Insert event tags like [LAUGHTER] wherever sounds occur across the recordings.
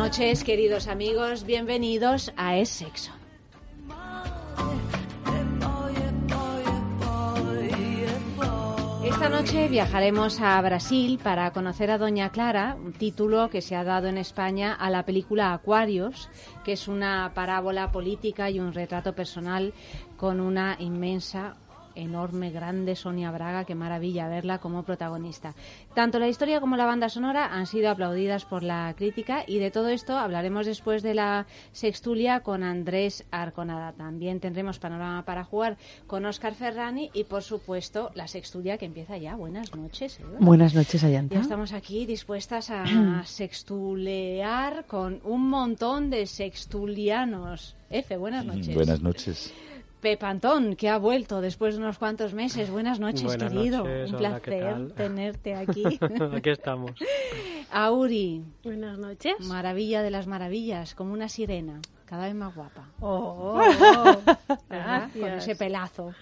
Noches, queridos amigos. Bienvenidos a Es Sexo. Esta noche viajaremos a Brasil para conocer a Doña Clara, un título que se ha dado en España a la película Aquarios, que es una parábola política y un retrato personal con una inmensa enorme, grande Sonia Braga, qué maravilla verla como protagonista. Tanto la historia como la banda sonora han sido aplaudidas por la crítica y de todo esto hablaremos después de la sextulia con Andrés Arconada. También tendremos panorama para jugar con Óscar Ferrani y por supuesto la sextulia que empieza ya. Buenas noches. Eva. Buenas noches, Ayanta. Ya estamos aquí dispuestas a [CLEARS THROAT] sextulear con un montón de sextulianos. Efe, buenas noches. Buenas noches. Pepantón, que ha vuelto después de unos cuantos meses. Buenas noches, Buenas querido. noches, Un hola, ¿qué placer tenerte aquí. [LAUGHS] Aquí estamos. Auri, Buenas noches. maravilla de las maravillas, como una sirena, cada vez más guapa. Oh, [LAUGHS] ¿verdad? Con ese pelazo,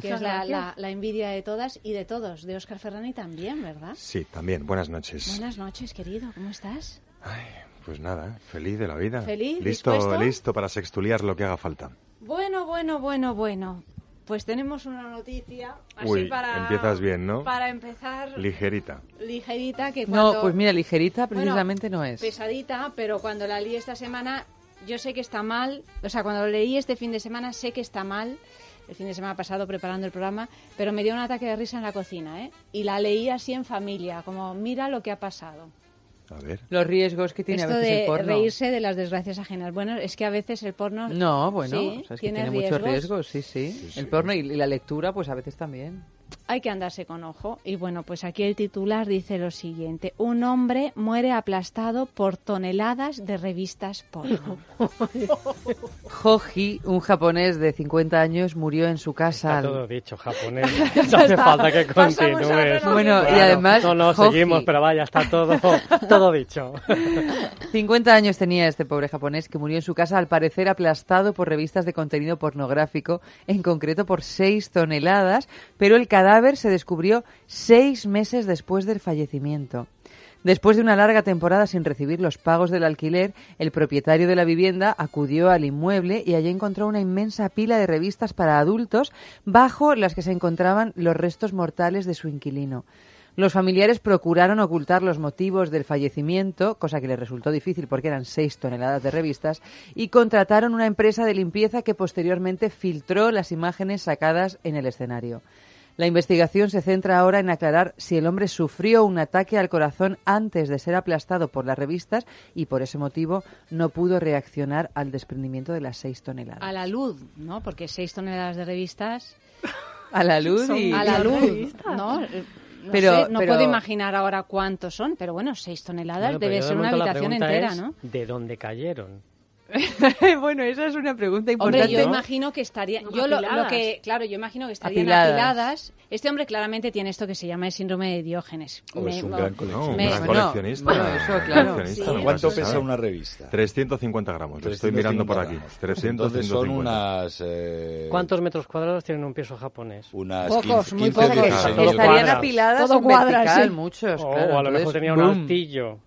que es la, gracias. la- la envidia de todas y de todos. De Óscar Ferrani también, ¿verdad? Sí, también. Buenas noches. Buenas noches, querido. ¿Cómo estás? Ay, pues nada, feliz de la vida. ¿Feliz? Listo, ¿Dispuesto? listo para sextuliar lo que haga falta. Bueno, bueno, bueno, bueno. Pues tenemos una noticia así Uy, para... empiezas bien, ¿no? Para empezar Ligerita. ligerita, que cuando... No, pues mira, ligerita Bueno, precisamente no es. Pesadita, pero cuando la leí esta semana, yo sé que está mal. O sea, cuando lo leí este fin de semana, sé que está mal. El fin de semana pasado preparando el programa, pero me dio un ataque de risa en la cocina, ¿eh? Y la leí así en familia, como mira lo que ha pasado. A ver. Los riesgos que tiene Esto a veces de el porno. reírse de las desgracias ajenas. Bueno, es que a veces el porno... No, bueno, sí, o sea, es que tiene tiene muchos riesgos. riesgos, sí, sí, El porno y, y la lectura, pues a veces también. Hay que andarse con ojo. Y bueno, pues aquí el titular dice lo siguiente. Un hombre muere aplastado por toneladas de revistas porno. [LAUGHS] Hoji, un japonés de 50 años, murió en su casa. Está todo dicho, japonés. [LAUGHS] No hace falta que continúes. Bueno, y además, No, no, Joji. seguimos, pero vaya, está todo, [LAUGHS] todo dicho. 50 años tenía este pobre japonés que murió en su casa al parecer aplastado por revistas de contenido pornográfico, en concreto por 6 toneladas, pero el cadáver se descubrió seis meses después del fallecimiento. Después de una larga temporada sin recibir los pagos del alquiler, el propietario de la vivienda acudió al inmueble y allí encontró una inmensa pila de revistas para adultos bajo las que se encontraban los restos mortales de su inquilino. Los familiares procuraron ocultar los motivos del fallecimiento, cosa que les resultó difícil porque eran seis toneladas de revistas, y contrataron una empresa de limpieza que posteriormente filtró las imágenes sacadas en el escenario. La investigación se centra ahora en aclarar si el hombre sufrió un ataque al corazón antes de ser aplastado por las revistas y por ese motivo no pudo reaccionar al desprendimiento de las seis toneladas. A la luz, ¿no? Porque seis toneladas de revistas A la luz y... a la luz, revistas. ¿no? Eh, No, Pero- sé, no pero- puedo imaginar ahora cuántos son, pero bueno, seis toneladas Bueno, debe ser una habitación entera, es, ¿no? ¿De dónde cayeron? [LAUGHS] bueno, esa es una pregunta importante. Hombre, yo ¿no? imagino que estarían, Como yo lo, lo apiladas. que, claro, yo imagino que estarían Apiladas. apiladas. Este hombre claramente tiene esto que se llama el síndrome de Diógenes. O es un Me- gran No, coleccionista. un gran coleccionista. bueno, eso, claro. Coleccionista, Sí. nunca ¿Cuánto pesa una revista? 350 gramos. Lo estoy mirando por aquí. 350 300, Entonces son 150. unas... eh, ¿Cuántos metros cuadrados tiene un piso japonés? Unas Pocos, 15, muy 15 pocos. Estarían apiladas Todo en cuadra, vertical, sí. muchos, o claro. a lo mejor tenía un altillo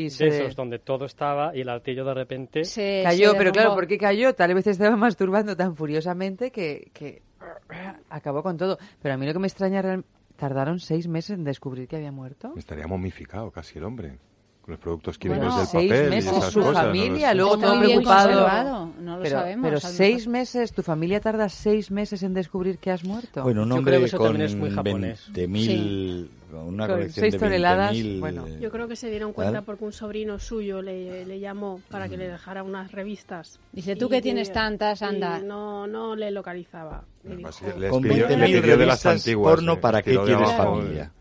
Y de se esos donde todo estaba y el altillo de repente... se- cayó, se pero claro. ¿por qué cayó? Tal vez estaba masturbando tan furiosamente que, que [CLEARS THROAT] acabó con todo. Pero a mí lo que me extraña real- tardaron seis meses en descubrir que había muerto. Estaría momificado casi el hombre. Los productos químicos Bueno, del seis papel y meses esas su cosas. ¿no? familia, Los- luego bien preocupado. no lo pero, sabemos, pero seis mejor. meses, tu familia tarda seis meses en descubrir que has muerto. Bueno, un hombre con también es muy japonés. 20.000, una Con colección seis de toneladas, 20.000, bueno. eh, Yo creo que se dieron cuenta ¿Vale? porque un sobrino suyo le, le llamó para que le dejara unas revistas. Dice, tú Y que tienes le- tantas, y anda. no, no le localizaba. Le dijo, pidió- le 20.000 pidió de las antiguas, porno, eh, ¿para qué quieres familia?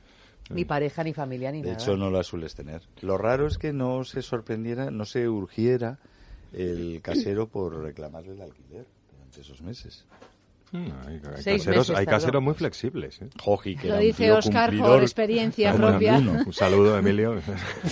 Ni pareja, ni familia, ni De nada. hecho, no la sueles tener. Lo raro es que no se sorprendiera, no se urgiera el casero por reclamarle el alquiler durante esos meses. Mm, Hay, caseros, hay muy flexibles. ¿eh? Que Lo dice Oscar por experiencia propia. Un saludo, Emilio. [LAUGHS]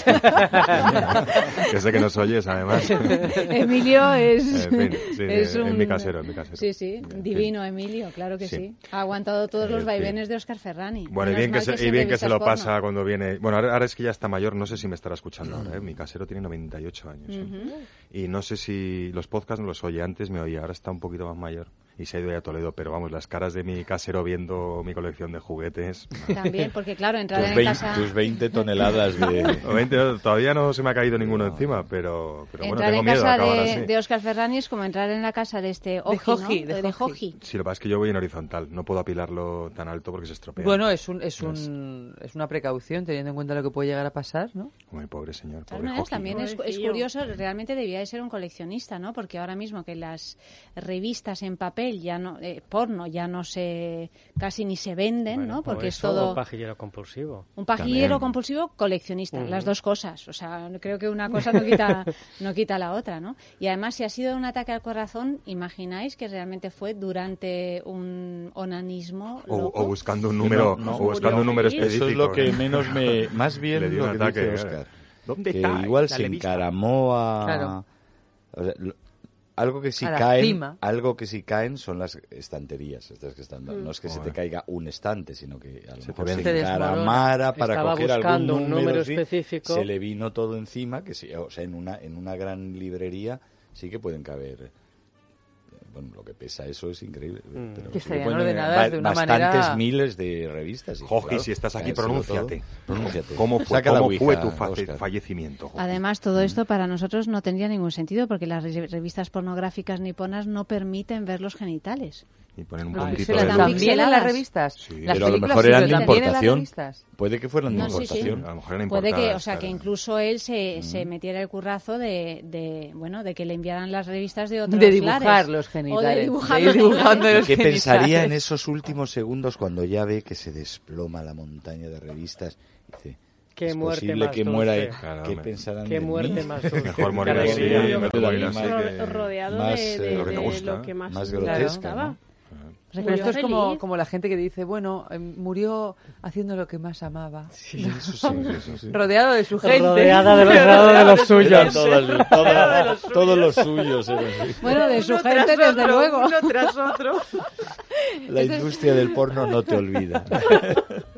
[LAUGHS] que sé que nos oyes, además. Emilio es, En fin, sí, [LAUGHS] es en un... mi casero, en mi casero. Sí, sí, divino Emilio, claro que sí. Sí. Ha aguantado todos los vaivenes de Oscar Ferrani. Bueno, y bien, que se, y bien que se lo porno. pasa cuando viene. Bueno, ahora, ahora es que ya está mayor, no sé si me estará escuchando ahora. ¿eh? Mi casero tiene 98 años. ¿eh? Y no sé si los podcasts no los oye. Antes me oía, ahora está un poquito más mayor. Y se ha ido ya a Toledo. Pero vamos, las caras de mi casero viendo mi colección de juguetes. También, porque claro, entrar Tus en 20, casa... tus 20 toneladas de... [LAUGHS] Obviamente, todavía no se me ha caído ninguno encima, pero, pero bueno, entrar tengo en miedo de casa acabar de, así. de Oscar Ferrani es como entrar en la casa de este Oji, ¿no? Joji, de de Joji. Joji. Sí, lo que pasa es que yo voy en horizontal. No puedo apilarlo tan alto porque se estropea. Bueno, es, un, es, un, es una precaución teniendo en cuenta lo que puede llegar a pasar, ¿no? Muy pobre señor, De pobre Joji, también ¿no? es, es curioso, realmente debía de ser un coleccionista, ¿no? Porque ahora mismo que las revistas en papel ya no, eh, porno ya no se, casi ni se venden, Bueno, ¿no? o Porque es eso, todo o pajillero compulsivo. un pajillero También. compulsivo coleccionista, Ujú. las dos cosas. O sea, creo que una cosa no quita, [LAUGHS] no quita la otra, ¿no? Y además, si ha sido un ataque al corazón, imagináis que realmente fue durante un onanismo O, buscando un número, No, no. o buscando un número Eso específico. Eso es lo que menos me... [LAUGHS] Más bien Le dio lo un que ataque, dice. Oscar. ¿Dónde que está igual se encaramó a... Claro. o sea, lo- algo que sí A la caen, cima. algo que sí caen son las estanterías, estas que están dando. No es que se te caiga un estante, sino que a lo Se mejor se, encaramara para Estaba coger algún un número, específico. Se le vino todo encima, que sí, o sea, en una en una gran librería sí que pueden caber bueno, lo que pesa eso es increíble. Mm. Pero Que estarían ordenadas de una bastantes manera- miles de revistas. y, Joji, claro, si estás aquí, pronúnciate. ¿Cómo fue, cómo ouija, fue tu fa- fallecimiento? Además, todo esto para nosotros no tendría ningún sentido porque las re- revistas pornográficas niponas no permiten ver los genitales. Y ponen un Ah, puntito se de luz. ¿También en las revistas? Sí. Las Pero a lo mejor eran de importación. Puede que fueran de No, sí, sí. importación. A lo mejor eran Puede que, o sea, que incluso él se, se metiera el currazo de, de, bueno, de que le enviaran las revistas de otros De dibujar lares. los O genitales. de dibujar de los dibujando genitales. los ¿Qué pensaría en esos últimos segundos cuando ya ve que se desploma la montaña de revistas? Dice, Qué es muerte posible más que dulce. muera. Claro, ¿Qué pensarán Qué de mí? muerte más [LAUGHS] dulce. Mejor morir así, rodeado de, eh, de- lo que más, grotesca. Pero esto es como, como la gente que dice, bueno, eh, murió haciendo lo que más amaba. Eso sí, eso sí. Rodeado de su gente. Rodeada de los, rodeado de los suyos. Eran todas- todas- todos los suyos. Bueno, de su Uno gente, desde otro, luego. Uno tras otro. [LAUGHS] [LAUGHS] La industria del porno no te olvida. [LAUGHS]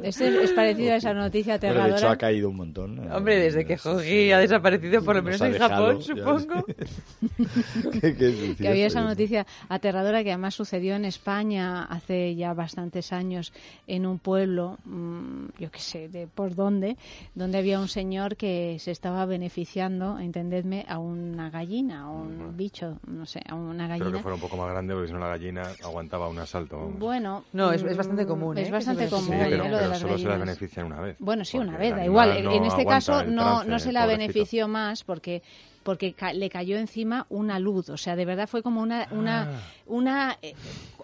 Este es parecido a esa noticia Bueno, de hecho, aterradora. ha caído un montón. ¿eh? Hombre, desde que Joji ha desaparecido, por lo nos menos en dejado, Japón, supongo. [LAUGHS] ¿Qué- qué es que había esa noticia aterradora que además sucedió en España hace ya bastantes años en un pueblo, mm, yo qué sé, de por dónde, donde había un señor que se estaba beneficiando, entendedme, a una gallina, a un bicho, no sé, a una Espero que gallina. fuera un poco más grande porque si no la gallina aguantaba un asalto. Vamos. Bueno, No, es- es mm, bastante común, ¿eh? Es que bastante Sí, común, pero, ¿eh? lo de pero las solo se las benefician una vez. Bueno, sí, una vez, da igual. En- no en este caso no, trance, no se la benefició más porque porque ca- le cayó encima una luz, o sea, de verdad fue como una una Ah. una eh,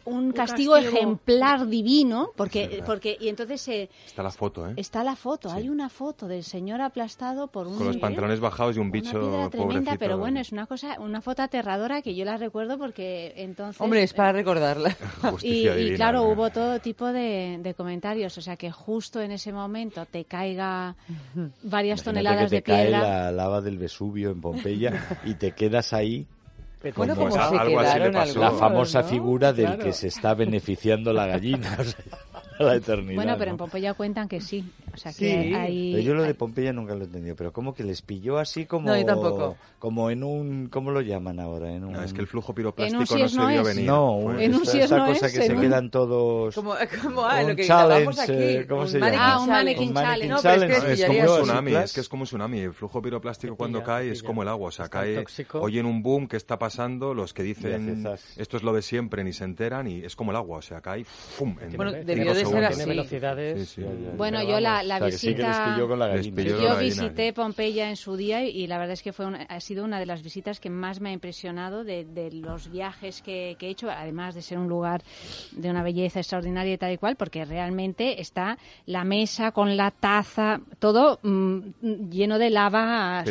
un castigo, castigo. ejemplar divino, porque porque y entonces se Está la foto, ¿eh? está la foto, Sí. hay una foto del señor aplastado por un Con los pantalones bajados y un una bicho piedra tremenda, pero bueno, es una cosa, una foto aterradora que yo la recuerdo porque entonces Hombre, es para recordarla. [LAUGHS] y, Justicia y divina, claro, ¿no? hubo todo tipo de, de comentarios, o sea que justo en ese momento te caiga varias Imagínate toneladas que de te cae piedra. la lava del Vesubio en Pompeya y te quedas ahí Bueno, como a- se algo así le pasó. la famosa ¿no? figura del Claro. que se está beneficiando la gallina o sea, a la eternidad. Bueno, pero en ¿no? Pompeya cuentan que sí. O sea que Sí. hay... Pero yo lo de Pompeya nunca lo he entendido. Pero ¿cómo que les pilló así como... No, yo tampoco. Como en un... ¿Cómo lo llaman ahora? En un... No, es que el flujo piroplástico no es se no vio es. venir. No, Fue- un- En un esta- sí es esa no cosa es, que se un- quedan todos... Como, como ah, Un lo que challenge, aquí. ¿cómo un se llama? Ah, un mannequin Un challenge. No, pero es que challenge. es Es como un tsunami, es que es como un tsunami. El flujo piroplástico cuando cae es como el agua. O sea, cae, oyen un boom que está pasando, los que dicen esto es lo de siempre ni se enteran y es como el agua. O sea, cae, Bueno, debió de ser así. Bueno, yo la, la O sea, que sí que les visita... pilló con la Les gallina. pilló Yo la gallina. visité Pompeya en su día y la verdad es que fue una- ha sido una de las visitas que más me ha impresionado de, de los viajes que, que he hecho, además de ser un lugar de una belleza extraordinaria y tal y cual, porque realmente está la mesa con la taza, todo mm, lleno de lava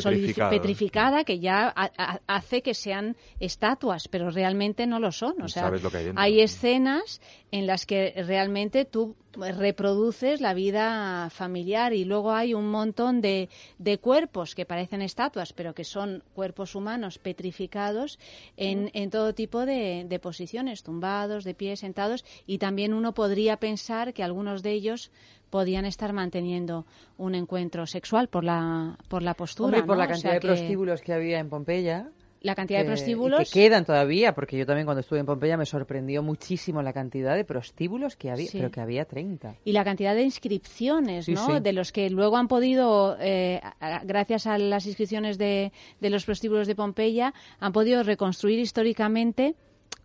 petrificada que ya ha- hace que sean estatuas, pero realmente no lo son. O sea, sabes lo que hay hay escenas en las que realmente tú reproduces la vida familiar y luego hay un montón de, de cuerpos que parecen estatuas pero que son cuerpos humanos petrificados en, en todo tipo de, de posiciones, tumbados, de pie, sentados y también uno podría pensar que algunos de ellos podían estar manteniendo un encuentro sexual por la, por la postura. Hombre, por ¿no? la O cantidad sea de que prostíbulos que había en Pompeya. La cantidad de que- y prostíbulos. Que quedan todavía, porque yo también cuando estuve en Pompeya me sorprendió muchísimo la cantidad de prostíbulos que había, Sí. pero que había 30. y la cantidad de inscripciones, Sí, ¿no? sí. De los que luego han podido, eh, gracias a las inscripciones de, de los prostíbulos de Pompeya, han podido reconstruir históricamente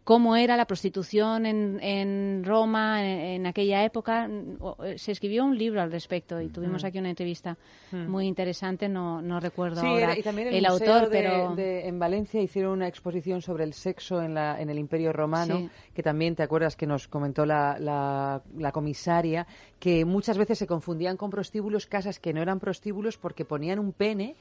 cómo era la prostitución en, en Roma en, en aquella época. O- eh, Se escribió un libro al respecto y tuvimos aquí una entrevista muy interesante, no, no recuerdo Mm. Sí, ahora era- y también el, el museo autor, de- pero... de- en Valencia hicieron una exposición sobre el sexo en, la, en el Imperio Romano, Sí. que también te acuerdas que nos comentó la, la, la comisaria, que muchas veces se confundían con prostíbulos casas que no eran prostíbulos porque ponían un pene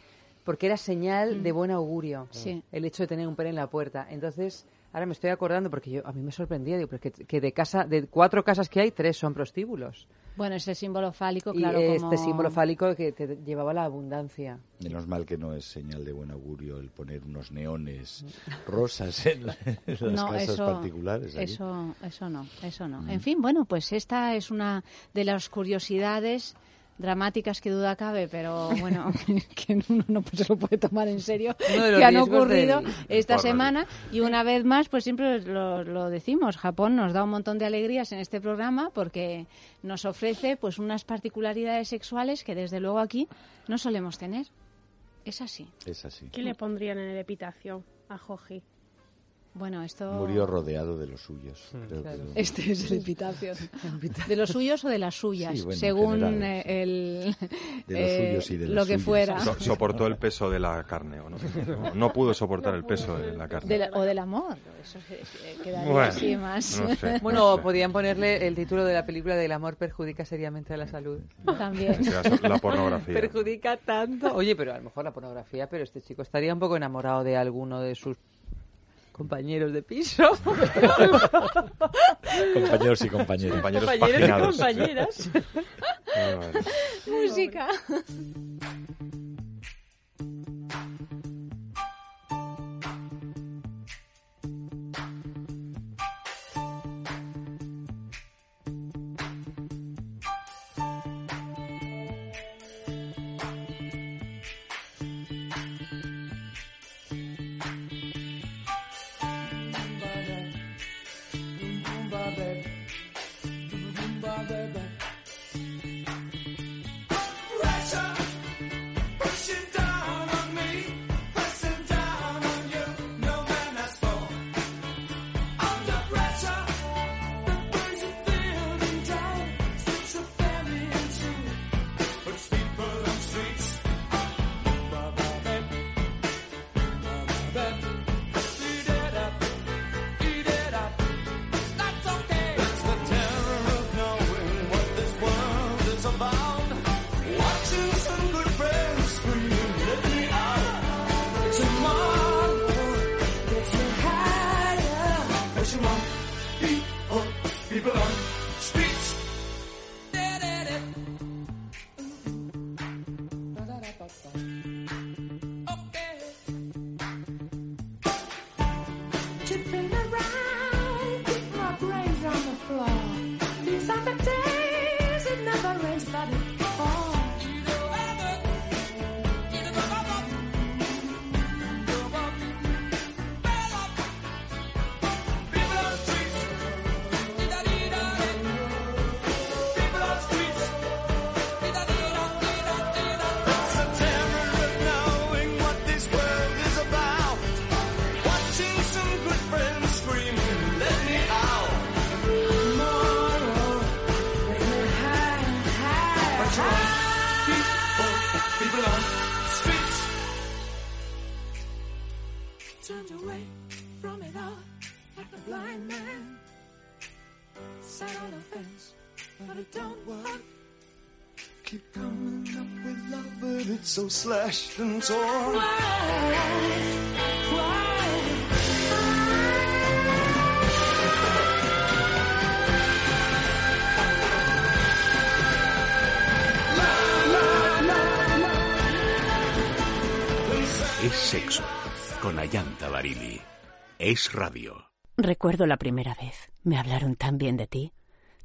porque era señal de buen augurio Mm. Sí. el hecho de tener un pene en la puerta. Entonces, ahora me estoy acordando porque yo a mí me sorprendía, digo, porque que de casa de cuatro casas que hay, tres son prostíbulos. Bueno, ese símbolo fálico, y claro, este como... símbolo fálico que te llevaba a la abundancia. Menos mal que no es señal de buen augurio el poner unos neones rosas en, la- en las no, casas eso, particulares. allí. Eso, eso no, eso no. En fin, bueno, pues esta es una de las curiosidades dramáticas que duda cabe, pero [LAUGHS] bueno, [LAUGHS] que uno no se lo puede tomar en serio, que han ocurrido del- esta semana. Y una vez más, pues siempre lo, lo decimos, Japón nos da un montón de alegrías en este programa porque nos ofrece pues unas particularidades sexuales que desde luego aquí no solemos tener. Es así. Es así. ¿Qué le pondrían en el epitafio a Joji? Bueno, esto... Murió rodeado de los suyos. creo que claro. lo- Este es [LAUGHS] el epitafio. ¿De los suyos o de las suyas? Sí, bueno, en según general, eh, el. De los eh, suyos y de Lo que suyas. fuera. So- soportó el peso de la carne, ¿o no? No, no pudo soportar el peso de la carne. De la- o del amor. Eso quedaría Bueno, así más. no sé, [LAUGHS] Bueno, no sé. podían ponerle el título de la película del amor perjudica seriamente a la salud. También. Este la pornografía. Perjudica tanto. Oye, pero a lo mejor la pornografía, pero este chico estaría un poco enamorado de alguno de sus compañeros de piso. [LAUGHS] Compañeros y compañeras. Compañeros compañeros y compañeras. Bueno. Música. So slashed and torn. Es sexo. Con Ayanta Barili. Es radio. Recuerdo la primera vez. Me hablaron tan bien de ti.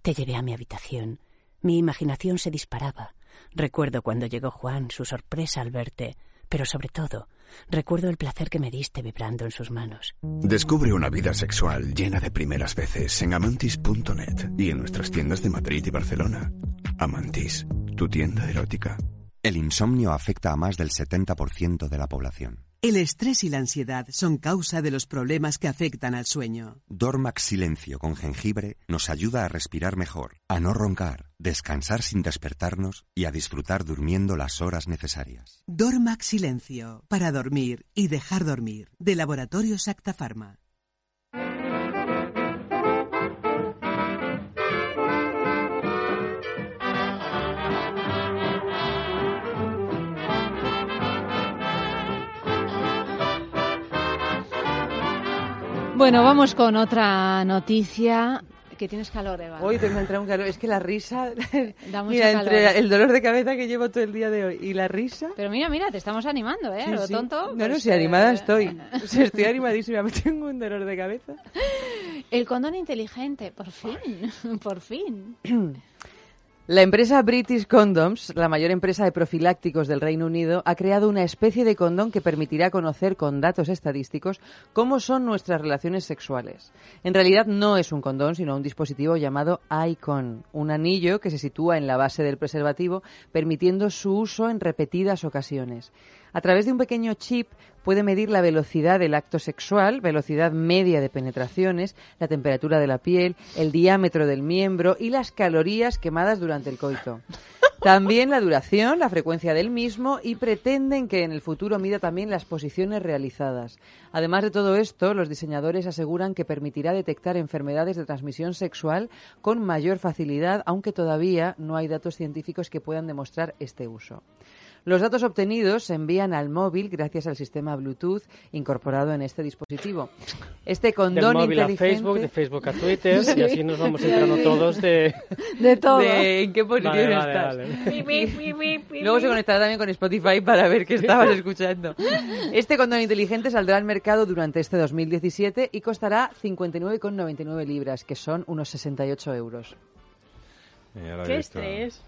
Te llevé a mi habitación. Mi imaginación se disparaba. Recuerdo cuando llegó Juan, su sorpresa al verte, pero sobre todo, recuerdo el placer que me diste vibrando en sus manos. Descubre una vida sexual llena de primeras veces en amantis.net y en nuestras tiendas de Madrid y Barcelona. Amantis, tu tienda erótica. El insomnio afecta a más del 70% de la población. El estrés y la ansiedad son causa de los problemas que afectan al sueño. Dormax Silencio con jengibre nos ayuda a respirar mejor, a no roncar, descansar sin despertarnos y a disfrutar durmiendo las horas necesarias. Dormax Silencio, para dormir y dejar dormir, de Laboratorio Sacta Pharma. Bueno, vamos con otra noticia. Que tienes calor, Eva. Hoy tengo entrado un calor. Es que la risa. [LAUGHS] Da [LAUGHS] mucho mira, calor. entre el dolor de cabeza que llevo todo el día de hoy y la risa. Pero mira, mira, te estamos animando, ¿eh? Sí, Lo sí. tonto. No, no, pues, si animada eh, estoy. [LAUGHS] O sea, estoy animadísima. Me tengo un dolor de cabeza. El condón inteligente, por fin, por fin. [CLEARS THROAT] La empresa British Condoms, la mayor empresa de profilácticos del Reino Unido, ha creado una especie de condón que permitirá conocer con datos estadísticos cómo son nuestras relaciones sexuales. En realidad no es un condón, sino un dispositivo llamado ICON, un anillo que se sitúa en la base del preservativo, permitiendo su uso en repetidas ocasiones. A través de un pequeño chip puede medir la velocidad del acto sexual, velocidad media de penetraciones, la temperatura de la piel, el diámetro del miembro y las calorías quemadas durante el coito. También la duración, la frecuencia del mismo y pretenden que en el futuro mida también las posiciones realizadas. Además de todo esto, los diseñadores aseguran que permitirá detectar enfermedades de transmisión sexual con mayor facilidad, aunque todavía no hay datos científicos que puedan demostrar este uso. Los datos obtenidos se envían al móvil gracias al sistema Bluetooth incorporado en este dispositivo. Este Del condón móvil a inteligente... Facebook, de Facebook a Twitter, [LAUGHS] Sí. y así nos vamos entrando todos de... De todo. de en qué posición Vale, vale, estás. vale. [LAUGHS] Luego se conectará también con Spotify para ver qué estabas [LAUGHS] escuchando. Este condón inteligente saldrá al mercado durante este 2017 y costará 59,99 libras, que son unos 68 euros. Ya lo Qué visto. estrés.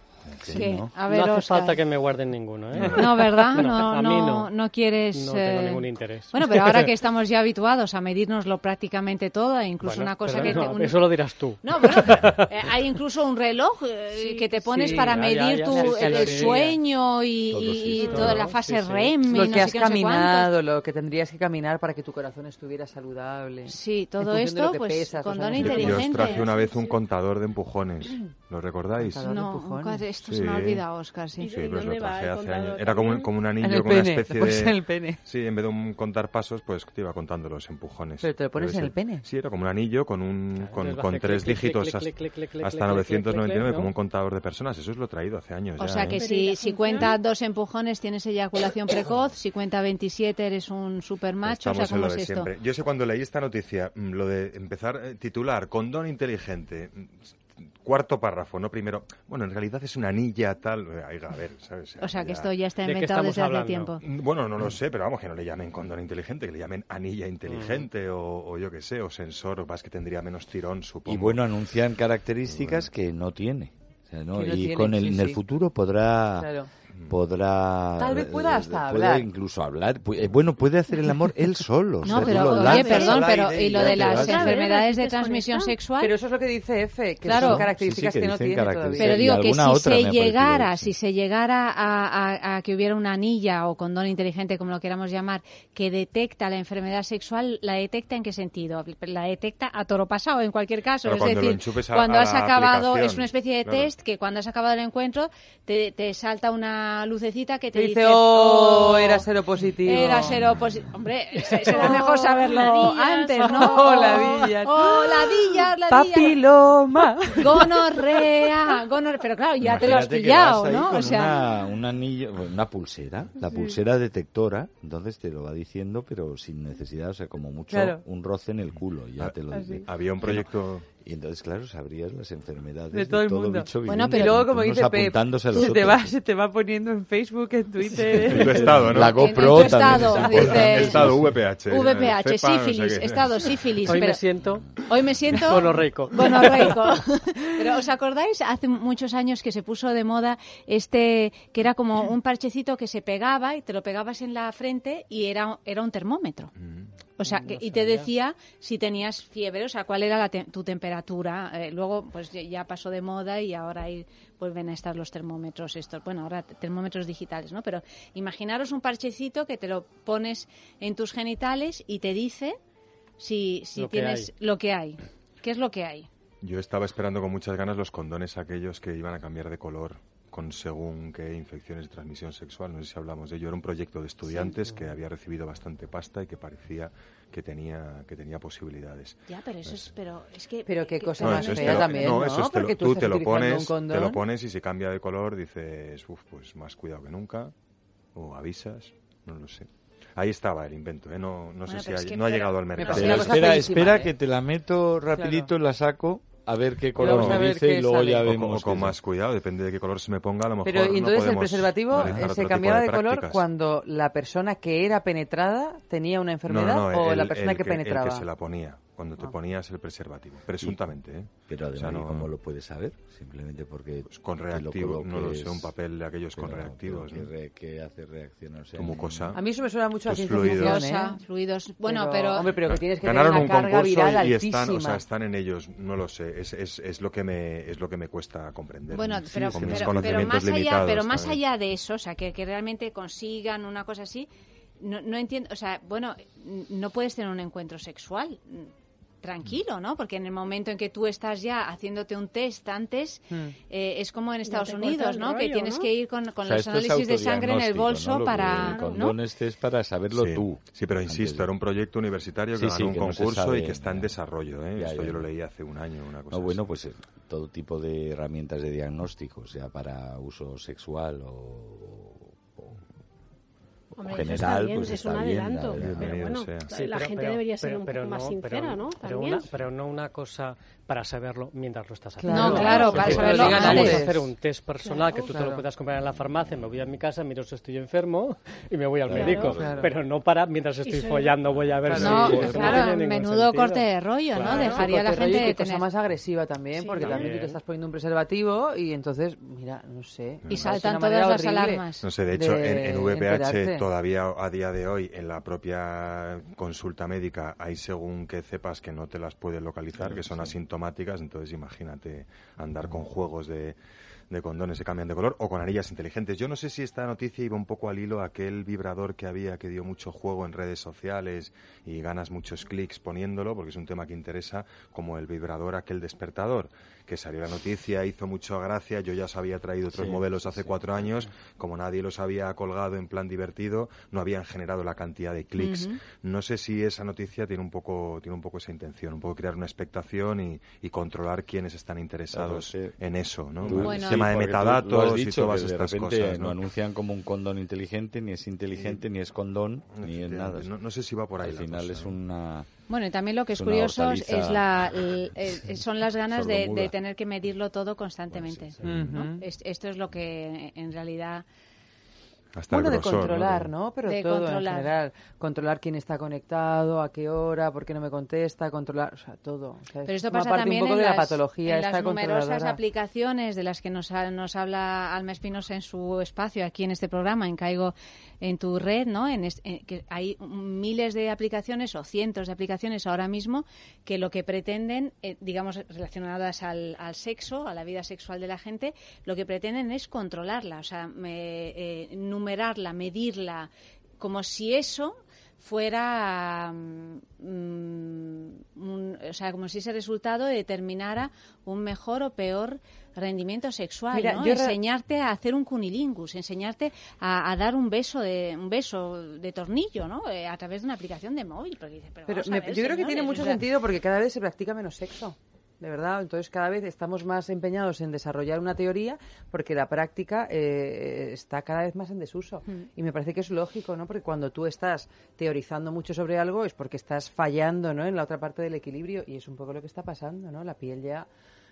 ¿No? A ver, no hace falta que me guarden ninguno, ¿eh? No, ¿verdad? [LAUGHS] No, No, a mí no, no. no quieres... No tengo eh, ningún interés. Bueno, pero ahora que [LAUGHS] estamos ya habituados a medirnoslo prácticamente todo, e incluso Bueno, una cosa que... no, te- un- Eso lo dirás tú. No, bueno, pero, [LAUGHS] eh, hay incluso un reloj eh, que te pones sí, para ya, medir ya, tu, ya, el, sueño y, Todo, toda la fase Sí, sí. REM y Lo no que has sé caminado, lo que tendrías que caminar para que tu corazón estuviera saludable. Sí, todo esto, pues, pesas, condón años que Yo os inteligente. traje una vez un contador de empujones. [CLEARS THROAT] ¿Lo recordáis? No, empujones. esto se Sí. me ha olvidado, Oscar, sí. ¿Y Sí, ¿En pues lo traje hace años. Era como, como un anillo con una pene, especie te pones de... en el pene. Sí, en vez de un contar pasos, pues te iba contando los empujones. Pero te lo pones en el pene. Sí, era como un anillo con un con, a con hacer tres clic, dígitos clic, hasta, clic, clic, clic, clic, hasta clic, 999 clic, como ¿no? un contador de personas. Eso es lo traído hace años O ya, sea ¿eh? que Pero ¿y si, si cuenta dos empujones tienes eyaculación precoz, si cuenta 27 eres un super macho, o Estamos sea, en ¿cómo lo es de esto? siempre. Yo sé cuando leí esta noticia, mm, lo de empezar eh, titular condón inteligente, mm, cuarto párrafo, no primero. Bueno, en realidad es una anilla tal. eh, ay, a ver, ¿sabes? O sea que Ya- esto ya está ¿De inventado estamos desde hace tiempo. Mm, Bueno, no lo sé, pero vamos, que no le llamen condón inteligente, que le llamen anilla inteligente o, o yo qué sé, o sensor, más que tendría menos tirón, supongo. Y bueno, anuncian características que no tiene. O sea, ¿no? Que no y tiene, con el, sí, en el futuro podrá Claro. Podrá Tal vez pueda eh, hasta puede hablar. incluso hablar eh, bueno puede hacer el amor él solo o [LAUGHS] sea, No, tú pero lo oye, perdón, pero y lo de las vas. enfermedades de transmisión sexual. Pero eso es lo que dice F, que Claro. son características Sí, sí, que que no tiene todavía. Pero digo que si se llegara, si se llegara a, a- a que hubiera una anilla o condón inteligente, como lo queramos llamar, que detecta la enfermedad sexual, ¿la detecta en qué sentido? La detecta a toro pasado, en cualquier caso. Es decir, a- cuando has acabado, es una especie de claro. test que cuando has acabado el encuentro te, te salta una, una lucecita que te, Te dice, "Oh, era seropositivo". Era seropositivo. Hombre, se- [LAUGHS] será mejor Oh, saberlo antes, ¿no? Oh, ladillas. Oh, ladillas, ladillas. Papiloma. [LAUGHS] Gonorrea, gonorrea. Pero claro, ya te lo has pillado, ¿no? O sea, una, un anillo, bueno, una pulsera, la pulsera detectora, entonces te lo va diciendo, pero sin necesidad, o sea, como mucho Claro. un roce en el culo, ya Ah, te lo así. dice. Había un proyecto... Y entonces, claro, sabrías las enfermedades De todo el mundo. bicho Bueno, pero- y luego, como dice Pep, se te, va, se te va poniendo en Facebook, en En Twitter. tu estado, ¿no? La En- en GoPro tu también estado, es dice-. Estado VPH. VPH, cepa, no sé sífilis, estado sífilis. Hoy pero me siento hoy me siento gonorreico. gonorreico. [LAUGHS] Pero ¿os acordáis? Hace muchos años que se puso de moda este, que era como un parchecito que se pegaba y te lo pegabas en la frente y era, era un termómetro. O sea, que- y te decía si tenías fiebre, o sea, cuál era la te- tu temperatura. Eh, luego, pues ya- pasó de moda y ahora vuelven a estar los termómetros estos. Bueno, ahora te- termómetros digitales, ¿no? Pero imaginaros un parchecito que te lo pones en tus genitales y te dice si, si Lo tienes lo que hay. ¿Qué es lo que hay? Yo estaba esperando con muchas ganas los condones aquellos que iban a cambiar de color con según qué infecciones de transmisión sexual. No sé si hablamos de ello. Era un proyecto de estudiantes que había recibido bastante pasta y que parecía que tenía, que tenía posibilidades. Ya, pero eso es, pero es que... Pero qué que- cosa No, más fea lo- también, ¿no? eso es te lo- Porque tú te lo pones, te lo pones y si cambia de color dices, uff, pues más cuidado que nunca, o avisas, no lo sé. Ahí estaba el invento, ¿eh? no, no Bueno, sé si ha, es que no ha llegado al me mercado. espera, espera ¿eh? que te la meto rapidito, la saco, a ver qué color me dice qué y luego sale. ya O con, vemos. o con más cuidado, depende de qué color se me ponga, a lo mejor Pero no entonces el preservativo se cambiaba de, color cuando la persona que era penetrada tenía una enfermedad no, no, o el- la persona el que, El penetraba. que se la ponía, cuando te Ah. ponías el preservativo, presuntamente, ¿eh? Pero O además, sea, no- ¿y ¿cómo lo puedes saber? Simplemente porque Pues con te lo reactivo, no lo sé, un papel de aquellos con pero- reactivos, pero ¿no? que, re- que hace reacción, o sea, Tu mucosa. A mí eso me suena mucho a fluidos. ¿eh? Fluidos. Bueno, pero... Hombre, pero que tienes que Ganaron tener un una carga concurso viral y altísima. están, o sea, están en ellos, no lo sé, es, es, es lo que me es lo que me cuesta comprender. Bueno, Sí, pero, con mis pero, pero más allá, pero más también. allá de eso, o sea, que, que realmente consigan una cosa así, no, no entiendo, o sea, bueno, no puedes tener un encuentro sexual tranquilo, ¿no? Porque en el momento en que tú estás ya haciéndote un test antes, Hmm. eh, es como en Estados Unidos, ¿no? que tienes ¿no? que ir con, con O sea, los análisis de sangre en el bolso para... El ¿no? este es para saberlo sí, tú. Sí, pero insisto, de- era un proyecto universitario Sí, que sí, ganó que un concurso sabe, y que está en desarrollo. ¿eh? Ya, Esto ya, yo lo leí hace un año, una cosa No, bueno, pues eh, todo tipo de herramientas de diagnóstico, sea para uso sexual o Hombre, eso está general, bien, pues es está un bien. adelanto, la pero bueno, la pero- gente pero- debería ser un pero poco más sincera, pero- ¿no? Pero También. una, pero no una cosa para saberlo mientras lo estás haciendo. No, claro, para saberlo vamos antes. a hacer un test personal que tú te lo puedas comprar en la farmacia, me voy a mi casa, miro si estoy enfermo y me voy al Claro, médico. Pero no para mientras estoy soy- follando voy a ver si... No, eso claro, ningún menudo corte de rollo, ¿no? Dejaría a la gente de qué cosa tener... más agresiva también, Sí, porque también tú te estás poniendo un preservativo y entonces, mira, no sé. Y saltan todas las alarmas. No sé, de hecho, de en, en VPH todavía a día de hoy, en la propia consulta médica, hay según que cepas que no te las puedes localizar, que son asintomáticas, entonces imagínate andar con juegos de, condones que cambian de color o con anillas inteligentes. Yo no sé si esta noticia iba un poco al hilo aquel vibrador que había que dio mucho juego en redes sociales y ganas muchos clics poniéndolo, porque es un tema que interesa, como el vibrador aquel despertador, que salió la noticia, hizo mucho gracia, yo ya os había traído otros Sí, modelos hace sí, cuatro años, como nadie los había colgado en plan divertido, no habían generado la cantidad de clics. No sé si esa noticia tiene un poco, tiene un poco esa intención, un poco crear una expectación y, y controlar quiénes están interesados Claro, sí. en eso, ¿no? Tú- Bueno. el tema de metadatos y todas de estas cosas. no ¿no? anuncian como un condón inteligente, ni es inteligente, ni es condón, ni es nada. No, no sé si va por ahí. Al la final cosa, es ¿no? una... Bueno, y también lo que es, una curioso hortaliza es la, el- el- son las ganas de, de tener que medirlo todo constantemente. Pues sí, sí. ¿no? Ujú. Es- esto es lo que en realidad Hasta bueno, el de controlar, ¿no? Pero De todo controlar. en general. Controlar quién está conectado, a qué hora, por qué no me contesta, controlar, o sea, todo. O sea, Pero es esto pasa parte también un poco en de la las, patología en esta las numerosas aplicaciones de las que nos, ha- nos habla Alma Espinosa en su espacio aquí en este programa, en Caigo en tu red, ¿no? En es- en que hay miles de aplicaciones o cientos de aplicaciones ahora mismo que lo que pretenden, eh, digamos, relacionadas al, al sexo, a la vida sexual de la gente, lo que pretenden es controlarla, o sea, me- eh, numerarla, medirla, como si eso fuera mm, un- o sea como si ese resultado determinara un mejor o peor rendimiento sexual Mira, ¿no? enseñarte a hacer un cunilingus enseñarte a, a dar un beso de un beso de tornillo ¿no? Eh, a través de una aplicación de móvil porque dices, pero Pero vamos a me- ver, yo creo que tiene o mucho sea, sentido porque cada vez se practica menos sexo. De verdad, entonces cada vez estamos más empeñados en desarrollar una teoría porque la práctica eh, está cada vez más en desuso. Mm. Y me parece que es lógico, ¿no? Porque cuando tú estás teorizando mucho sobre algo es porque estás fallando, ¿no? En la otra parte del equilibrio y es un poco lo que está pasando, ¿no? La piel ya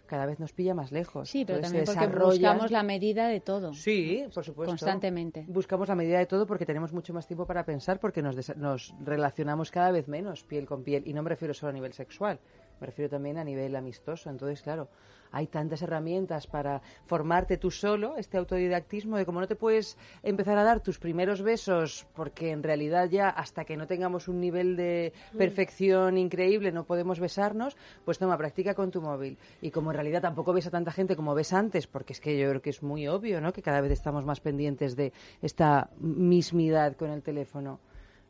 cada vez nos pilla más lejos. sí pero Entonces, también porque buscamos la medida de todo Sí, por supuesto. constantemente Buscamos la medida de todo porque tenemos mucho más tiempo para pensar, porque nos, nos relacionamos cada vez menos piel con piel. Y no me refiero solo a nivel sexual, me refiero también a nivel amistoso. Entonces, claro, hay tantas herramientas para formarte tú solo, este autodidactismo de cómo no te puedes empezar a dar tus primeros besos, porque en realidad ya hasta que no tengamos un nivel de perfección increíble no podemos besarnos, pues toma, practica con tu móvil. Y como en realidad tampoco ves a tanta gente como ves antes, porque es que yo creo que es muy obvio, ¿no? Que cada vez estamos más pendientes de esta mismidad con el teléfono.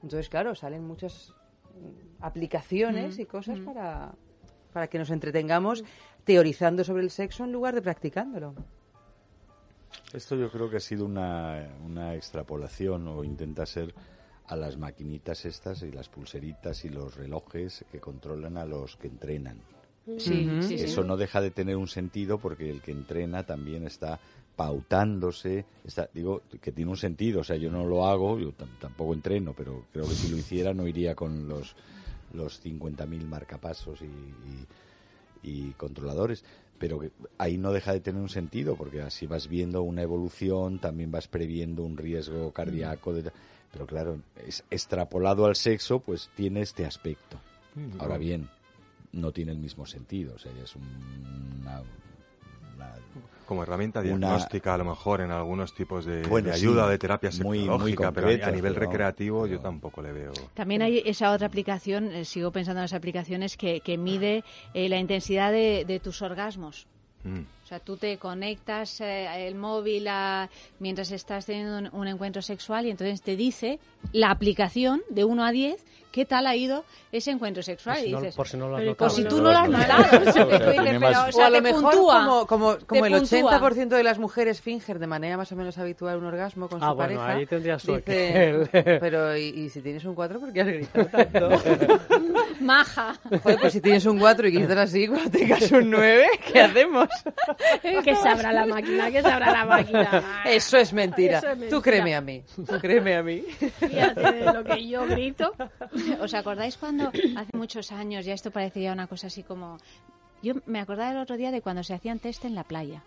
Entonces, claro, salen muchas mm, aplicaciones Mm, y cosas mm. para, para que nos entretengamos teorizando sobre el sexo en lugar de practicándolo. Esto yo creo que ha sido una, una extrapolación o intenta ser a las maquinitas estas y las pulseritas y los relojes que controlan a los que entrenan. Sí, Ujú. sí, sí. Eso no deja de tener un sentido porque el que entrena también está pautándose, está, digo que tiene un sentido, o sea, yo no lo hago, yo tam- tampoco entreno, pero creo que si lo hiciera no iría con los los 50.000 marcapasos y, y- y controladores, pero ahí no deja de tener un sentido porque así vas viendo una evolución, también vas previendo un riesgo cardíaco, de- pero claro, es extrapolado al sexo, pues tiene este aspecto. Mm, Ahora bien, no tiene el mismo sentido, o sea, ya es un- una, una- Como herramienta una- diagnóstica, a lo mejor en algunos tipos de, Bueno, de sí, ayuda de terapia muy- muy sexológica, pero a- nivel pero- recreativo yo tampoco le veo. También hay esa otra aplicación, eh, sigo pensando en las aplicaciones, que, que mide eh, la intensidad de, de tus orgasmos. Mm. O sea, tú te conectas eh, el móvil a- mientras estás teniendo un, un encuentro sexual y entonces te dice la aplicación de 1 a 10 qué tal ha ido ese encuentro sexual. Por si y no- dices, por si no lo has notado. por si No tú no lo has notado. [LAUGHS] O sea, pero, o O sea, a lo te mejor puntúa, como, como, te como el puntúa. 80% de las mujeres fingen de manera más o menos habitual un orgasmo con Ah, su bueno, pareja. ahí tendrías dice, que- pero ¿y, y si tienes un 4 por qué has gritado tanto? [LAUGHS] Maja. Joder, pues si tienes un 4 y gritas así, cuando tengas un 9, ¿qué hacemos? Que sabrá la máquina, que sabrá la máquina. Eso es mentira. Eso es Tú mentira. créeme a mí. Tú créeme a mí. Fíjate de lo que yo grito. ¿Os acordáis cuando hace muchos años, ya esto parecía una cosa así como... Yo me acordaba el otro día de cuando se hacían test en la playa,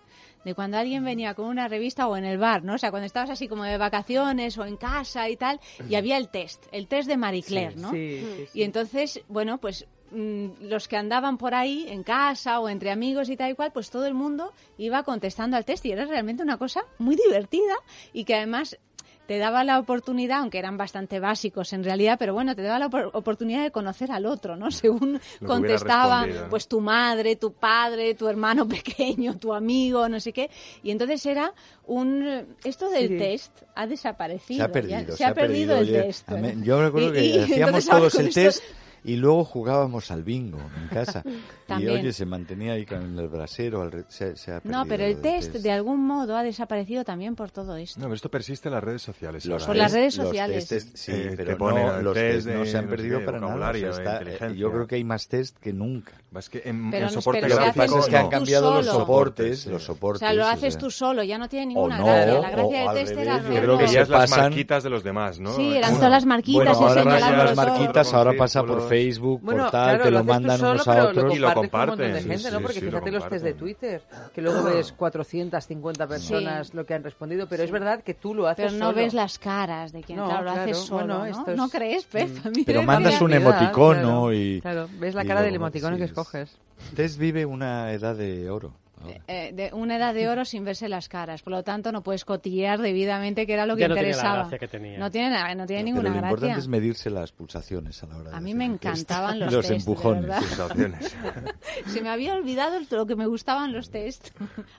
de cuando alguien venía con una revista o en el bar, ¿no? O sea, cuando estabas así como de vacaciones o en casa y tal, y había el test, el test de Marie Claire, Sí, ¿no? sí, sí, sí. Y entonces, bueno, pues los que andaban por ahí en casa o entre amigos y tal y cual, pues todo el mundo iba contestando al test y era realmente una cosa muy divertida y que además te daba la oportunidad, aunque eran bastante básicos en realidad, pero bueno, te daba la opor- oportunidad de conocer al otro, ¿no? [LAUGHS] Según Lo contestaba, pues tu madre, tu padre, tu hermano [LAUGHS] pequeño, tu amigo, no sé qué. Y entonces era un... Esto del Sí. test ha desaparecido. Se ha ya. perdido, Se, ha perdido, el oye, test. mí- yo recuerdo Y- que y hacíamos entonces ahora todos el esto- test y luego jugábamos al bingo en casa. [LAUGHS] y oye, se mantenía ahí con el brasero. al re- se, se ha No, pero lo el del test de algún modo ha desaparecido también por todo esto. No, pero esto persiste en las redes sociales. Los Por ¿eh? las redes los sociales. testes, sí, Eh, pero te ponen no, los test test no de se han no perdido para nada. o sea, está- inteligencia. yo creo que hay más test que nunca. Es que en, Pero en no- soporte pero Lo se que gráfico pasa es que han tú cambiado los soportes, los O soportes. sea, lo o haces sea, tú solo, ya no tiene ninguna no, gracia. La gracia o del test era hacerlo. creo que se las marquitas de los demás, ¿no? Sí, eran todas las marquitas Bueno, ahora las, marquitas ahora pasa por Círculos. Facebook, Bueno, por tal, claro, te lo, tú mandan solo, unos a lo otros. Y lo compartes con un de comparten, gente, sí, ¿no? sí, Porque sí, lo fíjate los test de comparten. Twitter, que luego ves 450 personas lo que han respondido, pero es verdad que tú lo haces Pero no solo. ves las caras de quien No, claro, lo claro, haces solo, bueno, ¿no? esto es- ¿No crees? A mí Pero mandas un emoticono claro, y... Claro, ves la cara del emoticono que es- escoges. Tess vive una edad de oro. Ahora. eh, de una edad de oro sin verse las caras. Por lo tanto, no puedes cotillear debidamente, que era lo que Ya no tiene la interesaba. gracia que tenía. No tiene, na- no tiene Pero ninguna lo importante gracia. es medirse las pulsaciones a la hora de A mí hacer me encantaban los, [LAUGHS] los test, empujones. Sensaciones. [LAUGHS] Se me había olvidado lo que me gustaban los test.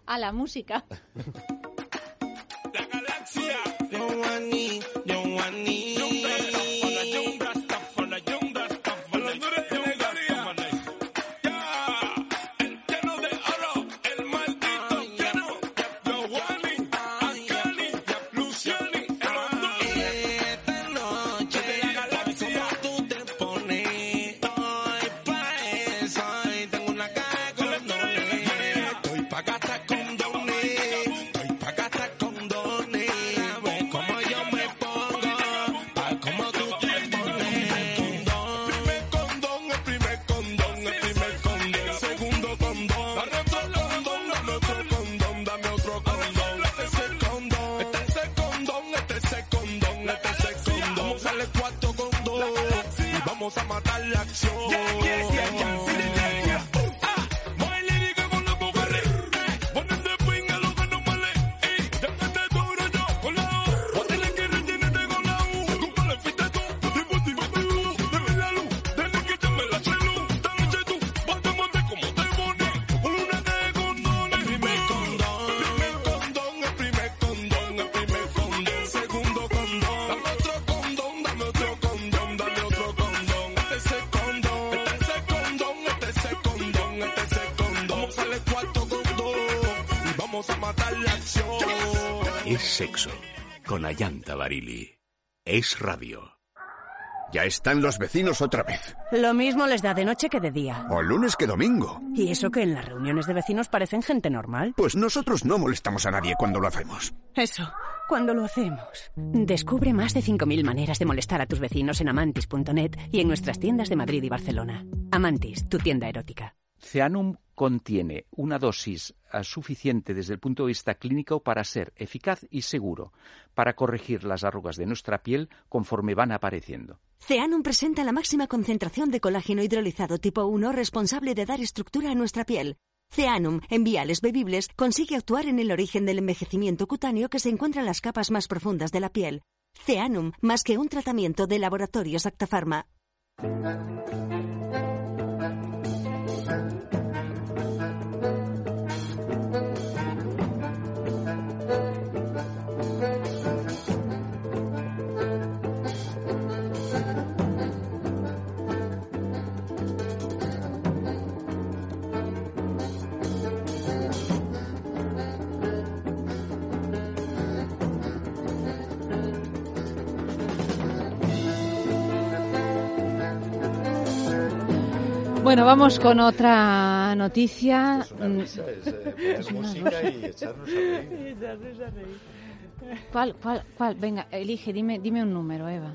A la música. Don't want Es radio. Ya están los vecinos otra vez. Lo mismo les da de noche que de día. O lunes que domingo. Y eso que en las reuniones de vecinos parecen gente normal. Pues nosotros no molestamos a nadie cuando lo hacemos. Eso, cuando lo hacemos. Descubre más de 5.000 maneras de molestar a tus vecinos en amantis.net y en nuestras tiendas de Madrid y Barcelona. Amantis, tu tienda erótica. Ceanum contiene una dosis eh, suficiente desde el punto de vista clínico para ser eficaz y seguro para corregir las arrugas de nuestra piel conforme van apareciendo. Ceanum presenta la máxima concentración de colágeno hidrolizado tipo 1 responsable de dar estructura a nuestra piel. Ceanum, en viales bebibles, consigue actuar en el origen del envejecimiento cutáneo que se encuentra en las capas más profundas de la piel. Ceanum, más que un tratamiento de laboratorios Actafarma. Bueno, vamos con otra noticia. Mm, Es eh, música y [LAUGHS] echarnos a reír. ¿Cuál, cuál, cuál? Venga, elige, dime, dime un número, Eva.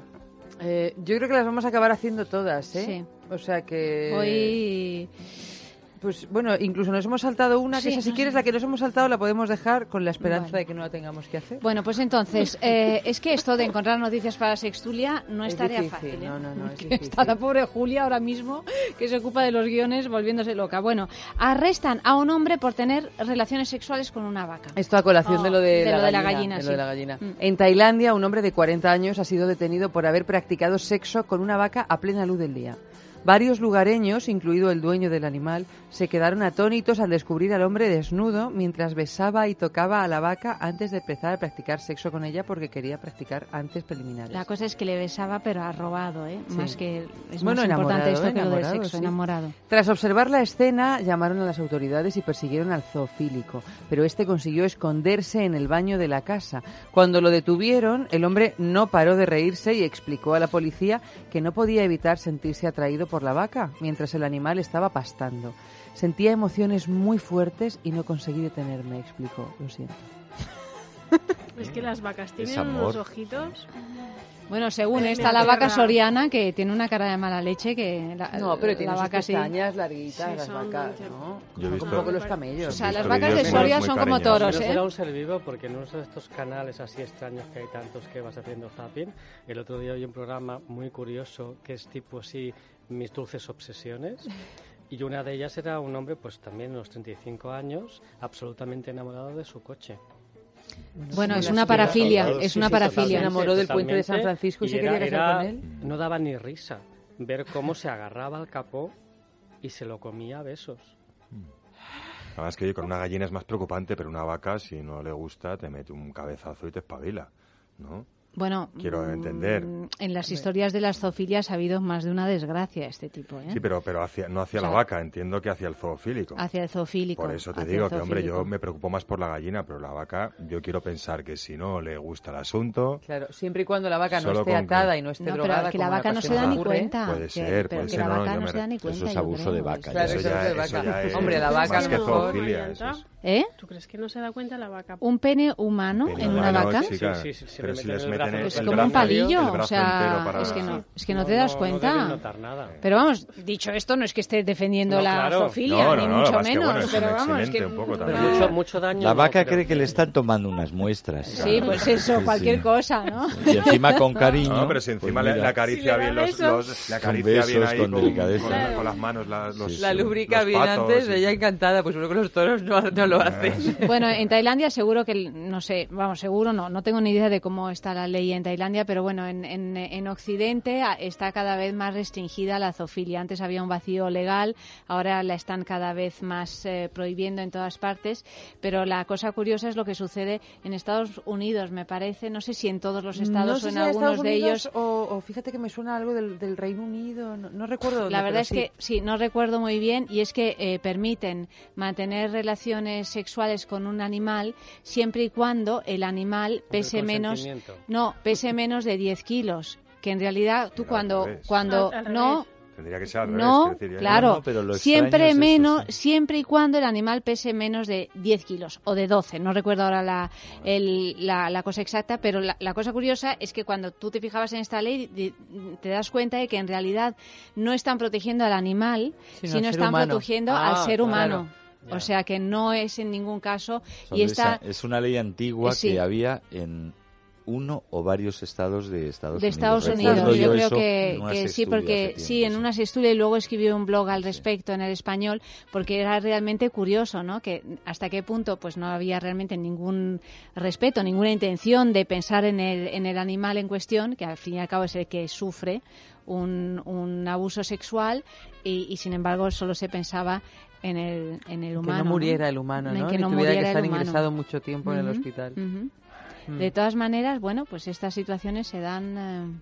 Eh, yo creo que las vamos a acabar haciendo todas, ¿eh? Sí. O sea que... Hoy... Pues bueno, incluso nos hemos saltado una, Sí, que esa, si no quieres, sé. la que nos hemos saltado la podemos dejar con la esperanza Vale. de que no la tengamos que hacer. Bueno, pues entonces, [LAUGHS] eh, es que esto de encontrar noticias para Sextulia no es, Es tarea difícil, fácil. ¿eh? no, no, no, es Que difícil. Está la pobre Julia ahora mismo, que se ocupa de los guiones, volviéndose loca. Bueno, arrestan a un hombre por tener relaciones sexuales con una vaca. Esto a colación de lo de, de la, lo de la gallina, gallina, de sí. lo de la gallina. Mm. En Tailandia, un hombre de 40 años ha sido detenido por haber practicado sexo con una vaca a plena luz del día. Varios lugareños, incluido el dueño del animal, se quedaron atónitos al descubrir al hombre desnudo mientras besaba y tocaba a la vaca antes de empezar a practicar sexo con ella porque quería practicar antes preliminares. La cosa es que le besaba, pero arrobado, ¿eh? Sí. Más que es Bueno, más importante esto que lo del sexo, sí. enamorado. Tras observar la escena, llamaron a las autoridades y persiguieron al zoofílico, pero este consiguió esconderse en el baño de la casa. Cuando lo detuvieron, el hombre no paró de reírse y explicó a la policía que no podía evitar sentirse atraído por la vaca mientras el animal estaba pastando. Sentía emociones muy fuertes y no conseguí detenerme, explicó. Lo siento. [LAUGHS] Es que las vacas tienen unos ojitos. Bueno, según Ay, está la vaca soriana, que tiene una cara de mala leche, que la, No, pero tiene la sus vaca sí. pestañas larguitas, Sí, las vacas, ¿no? Yo he visto- un poco los camellos. O sea, las vacas de Soria son como toros, No ¿eh? será un ser vivo porque en uno de estos canales así extraños que hay tantos que vas haciendo zapping, el otro día oí un programa muy curioso que es tipo así mis dulces obsesiones y una de ellas era un hombre pues también unos 35 años absolutamente enamorado de su coche. Bueno, es una parafilia, es una sí, parafilia. Se enamoró del puente de San Francisco y se era- quería casar era- con él. No daba ni risa ver cómo se agarraba al capó y se lo comía a besos. Además que oye, con una gallina es más preocupante, pero una vaca, si no le gusta, te mete un cabezazo y te espabila, ¿no? Bueno, Quiero mm, entender. En las historias de las zoofilias ha habido más de una desgracia de este tipo, ¿eh? Sí, pero, pero hacia, no hacia O sea, la vaca, entiendo que hacia el zoofílico. Hacia el zoofílico. Por eso te digo que, hombre, yo me preocupo más por la gallina, pero la vaca, yo quiero pensar que si no le gusta el asunto, Claro, siempre y cuando la vaca no esté que- atada y no esté No, pero drogada. que la vaca no se da ni cuenta. Puede ser, pero puede que ser, la no, no se da ni eso cuenta. es yo abuso de vaca, Claro, eso eso ya, es de eso vaca. ya es Hombre, la vaca más que no- zoofilia, eso es. ¿Eh? ¿Tú crees que no se da cuenta la vaca? ¿Un pene humano en una vaca? Sí, sí, sí, se pero le si les el, Es el como brazo- un palillo, el o sea, para- es que no, es que no, No, te das no, no cuenta. debes notar nada. Pero vamos, dicho esto, no es que esté defendiendo No, la claro. zoofilia, No, ni no, no, mucho que menos. pero vamos, es que excelente un poco Pero también. mucho, mucho daño. La no, vaca cree que le están tomando unas muestras. Sí, pues eso, cualquier sí. cosa, ¿no? Y encima con cariño. No, pero si encima pues le, mira, le acaricia bien los, Con acaricia bien besos, ahí con las manos la- La lubrica bien antes, ella encantada, pues luego los toros no, no lo hacen. Bueno, en Tailandia seguro que, no sé, vamos, seguro no, no tengo ni idea de cómo está la ley en Tailandia, pero bueno, en, en, en Occidente a- está cada vez más restringida la zoofilia. Antes había un vacío legal, ahora la están cada vez más eh, prohibiendo en todas partes, pero la cosa curiosa es lo que sucede en Estados Unidos, me parece, no sé si en todos los estados no o en si algunos Estados de Unidos ellos. O, o fíjate que me suena algo del, del Reino Unido, no, no recuerdo. dónde, La verdad es sí. que sí, no recuerdo muy bien y es que eh, permiten mantener relaciones sexuales con un animal siempre y cuando el animal pese menos consentimiento. No pese menos de 10 kilos que en realidad tú cuando cuando no Tendría que ser al revés. no, decir, ya- claro, No, no, pero lo extraño siempre es eso, menos, sí. siempre y cuando el animal pese menos de 10 kilos o de 12, no recuerdo ahora la, el- la, la cosa exacta, pero la, la cosa curiosa es que cuando tú te fijabas en esta ley te das cuenta de que en realidad no están protegiendo al animal, Sino están humano. protegiendo Ah, al ser claro. humano. Ya. O sea que no es en ningún caso Son y esta esa- es una ley antigua Sí. que había en uno o varios estados de Estados de Unidos. Estados Unidos. Yo creo que, sí, porque sí, en sí. una sextulia y luego escribió un blog al respecto en el español, porque era realmente curioso, ¿no? Que hasta qué punto pues no había realmente ningún respeto, ninguna intención de pensar en el, en el animal en cuestión, que al fin y al cabo es el que sufre un, un abuso sexual y, y, sin embargo solo se pensaba en el, en el humano. que no muriera ¿no? el humano, En ¿no? que Ni no tuviera muriera que estar ingresado mucho tiempo en el hospital. ujú. Mm. De todas maneras, bueno, pues estas situaciones se dan eh,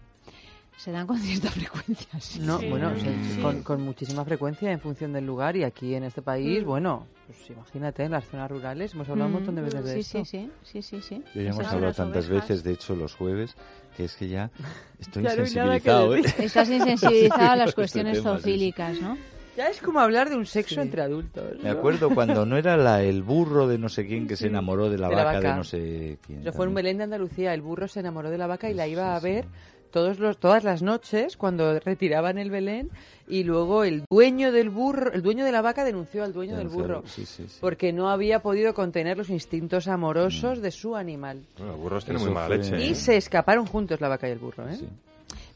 se dan con [LAUGHS] cierta frecuencia. sí. No, Sí. bueno, Sí. con, con muchísima frecuencia en función del lugar y aquí en este país, Mm. bueno, pues imagínate, en las zonas rurales hemos hablado un montón de Mm, veces de sí, esto. sí, sí, sí, sí, sí. Ya hemos hablado tantas ovejas. veces, de hecho, los jueves, que es que ya [LAUGHS] estoy Ya insensibilizado. ¿eh? Estás insensibilizado a las [LAUGHS] este cuestiones tema, sí. zoofílicas, ¿no? Ya es como hablar de un sexo Sí. entre adultos. Me ¿no? acuerdo cuando no era la, el burro de no sé quién que se enamoró de la, De la vaca, de no sé quién. Eso fue también. Belén de Andalucía. El burro se enamoró de la vaca y la iba a Sí, sí. ver todos los, todas las noches cuando retiraban el Belén y luego el dueño del burro, el dueño de la vaca denunció al dueño del burro Sí, sí, sí. porque no había podido contener los instintos amorosos de su animal. Bueno, los burros tienen Eso muy mala leche. Y ¿eh? se escaparon juntos la vaca y el burro, ¿eh?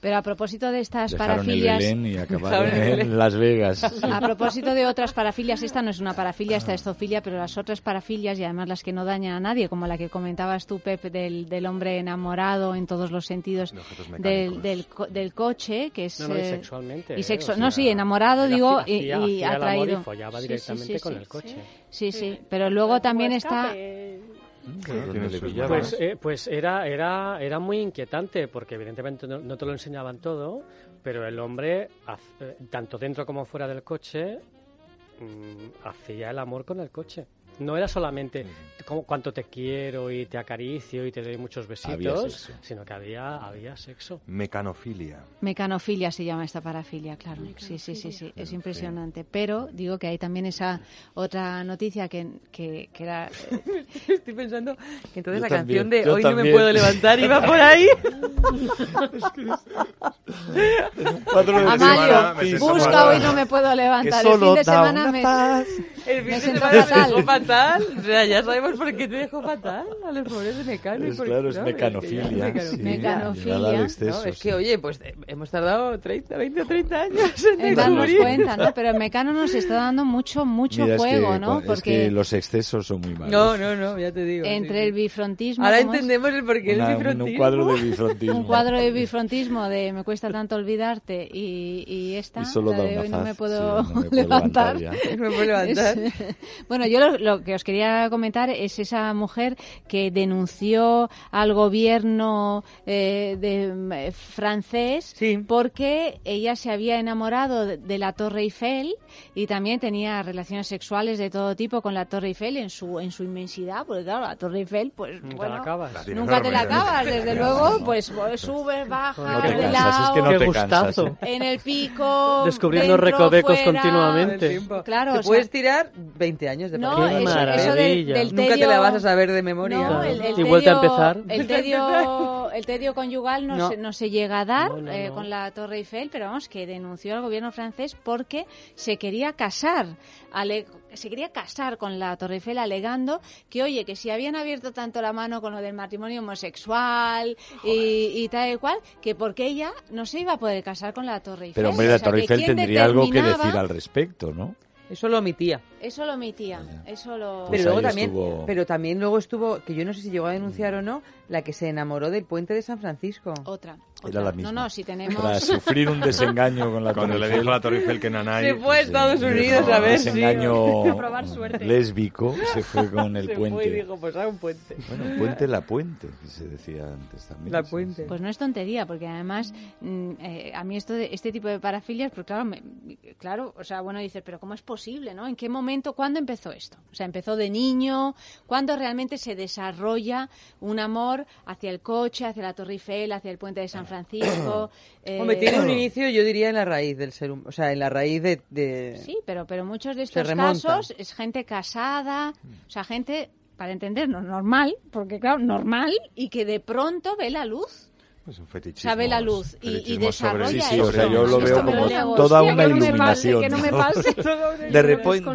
Pero a propósito de estas Dejaron el parafilias, Belén y acabaron el Belén. en Las Vegas. a propósito de otras parafilias, esta no es una parafilia, esta es zoofilia, pero las otras parafilias y además las que no dañan a nadie, como la que comentabas tú, Pep, del, del hombre enamorado en todos los sentidos De objetos del, del, co- del coche, que es... No, no, y eh, sexualmente. y ¿eh? O no, sea, sí, enamorado, digo, y, y el amor atraído. Y follaba Sí, sí, directamente sí, con sí. el coche. Sí, sí, pero luego también está... Le pillaba. Pues, eh, pues era, era, era muy inquietante porque evidentemente no, no te lo enseñaban todo, pero el hombre, eh, tanto dentro como fuera del coche, mm, hacía el amor con el coche. No era solamente como cuánto te quiero y te acaricio y te doy muchos besitos, sino que había, había sexo. Mecanofilia. Mecanofilia se llama esta parafilia, claro. Sí, sí, sí, sí, es impresionante. Pero digo que hay también esa otra noticia que, que, que era... [LAUGHS] Estoy pensando que entonces Yo la también, canción de [LAUGHS] Hoy no me puedo levantar iba por ahí. Amalio, busca hoy no me puedo levantar. [LAUGHS] El fin de semana me... paz. El fin Me fatal. O sea, ya sabemos por qué te dejó fatal a los pobres de Mecano. Pues claro, es no, mecanofilia. que ya- sí, Mecanofilia. No, es sí. que, oye, pues eh, hemos tardado 30, 20 o 30 años en en darnos descubrir. cuenta, ¿no? Pero el Mecano nos está dando mucho, mucho Mira, es juego, que, ¿no? es Porque que los excesos son muy malos. No, no, no, ya te digo. entre sí. el bifrontismo... Ahora ¿cómo es? entendemos el porqué del un, bifrontismo. un cuadro de [LAUGHS] bifrontismo. un cuadro de bifrontismo de me cuesta tanto olvidarte y, y esta Y solo la de una hoy no me puedo, sí, no me [LAUGHS] puedo levantar, levantar ya. No me puedo levantar. Es- bueno yo lo, lo que os quería comentar es esa mujer que denunció al gobierno eh, de, eh, francés Sí. porque ella se había enamorado de, de la Torre Eiffel y también tenía relaciones sexuales de todo tipo con la Torre Eiffel en su en su inmensidad porque claro la Torre Eiffel pues Nunca bueno la acabas. nunca te la acabas desde luego pues, pues subes bajas No te de cansas, es lado que no te cansas. ¿eh? en el pico Descubriendo dentro, recovecos fuera. continuamente. Claro, Te o sea- puedes tirar 20 años de no del, maravilla. del Nunca te la vas a saber de memoria. no, Claro. el, el Y vuelta a tedio- empezar. El tedio, [LAUGHS] el tedio conyugal no, No. Se, no se llega a dar No, no, eh, no. con la Torre Eiffel, pero vamos, que denunció al gobierno francés porque se quería casar, ale- se quería casar con la Torre Eiffel alegando que, oye, que si habían abierto tanto la mano con lo del matrimonio homosexual y, y tal y cual, que porque ella no se iba a poder casar con la Torre Eiffel. Pero hombre, la O sea, Torre Eiffel tendría algo que decir al respecto, ¿no? Eso lo omitía. Eso lo omitía, eso lo... Pero Pues luego ahí también, estuvo- pero también luego estuvo, que yo no sé si llegó a denunciar o no, la que se enamoró del puente de San Francisco. Otra. Era la misma. No, no, si tenemos... Para sufrir un desengaño con la Cuando Torre le dijo a la Torre Eiffel que Nanay... Se fue a Estados Unidos a ver si- desengaño [LAUGHS] A probar suerte. lésbico se fue con el [LAUGHS] Se puente. fue y dijo, pues haga un puente. Bueno, puente la puente, que se decía antes también. La sí, puente. Pues no es tontería, porque además mm, eh, a mí esto de este tipo de parafilias, pues claro, me- claro, o sea, bueno, dices, pero ¿cómo es posible, no? ¿En qué momento, cuándo empezó esto? O sea, empezó de niño, ¿cuándo realmente se desarrolla un amor hacia el coche, hacia la Torre Eiffel, hacia el puente de San Francisco? [COUGHS] eh, Hombre, tiene un inicio, yo diría, en la raíz del ser humano, o sea, en la raíz de... de- Sí, pero, pero muchos de estos casos es gente casada, o sea, gente, para entendernos, normal, porque claro, normal, y que de pronto ve la luz. Es un fetichismo. Sabe la luz y- y sobre- desarrolla Sí, sí, o sea, eso. yo lo veo como toda una iluminación. que no me ¿no? pase. [LAUGHS] De,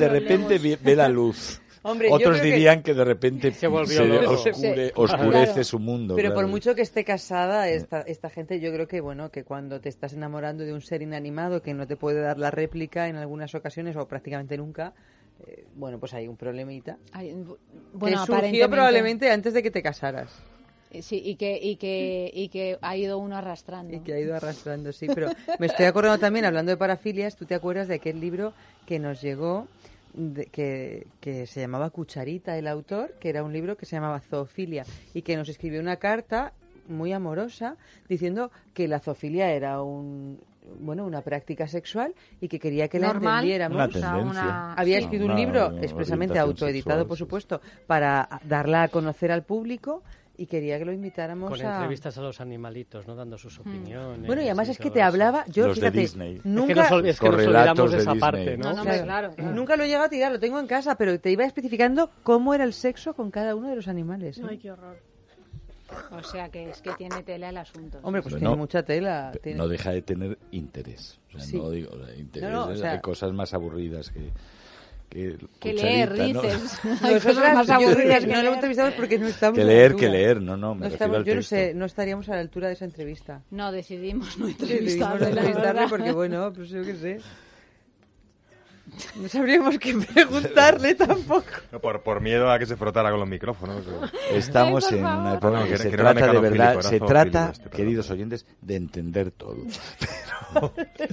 repente ve la luz. Hombre, yo Otros que- dirían que... de repente [LAUGHS] se, volvió oscure- oscurece Claro. su mundo. Pero por mucho que esté casada, esta, esta gente, yo creo que, bueno, que cuando te estás enamorando de un ser inanimado que no te puede dar la réplica en algunas ocasiones o prácticamente nunca, eh, bueno, pues hay un problemita. Ay, bu- que bueno, surgió probablemente antes de que te casaras. Sí, y que, y que, y que ha ido uno arrastrando. Y que ha ido arrastrando, sí. Pero me estoy acordando también, hablando de parafilias, ¿tú te acuerdas de aquel libro que nos llegó, de- que, que se llamaba Cucharita, el autor, que era un libro que se llamaba Zoofilia, y que nos escribió una carta muy amorosa diciendo que la zoofilia era un bueno una práctica sexual y que quería que la entendiéramos Una había Sí. escrito un libro expresamente autoeditado sexual, por sí. supuesto para darla a conocer al público y quería que lo invitáramos Con a entrevistas a los animalitos, ¿no? Dando sus opiniones. bueno, y además es que te eso. hablaba, yo Los de fíjate, Disney. Es que nunca, nos es que nos olvidamos de de esa Disney. parte, ¿no? No, no, Claro. claro, claro. nunca lo he llegado a tirar, lo tengo en casa, pero te iba explicando cómo era el sexo con cada uno de los animales. ¿eh? Ay, qué horror. O sea, que es que tiene tela el asunto. Hombre, pues Bueno, tiene mucha tela. tiene- No deja de tener interés. O sea, Sí. no digo, o sea, interés, No, no, o sea- hay cosas más aburridas que... Que, leer, ¿no? dices. [LAUGHS] Nosotras, más aburridas que no lo entrevistamos porque no estamos Que a la leer, que leer, no, no, me refiero estamos, al yo no sé, no estaríamos a la altura de esa entrevista. No, decidimos no Decidimos entrevistarle, la entrevistarle verdad. porque, bueno, pues yo qué sé. No sabríamos qué preguntarle tampoco. [LAUGHS] Por, por miedo a que se frotara con los micrófonos. Estamos Ay, en una época que que se trata de verdad, se trata, este, queridos oyentes, de entender todo.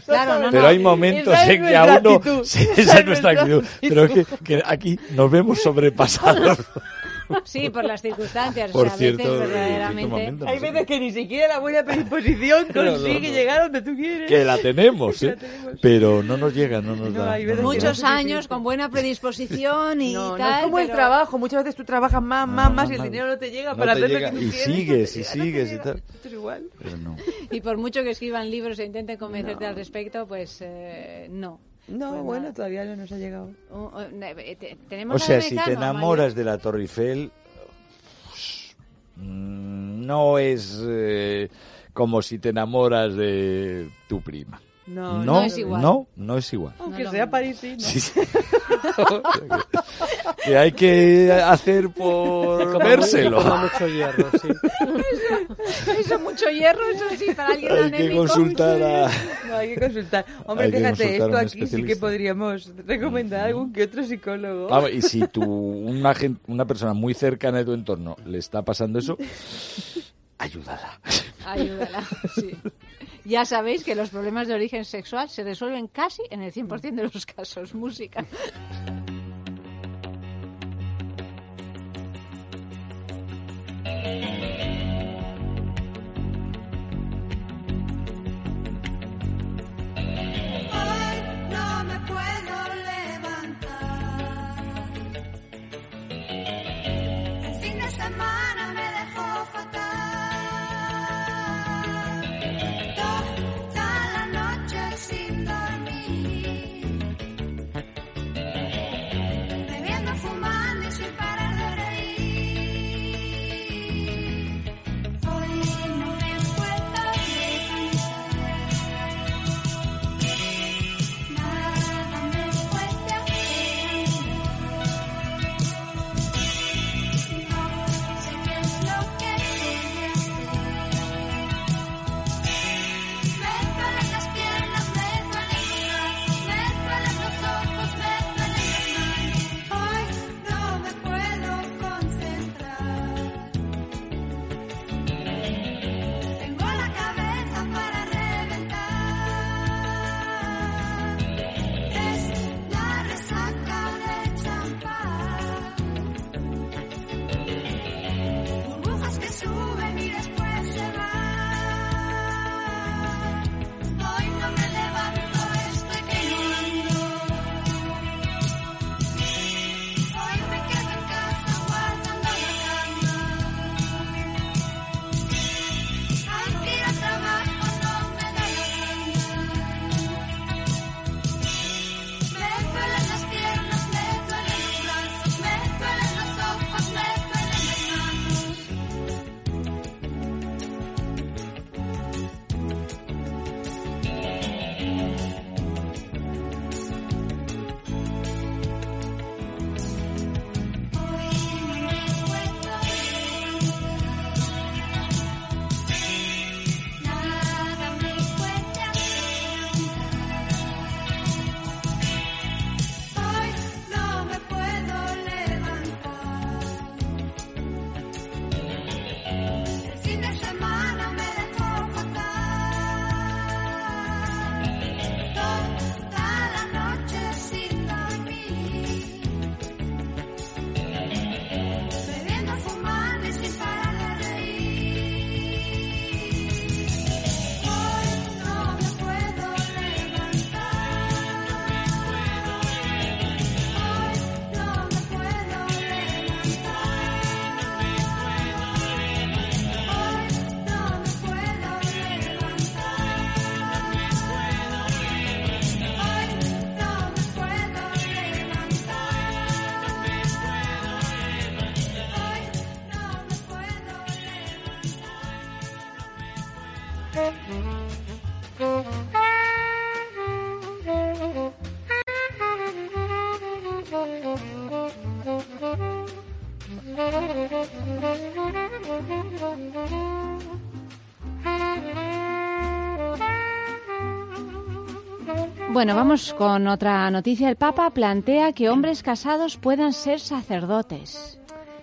Claro, no, Pero no. hay momentos esa en que a uno sí, [LAUGHS] Esa esa es es nuestra nuestra actitud, pero es que, que aquí nos vemos [LAUGHS] sobrepasados. Sí, por las circunstancias. Por o sea, cierto, a veces cierto verdaderamente... momento, no Hay sé. veces que ni siquiera la buena predisposición [LAUGHS] No, no, consigue no. llegar donde tú quieres. que la tenemos, [LAUGHS] ¿eh? pero no nos llega, no nos No, da. hay. Muchos años con buena predisposición y No, no tal. es como el trabajo. Muchas veces tú trabajas más, más, No, más no, y el dinero no te llega No para te hacer llega lo que tú y quieres. sigues, y sigues y tal. Esto es igual. Pero no. [LAUGHS] Y por mucho que escriban libros e intenten convencerte al respecto, pues eh, no. No, Pues bueno, nada. todavía no nos ha llegado. Uh, uh, eh, te- tenemos O sea, de si te enamoras de la Torre Eiffel, mm, no es eh, como si te enamoras de tu prima. No, no es igual. No, no es igual. Aunque sea parisino. Sí, sí. [LAUGHS] que hay que hacer por vérselo. Mucho hierro, sí. [LAUGHS] Eso mucho hierro, eso sí, para alguien Hay que consultar a... No, hay que consultar. Hombre, Hay fíjate, esto aquí sí que podríamos recomendar a algún que otro psicólogo. Vamos, y si tú, una, gen- una persona muy cercana de tu entorno le está pasando eso, [LAUGHS] ayúdala. Ayúdala, sí. Ya sabéis que los problemas de origen sexual se resuelven casi en el 100% de los casos. Música. Bueno, vamos con otra noticia. El Papa plantea que hombres casados puedan ser sacerdotes.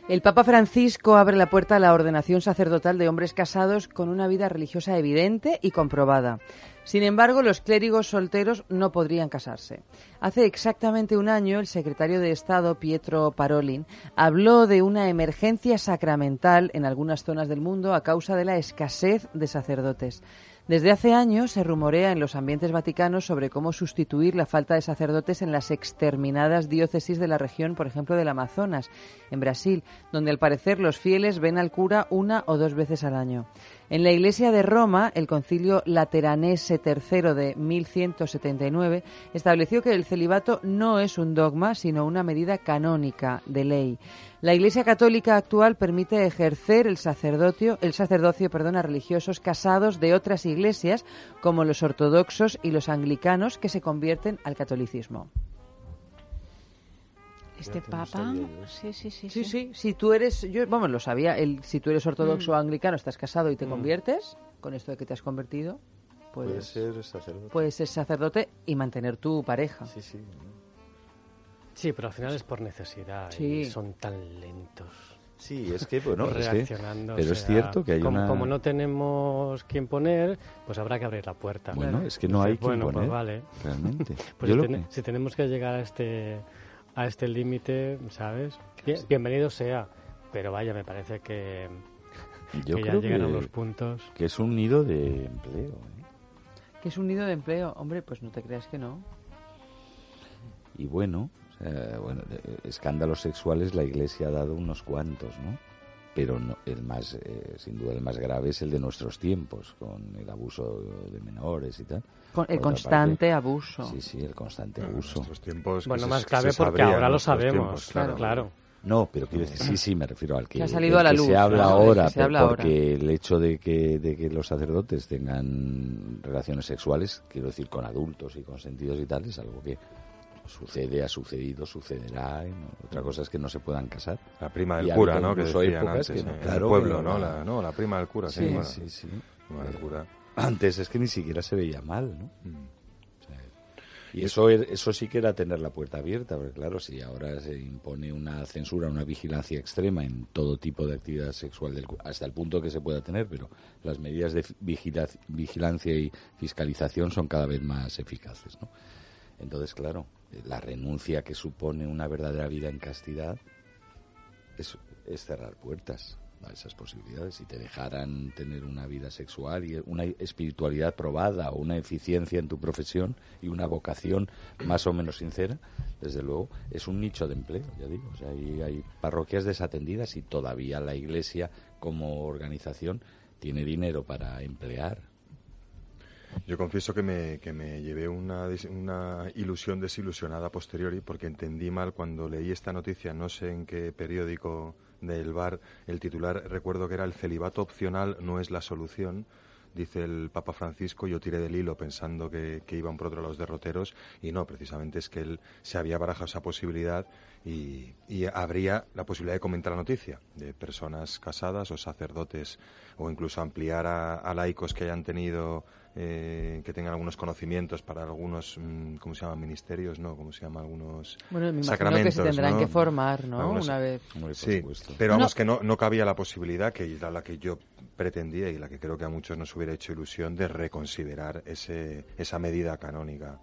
El Papa Francisco abre la puerta a la ordenación sacerdotal de hombres casados con una vida religiosa evidente y comprobada. Sin embargo, los clérigos solteros no podrían casarse. Hace exactamente un año, el secretario de Estado, Pietro Parolin, habló de una emergencia sacramental en algunas zonas del mundo a causa de la escasez de sacerdotes. Desde hace años se rumorea en los ambientes vaticanos sobre cómo sustituir la falta de sacerdotes en las exterminadas diócesis de la región, por ejemplo, del Amazonas, en Brasil, donde al parecer los fieles ven al cura una o dos veces al año. En la Iglesia de Roma, el Concilio Lateranese III de 1179 estableció que el celibato no es un dogma, sino una medida canónica de ley. La Iglesia Católica actual permite ejercer el sacerdocio, el sacerdocio, perdón, a religiosos casados de otras iglesias, como los ortodoxos y los anglicanos, que se convierten al catolicismo. Este Papa, sí, sí, sí, Sí, sí, si tú eres, yo, vamos, lo sabía, el, si tú eres ortodoxo o anglicano, estás casado y te Mm. conviertes, con esto de que te has convertido, Puede puedes, ser sacerdote. puedes ser sacerdote y mantener tu pareja. Sí, sí. Sí, pero al final es por necesidad Sí. y son tan lentos. Sí, es que, bueno, es que- pero o es cierto que hay como, una- como no tenemos quien poner, pues habrá que abrir la puerta. Bueno, es que no hay quien Bueno, pues poner, vale. realmente. [LAUGHS] Pues Yo si, lo ten- que- si tenemos que llegar a este a este límite, ¿sabes? Bien- bienvenido sea, pero vaya, me parece que, Yo que ya llegaron que- los puntos. que es un nido de empleo. ¿eh? Que es un nido de empleo, hombre, pues no te creas que no. Y bueno, o sea, bueno, de- escándalos sexuales la Iglesia ha dado unos cuantos, ¿no? Pero no- el más, eh, sin duda el más grave es el de nuestros tiempos, con el abuso de menores y tal. Con- el constante parte, abuso. Sí, sí, el constante Claro, en abuso. nuestros tiempos, Bueno, más se- clave se porque ahora lo sabemos, tiempos, claro, claro. No, pero quiero decir, sí, sí, me refiero al que, Que ha salido a la luz, se habla ahora, se habla ahora. porque el hecho de que, de que los sacerdotes tengan relaciones sexuales, quiero decir, con adultos y consentidos y tal, es algo que sucede, ha sucedido, sucederá. ¿no? Otra cosa es que no se puedan casar. La prima del Y cura, ¿no? Que decían antes, que, eh, en claro, el pueblo, ¿no? la- no, la prima del cura, sí. Sí, sí, sí. prima del cura. Antes es que ni siquiera se veía mal, ¿no? Mm. O sea, y eso, eso sí que era tener la puerta abierta, porque claro, si ahora se impone una censura, una vigilancia extrema en todo tipo de actividad sexual, del hasta el punto que se pueda tener, pero las medidas de vigila- vigilancia y fiscalización son cada vez más eficaces, ¿no? Entonces, claro, la renuncia que supone una verdadera vida en castidad es, cerrar puertas a esas posibilidades. Si te dejaran tener una vida sexual y una espiritualidad probada o una eficiencia en tu profesión y una vocación más o menos sincera, desde luego es un nicho de empleo, ya digo. O sea, hay, hay parroquias desatendidas y todavía la Iglesia como organización tiene dinero para emplear. Yo confieso que me, que me llevé una, una ilusión desilusionada posteriori porque entendí mal cuando leí esta noticia, no sé en qué periódico del bar, el titular, recuerdo que era el celibato opcional no es la solución, dice el Papa Francisco, yo tiré del hilo pensando que, que iban por otro los derroteros y no, precisamente es que él se había barajado esa posibilidad y, y habría la posibilidad de comentar la noticia de personas casadas o sacerdotes o incluso ampliar a, a laicos que hayan tenido eh, que tengan algunos conocimientos para algunos mm, ¿cómo se llaman? ministerios no ¿cómo se llama? algunos Bueno, me imagino que sacramentos se tendrán ¿no? que formar, ¿no? Algunos- Una vez. sí pero vamos que no, no cabía la posibilidad que era la que yo pretendía y la que creo que a muchos nos hubiera hecho ilusión de reconsiderar ese, esa medida canónica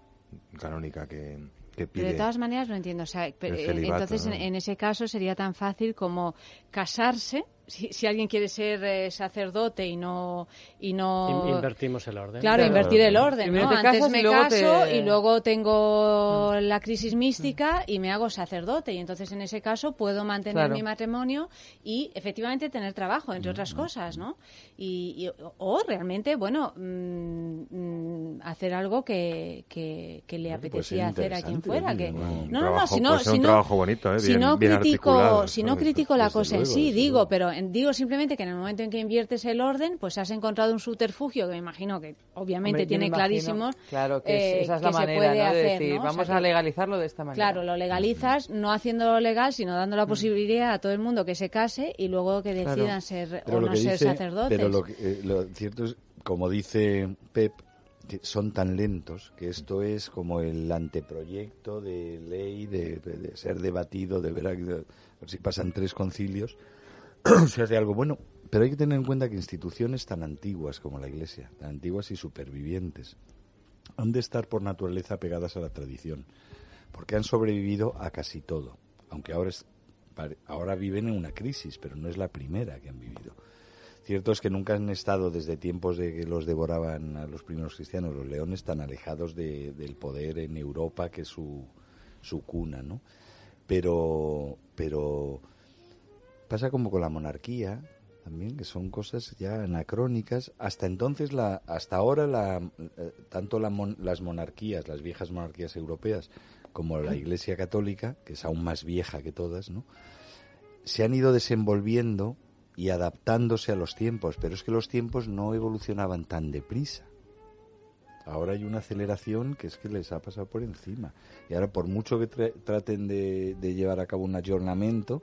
canónica que, Pero pide de todas maneras no entiendo. O sea, eh, celibato, entonces, en ese caso sería tan fácil como casarse. Si, si alguien quiere ser eh, sacerdote y no y no In- invertimos el orden. Claro, invertir el orden, Antes casas me luego caso te- y luego tengo la crisis mística y me hago sacerdote y entonces en ese caso puedo mantener Claro. mi matrimonio y efectivamente tener trabajo, entre otras cosas, ¿no? Y, y- o realmente, bueno, mm, mm, hacer algo que, que, que le puede apetecía hacer a quien fuera. Que, ¿no? No, no, si no, si no- trabajo bonito, ¿eh? si no bien critico, si no critico la cosa en sí, digo, pero digo simplemente que en el momento en que inviertes el orden, pues has encontrado un subterfugio que me imagino que obviamente Hombre, tiene me imagino, clarísimo. Claro, que es- eh, esa es la manera puede ¿no? de hacer, decir, ¿no? O sea vamos a legalizarlo de esta manera. Claro, lo legalizas no haciéndolo legal, sino dando la Mm. posibilidad a todo el mundo que se case y luego que Claro. decidan ser Pero o no ser dice- sacerdotes. Pero lo, que- eh, lo cierto es, como dice Pep, que son tan lentos que esto es como el anteproyecto de ley de, de ser debatido, de ver si pasan tres concilios, [CLEARS THROAT] se hace algo bueno. Pero hay que tener en cuenta que instituciones tan antiguas como la Iglesia, tan antiguas y supervivientes, han de estar por naturaleza pegadas a la tradición, porque han sobrevivido a casi todo, aunque ahora, es, ahora viven en una crisis, pero no es la primera que han vivido. Cierto es que nunca han estado desde tiempos de que los devoraban a los primeros cristianos, los leones, tan alejados de- del poder en Europa, que es su, su cuna, ¿no? Pero, pero pasa como con la monarquía también, que son cosas ya anacrónicas. Hasta entonces, la, hasta ahora, la, eh, tanto la mon- las monarquías, las viejas monarquías europeas, como la Iglesia Católica, que es aún más vieja que todas, ¿no? se han ido desenvolviendo y adaptándose a los tiempos, pero es que los tiempos no evolucionaban tan deprisa. Ahora hay una aceleración que es que les ha pasado por encima. Y ahora, por mucho que tra- traten de, de llevar a cabo un ayornamiento,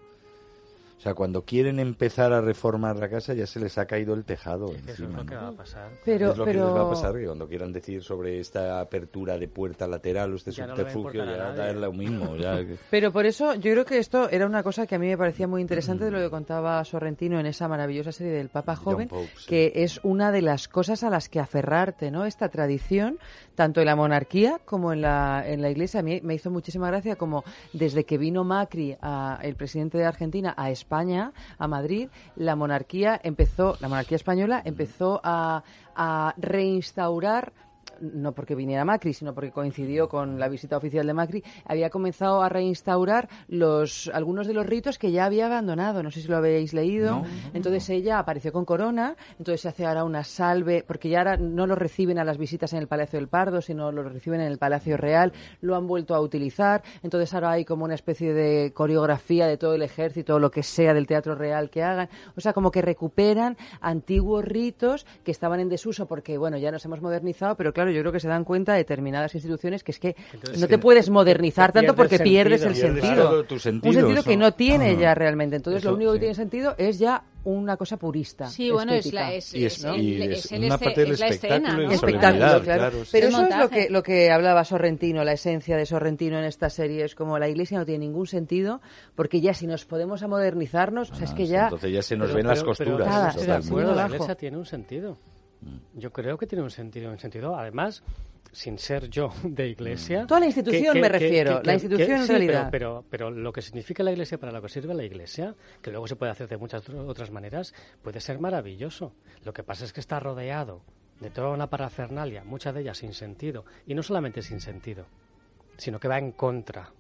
o sea, cuando quieren empezar a reformar la casa ya se les ha caído el tejado Eso es encima. lo que ¿no? va a pasar. Pero- es lo que pero- les va a pasar, que cuando quieran decir sobre esta apertura de puerta lateral o este Ya no le va a subterfugio, a ya da lo mismo. ya [LAUGHS] que- Pero por eso yo creo que esto era una cosa que a mí me parecía muy interesante de lo que contaba Sorrentino en esa maravillosa serie del Papa Joven, Pope, sí. que es una de las cosas a las que aferrarte, ¿no? Esta tradición, tanto en la monarquía como en la, en la Iglesia. A mí me hizo muchísima gracia como desde que vino Macri, a- el presidente de Argentina, a España, a Madrid, la monarquía empezó, la monarquía española empezó a, a reinstaurar no porque viniera Macri, sino porque coincidió con la visita oficial de Macri, había comenzado a reinstaurar los algunos de los ritos que ya había abandonado. No sé si lo habéis leído. No. Entonces ella apareció con corona, entonces se hace ahora una salve, porque ya ahora no lo reciben a las visitas en el Palacio del Pardo, sino lo reciben en el Palacio Real, lo han vuelto a utilizar, entonces ahora hay como una especie de coreografía de todo el ejército, lo que sea del Teatro Real que hagan, o sea, como que recuperan antiguos ritos que estaban en desuso porque, bueno, ya nos hemos modernizado, pero claro, yo creo que se dan cuenta determinadas instituciones que es que Entonces, no que- te puedes modernizar tanto porque pierdes el sentido. Pierdes sentido. sentido, Un sentido eso. que no tiene Ajá. ya realmente. Entonces, Eso, lo único que sí. tiene sentido es ya una cosa purista. Sí, bueno, es estética. la- es- Y es- es el- y es es el una esce- parte del es la escena, ¿no? espectáculo, claro. claro, sí. Pero eso es lo montaje. que, lo que hablaba Sorrentino, la esencia de Sorrentino en esta serie. Es como la iglesia no tiene ningún sentido, porque ya si nos podemos a modernizarnos, o sea, es que ya... Entonces ya se nos Pero- ven las pero- pero costuras. Nada, estoy de acuerdo, la iglesia tiene un sentido. Yo creo que tiene un sentido, un sentido, además, sin ser yo [LAUGHS] de iglesia. Toda la institución me refiero, la institución en sí, realidad. Pero, pero, pero lo que significa la iglesia para lo que sirve la iglesia, que luego se puede hacer de muchas otras maneras, puede ser maravilloso. Lo que pasa es que está rodeado de toda una parafernalia, muchas de ellas sin sentido, y no solamente sin sentido, sino que va en contra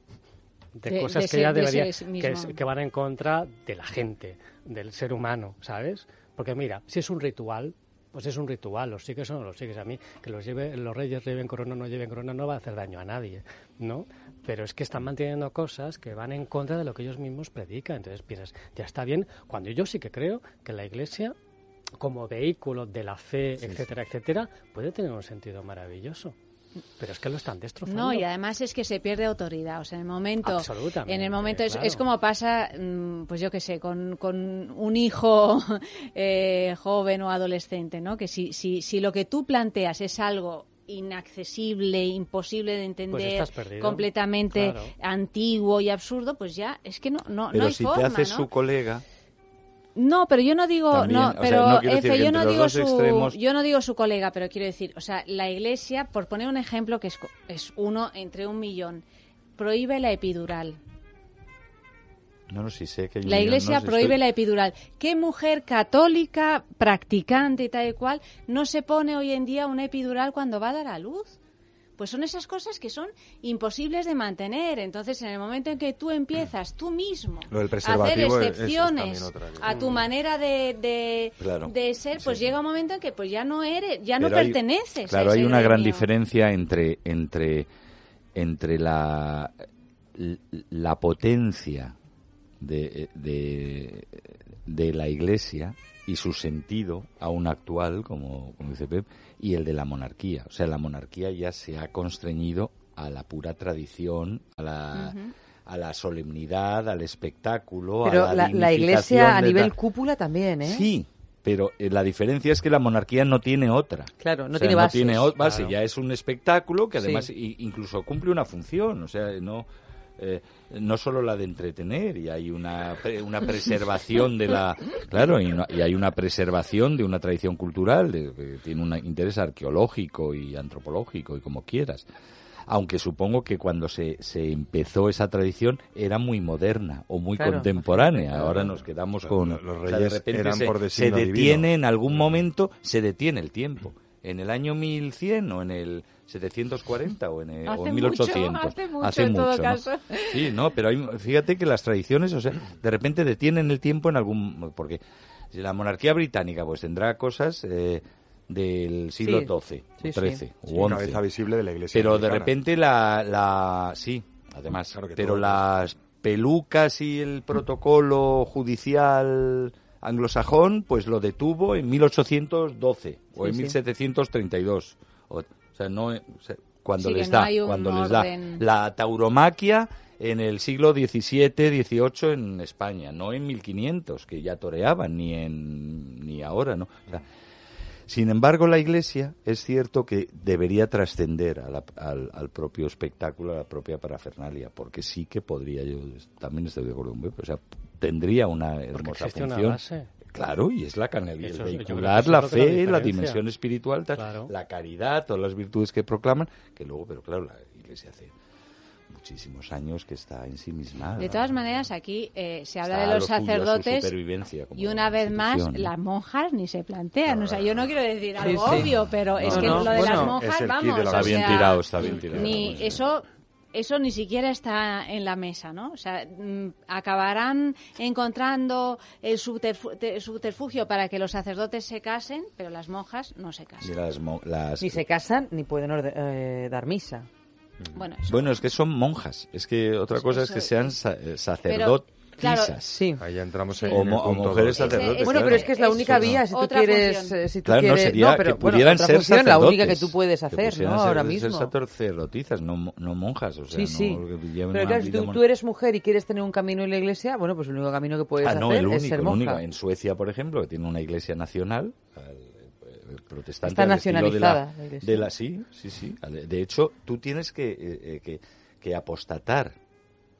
de, De- cosas de que ya de mismo. es- que van en contra de la gente, del ser humano, ¿sabes? Porque mira, si es un ritual, pues es un ritual, los sigues o no los sigues. A mí, que los, lleve, los reyes lleven corona o no lleven corona no va a hacer daño a nadie, ¿no? Pero es que están manteniendo cosas que van en contra de lo que ellos mismos predican. Entonces piensas, ya está bien, cuando yo sí que creo que la iglesia, como vehículo de la fe, etcétera, etcétera, puede tener un sentido maravilloso. Pero es que lo están destrozando. No, y además es que se pierde autoridad. O sea, en el momento. Absolutamente, En el momento es, claro. es como pasa, mm, pues yo qué sé, con, con un hijo [LAUGHS] eh, joven o adolescente, ¿no? Que si, si, si lo que tú planteas es algo inaccesible, imposible de entender, Pues perdido, completamente claro. antiguo y absurdo, pues ya es que no, no, Pero no hay si forma, te haces ¿no? su colega, No, pero yo no digo, También, no, o sea, pero no yo no digo su, extremos- yo no digo su colega, pero quiero decir, o sea, la Iglesia, por poner un ejemplo que es, es uno entre un millón, prohíbe la epidural. no, no, sí sé que La Iglesia no, prohíbe estoy- la epidural. ¿Qué mujer católica, practicante y tal y cual, no se pone hoy en día una epidural cuando va a dar a luz? Pues son esas cosas que son imposibles de mantener. Entonces, en el momento en que tú empiezas tú mismo Lo del a hacer preservativo es- es excepciones a tu manera de, de, Claro. de ser, pues llega un momento en que pues ya no eres, ya no Pero hay- perteneces. a Claro, ese hay una gran diferencia entre, entre, entre la, la potencia de, de, de la Iglesia y su sentido aún actual, como, como dice Pep, y el de la monarquía. O sea, la monarquía ya se ha constreñido a la pura tradición, a la, a la solemnidad, al espectáculo, Pero a la, la, la iglesia a nivel cúpula también, ¿eh? Sí, pero eh, la diferencia es que la monarquía no tiene otra. Claro, no O sea, tiene bases. tiene o- base, Claro. ya es un espectáculo que además incluso cumple una función, o sea, no eh, no solo la de entretener y hay una pre- una preservación de la claro y, no- y hay una preservación de una tradición cultural de- que tiene un interés arqueológico y antropológico y como quieras aunque supongo que cuando se, se empezó esa tradición era muy moderna o muy Claro, contemporánea. Ahora nos quedamos Los- con... los o sea, de reyes repente eran se, por se designio divino. detiene en algún momento, se detiene el tiempo. En el año 1100 o en el 740 o en, el, o Hace en mucho, 1800. hace mucho en todo ¿no? caso. Sí, no, pero hay- fíjate que las tradiciones, o sea, de repente detienen el tiempo en algún... Porque si la monarquía británica pues tendrá cosas eh, del siglo Sí. XII, Sí, sí. XIII Sí, o XI. cabeza visible de la Iglesia Pero de repente la... la sí, además. que pero las pelucas y el protocolo judicial anglosajón pues lo detuvo en 1812 o Sí, en sí. 1732. O, o sea, no... o sea, cuando Sí, les no da, un cuando les da la tauromaquia en el siglo XVII, XVIII en España, no en 1500, que ya toreaban, ni en ni ahora, ¿no? O sea, sin embargo, la Iglesia es cierto que debería trascender al, al propio espectáculo, a la propia parafernalia, porque sí que podría, yo también estoy de acuerdo o sea, tendría una hermosa existe una función. base. Claro, y es la canalidad, vehicular la es fe, la dimensión espiritual, tal, Claro. la caridad, todas las virtudes que proclaman, que luego, pero claro, la Iglesia hace muchísimos años que está ensimismada. De todas maneras, aquí eh, se habla Está de los lo sacerdotes supervivencia como y una vez más las monjas ni se plantean. O sea, yo no quiero decir Sí, algo sí. obvio, pero No, es que no, lo de bueno, las monjas, vamos. de la Está bien tirado, está bien tirado. Ni eso eso ni siquiera está en la mesa, ¿no? O sea, mm, acabarán encontrando el subterfu- te- subterfugio para que los sacerdotes se casen, pero las monjas no se casan. Y las mo- las- Ni se casan ni pueden orde- eh, dar misa. Bueno, Bueno, es que son monjas. Es que otra cosa es que sean sa- eh, claro. Sí. Ahí entramos en O el o punto mujeres sacerdotes, Bueno, pero es que es la única vía si tú quieres, eh, si tú Claro, no quieres, sería no, pero que bueno, pudieran otra ser función, sacerdotes. la única que tú puedes hacer, ¿no? ser- Ahora ser mismo. sacerdotisas, no, no monjas. O sea, Sí, sí. no Pero claro, si tú, mon- tú eres mujer y quieres tener un camino en la iglesia, bueno, pues el único camino que puedes Ah, no, hacer el único, es ser el único. monja. En Suecia, por ejemplo, que tiene una iglesia nacional, eh, protestante. Está al estilo de nacionalizada, la- de la- sí, sí, sí. De hecho, tú tienes que, eh, eh, que, que apostatar,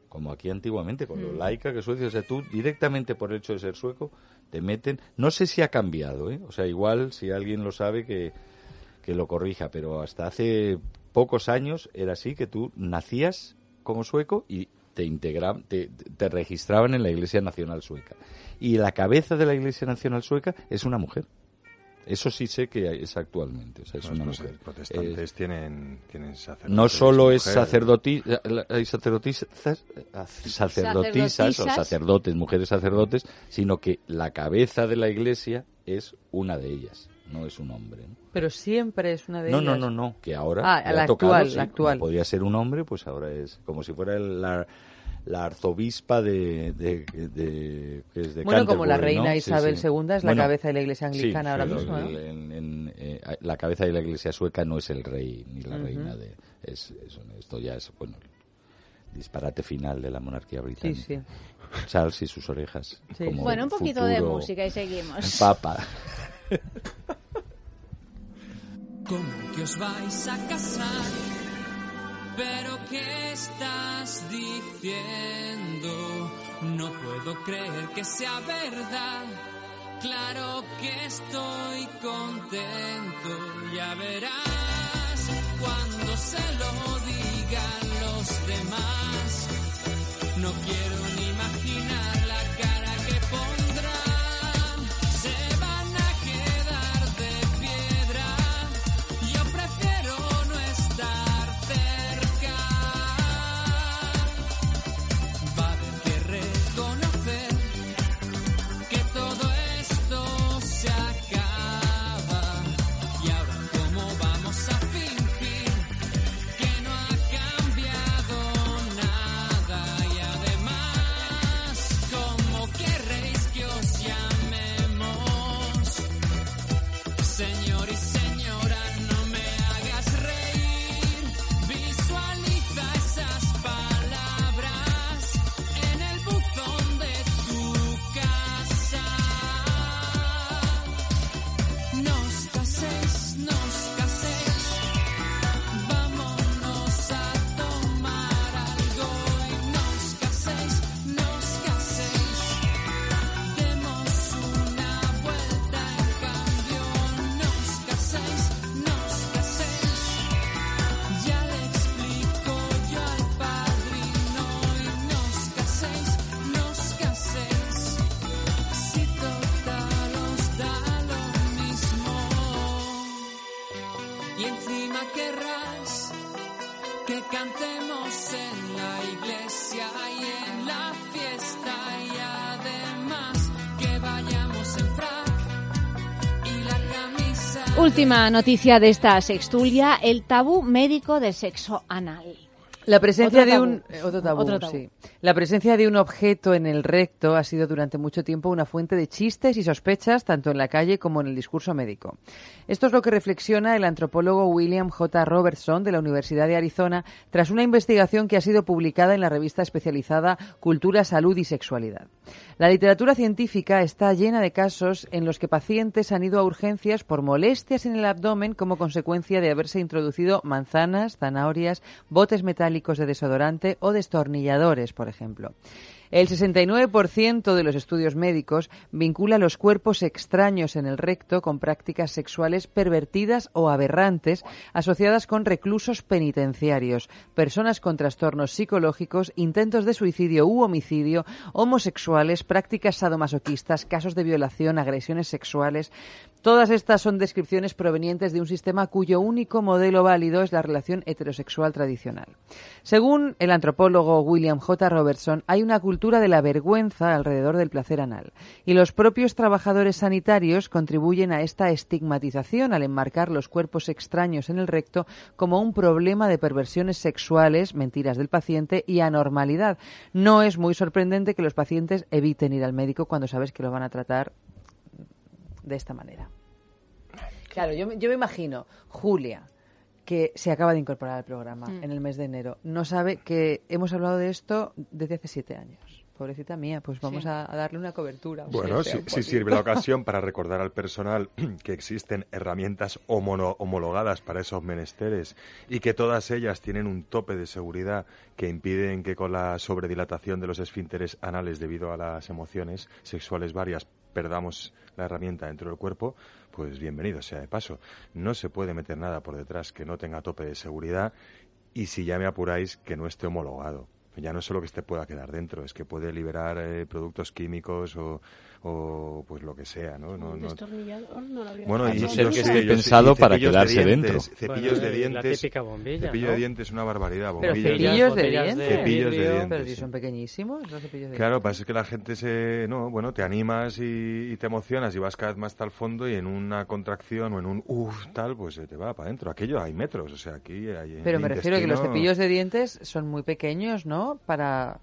como aquí antiguamente, con lo Mm. laica que Suecia. O sea, tú directamente por el hecho de ser sueco, te meten. No sé si ha cambiado, ¿eh? O sea, igual, si alguien lo sabe, que, que lo corrija, pero hasta hace pocos años era así, que tú nacías como sueco y te integraban, te, te registraban en la Iglesia Nacional Sueca. Y la cabeza de la Iglesia Nacional Sueca es una mujer. Eso sí sé que es actualmente, o sea, es Los una prote- mujer. protestantes Eh, tienen, tienen sacerdotes. no solo es mujeres. sacerdoti hay sacerdotisas, sacerdotisas o Sacerdotisas. sacerdotes, mujeres sacerdotes, sino que la cabeza de la iglesia es una de ellas, no es un hombre. ¿no? Pero siempre es una de No, ellas. no, no, no, que ahora Ah, la ha tocado, actual, sí, la actual. podía ser un hombre, pues ahora es como si fuera el- la, la arzobispa de, de, de- es de Bueno, como la Canterbury, ¿no? reina Sí, Isabel sí. II es la Bueno, cabeza de la iglesia sí, anglicana ahora pero mismo, en- en, eh, la cabeza de la iglesia sueca no es el rey ni la Ujú. reina de es, es- esto ya es bueno el disparate final de la monarquía británica sí. Charles y sus orejas Sí. como Bueno, un poquito de música y seguimos. papa [LAUGHS] ¿Cómo que os vais a casar? ¿Pero qué estás diciendo? No puedo creer que sea verdad. Claro que estoy contento, ya verás cuando se lo digan los demás. No quiero Última noticia de esta sextulia, el tabú médico del sexo anal. La presencia Otro de un otro tabú, Otro tabú. sí. La presencia de un objeto en el recto ha sido durante mucho tiempo una fuente de chistes y sospechas tanto en la calle como en el discurso médico. Esto es lo que reflexiona el antropólogo William J. Robertson de la Universidad de Arizona tras una investigación que ha sido publicada en la revista especializada Cultura, Salud y Sexualidad. La literatura científica está llena de casos en los que pacientes han ido a urgencias por molestias en el abdomen como consecuencia de haberse introducido manzanas, zanahorias, botes metálicos de desodorante o destornilladores, por ejemplo. El 69% de los estudios médicos vincula los cuerpos extraños en el recto con prácticas sexuales pervertidas o aberrantes asociadas con reclusos penitenciarios, personas con trastornos psicológicos, intentos de suicidio u homicidio, homosexuales, prácticas sadomasoquistas, casos de violación, agresiones sexuales. Todas estas son descripciones provenientes de un sistema cuyo único modelo válido es la relación heterosexual tradicional. Según el antropólogo William J. Robertson, hay una cultura de la vergüenza alrededor del placer anal y los propios trabajadores sanitarios contribuyen a esta estigmatización al enmarcar los cuerpos extraños en el recto como un problema de perversiones sexuales, mentiras del paciente y anormalidad. No es muy sorprendente que los pacientes eviten ir al médico cuando sabes que lo van a tratar de esta manera. Claro, yo, me- yo me imagino, Julia, que se acaba de incorporar al programa Mm. en el mes de enero, no sabe que hemos hablado de esto desde hace siete años. Pobrecita mía, pues vamos Sí. a, a darle una cobertura. Bueno, si, sirve la [LAUGHS] ocasión para recordar al personal [CLEARS THROAT] que existen herramientas homono- homologadas para esos menesteres y que todas ellas tienen un tope de seguridad que impiden que con la sobredilatación de los esfínteres anales debido a las emociones sexuales varias perdamos la herramienta dentro del cuerpo, pues bienvenido sea de paso. No se puede meter nada por detrás que no tenga tope de seguridad y si ya me apuráis que no esté homologado. Ya no solo que este pueda quedar dentro, es que puede liberar eh, productos químicos o, o, pues lo que sea, ¿no? no, Un no- no lo había Bueno, y no ser que sé, esté sé, pensado para de quedarse dientes, dentro. Cepillos de Bueno, la dientes. típica bombilla, Cepillo ¿no? de dientes es una barbaridad. Pero bombillas- cepillos de dientes. de Cepillos de vidrio. dientes. Pero si son pequeñísimos los cepillos de Claro, pasa que la gente se, no, bueno, te animas y, y te emocionas y vas cada vez más hasta el fondo y en una contracción o en un uff tal, pues se te va para adentro. Aquello hay metros, o sea, aquí hay. Pero el me refiero a que los cepillos de dientes son muy pequeños, ¿no? Para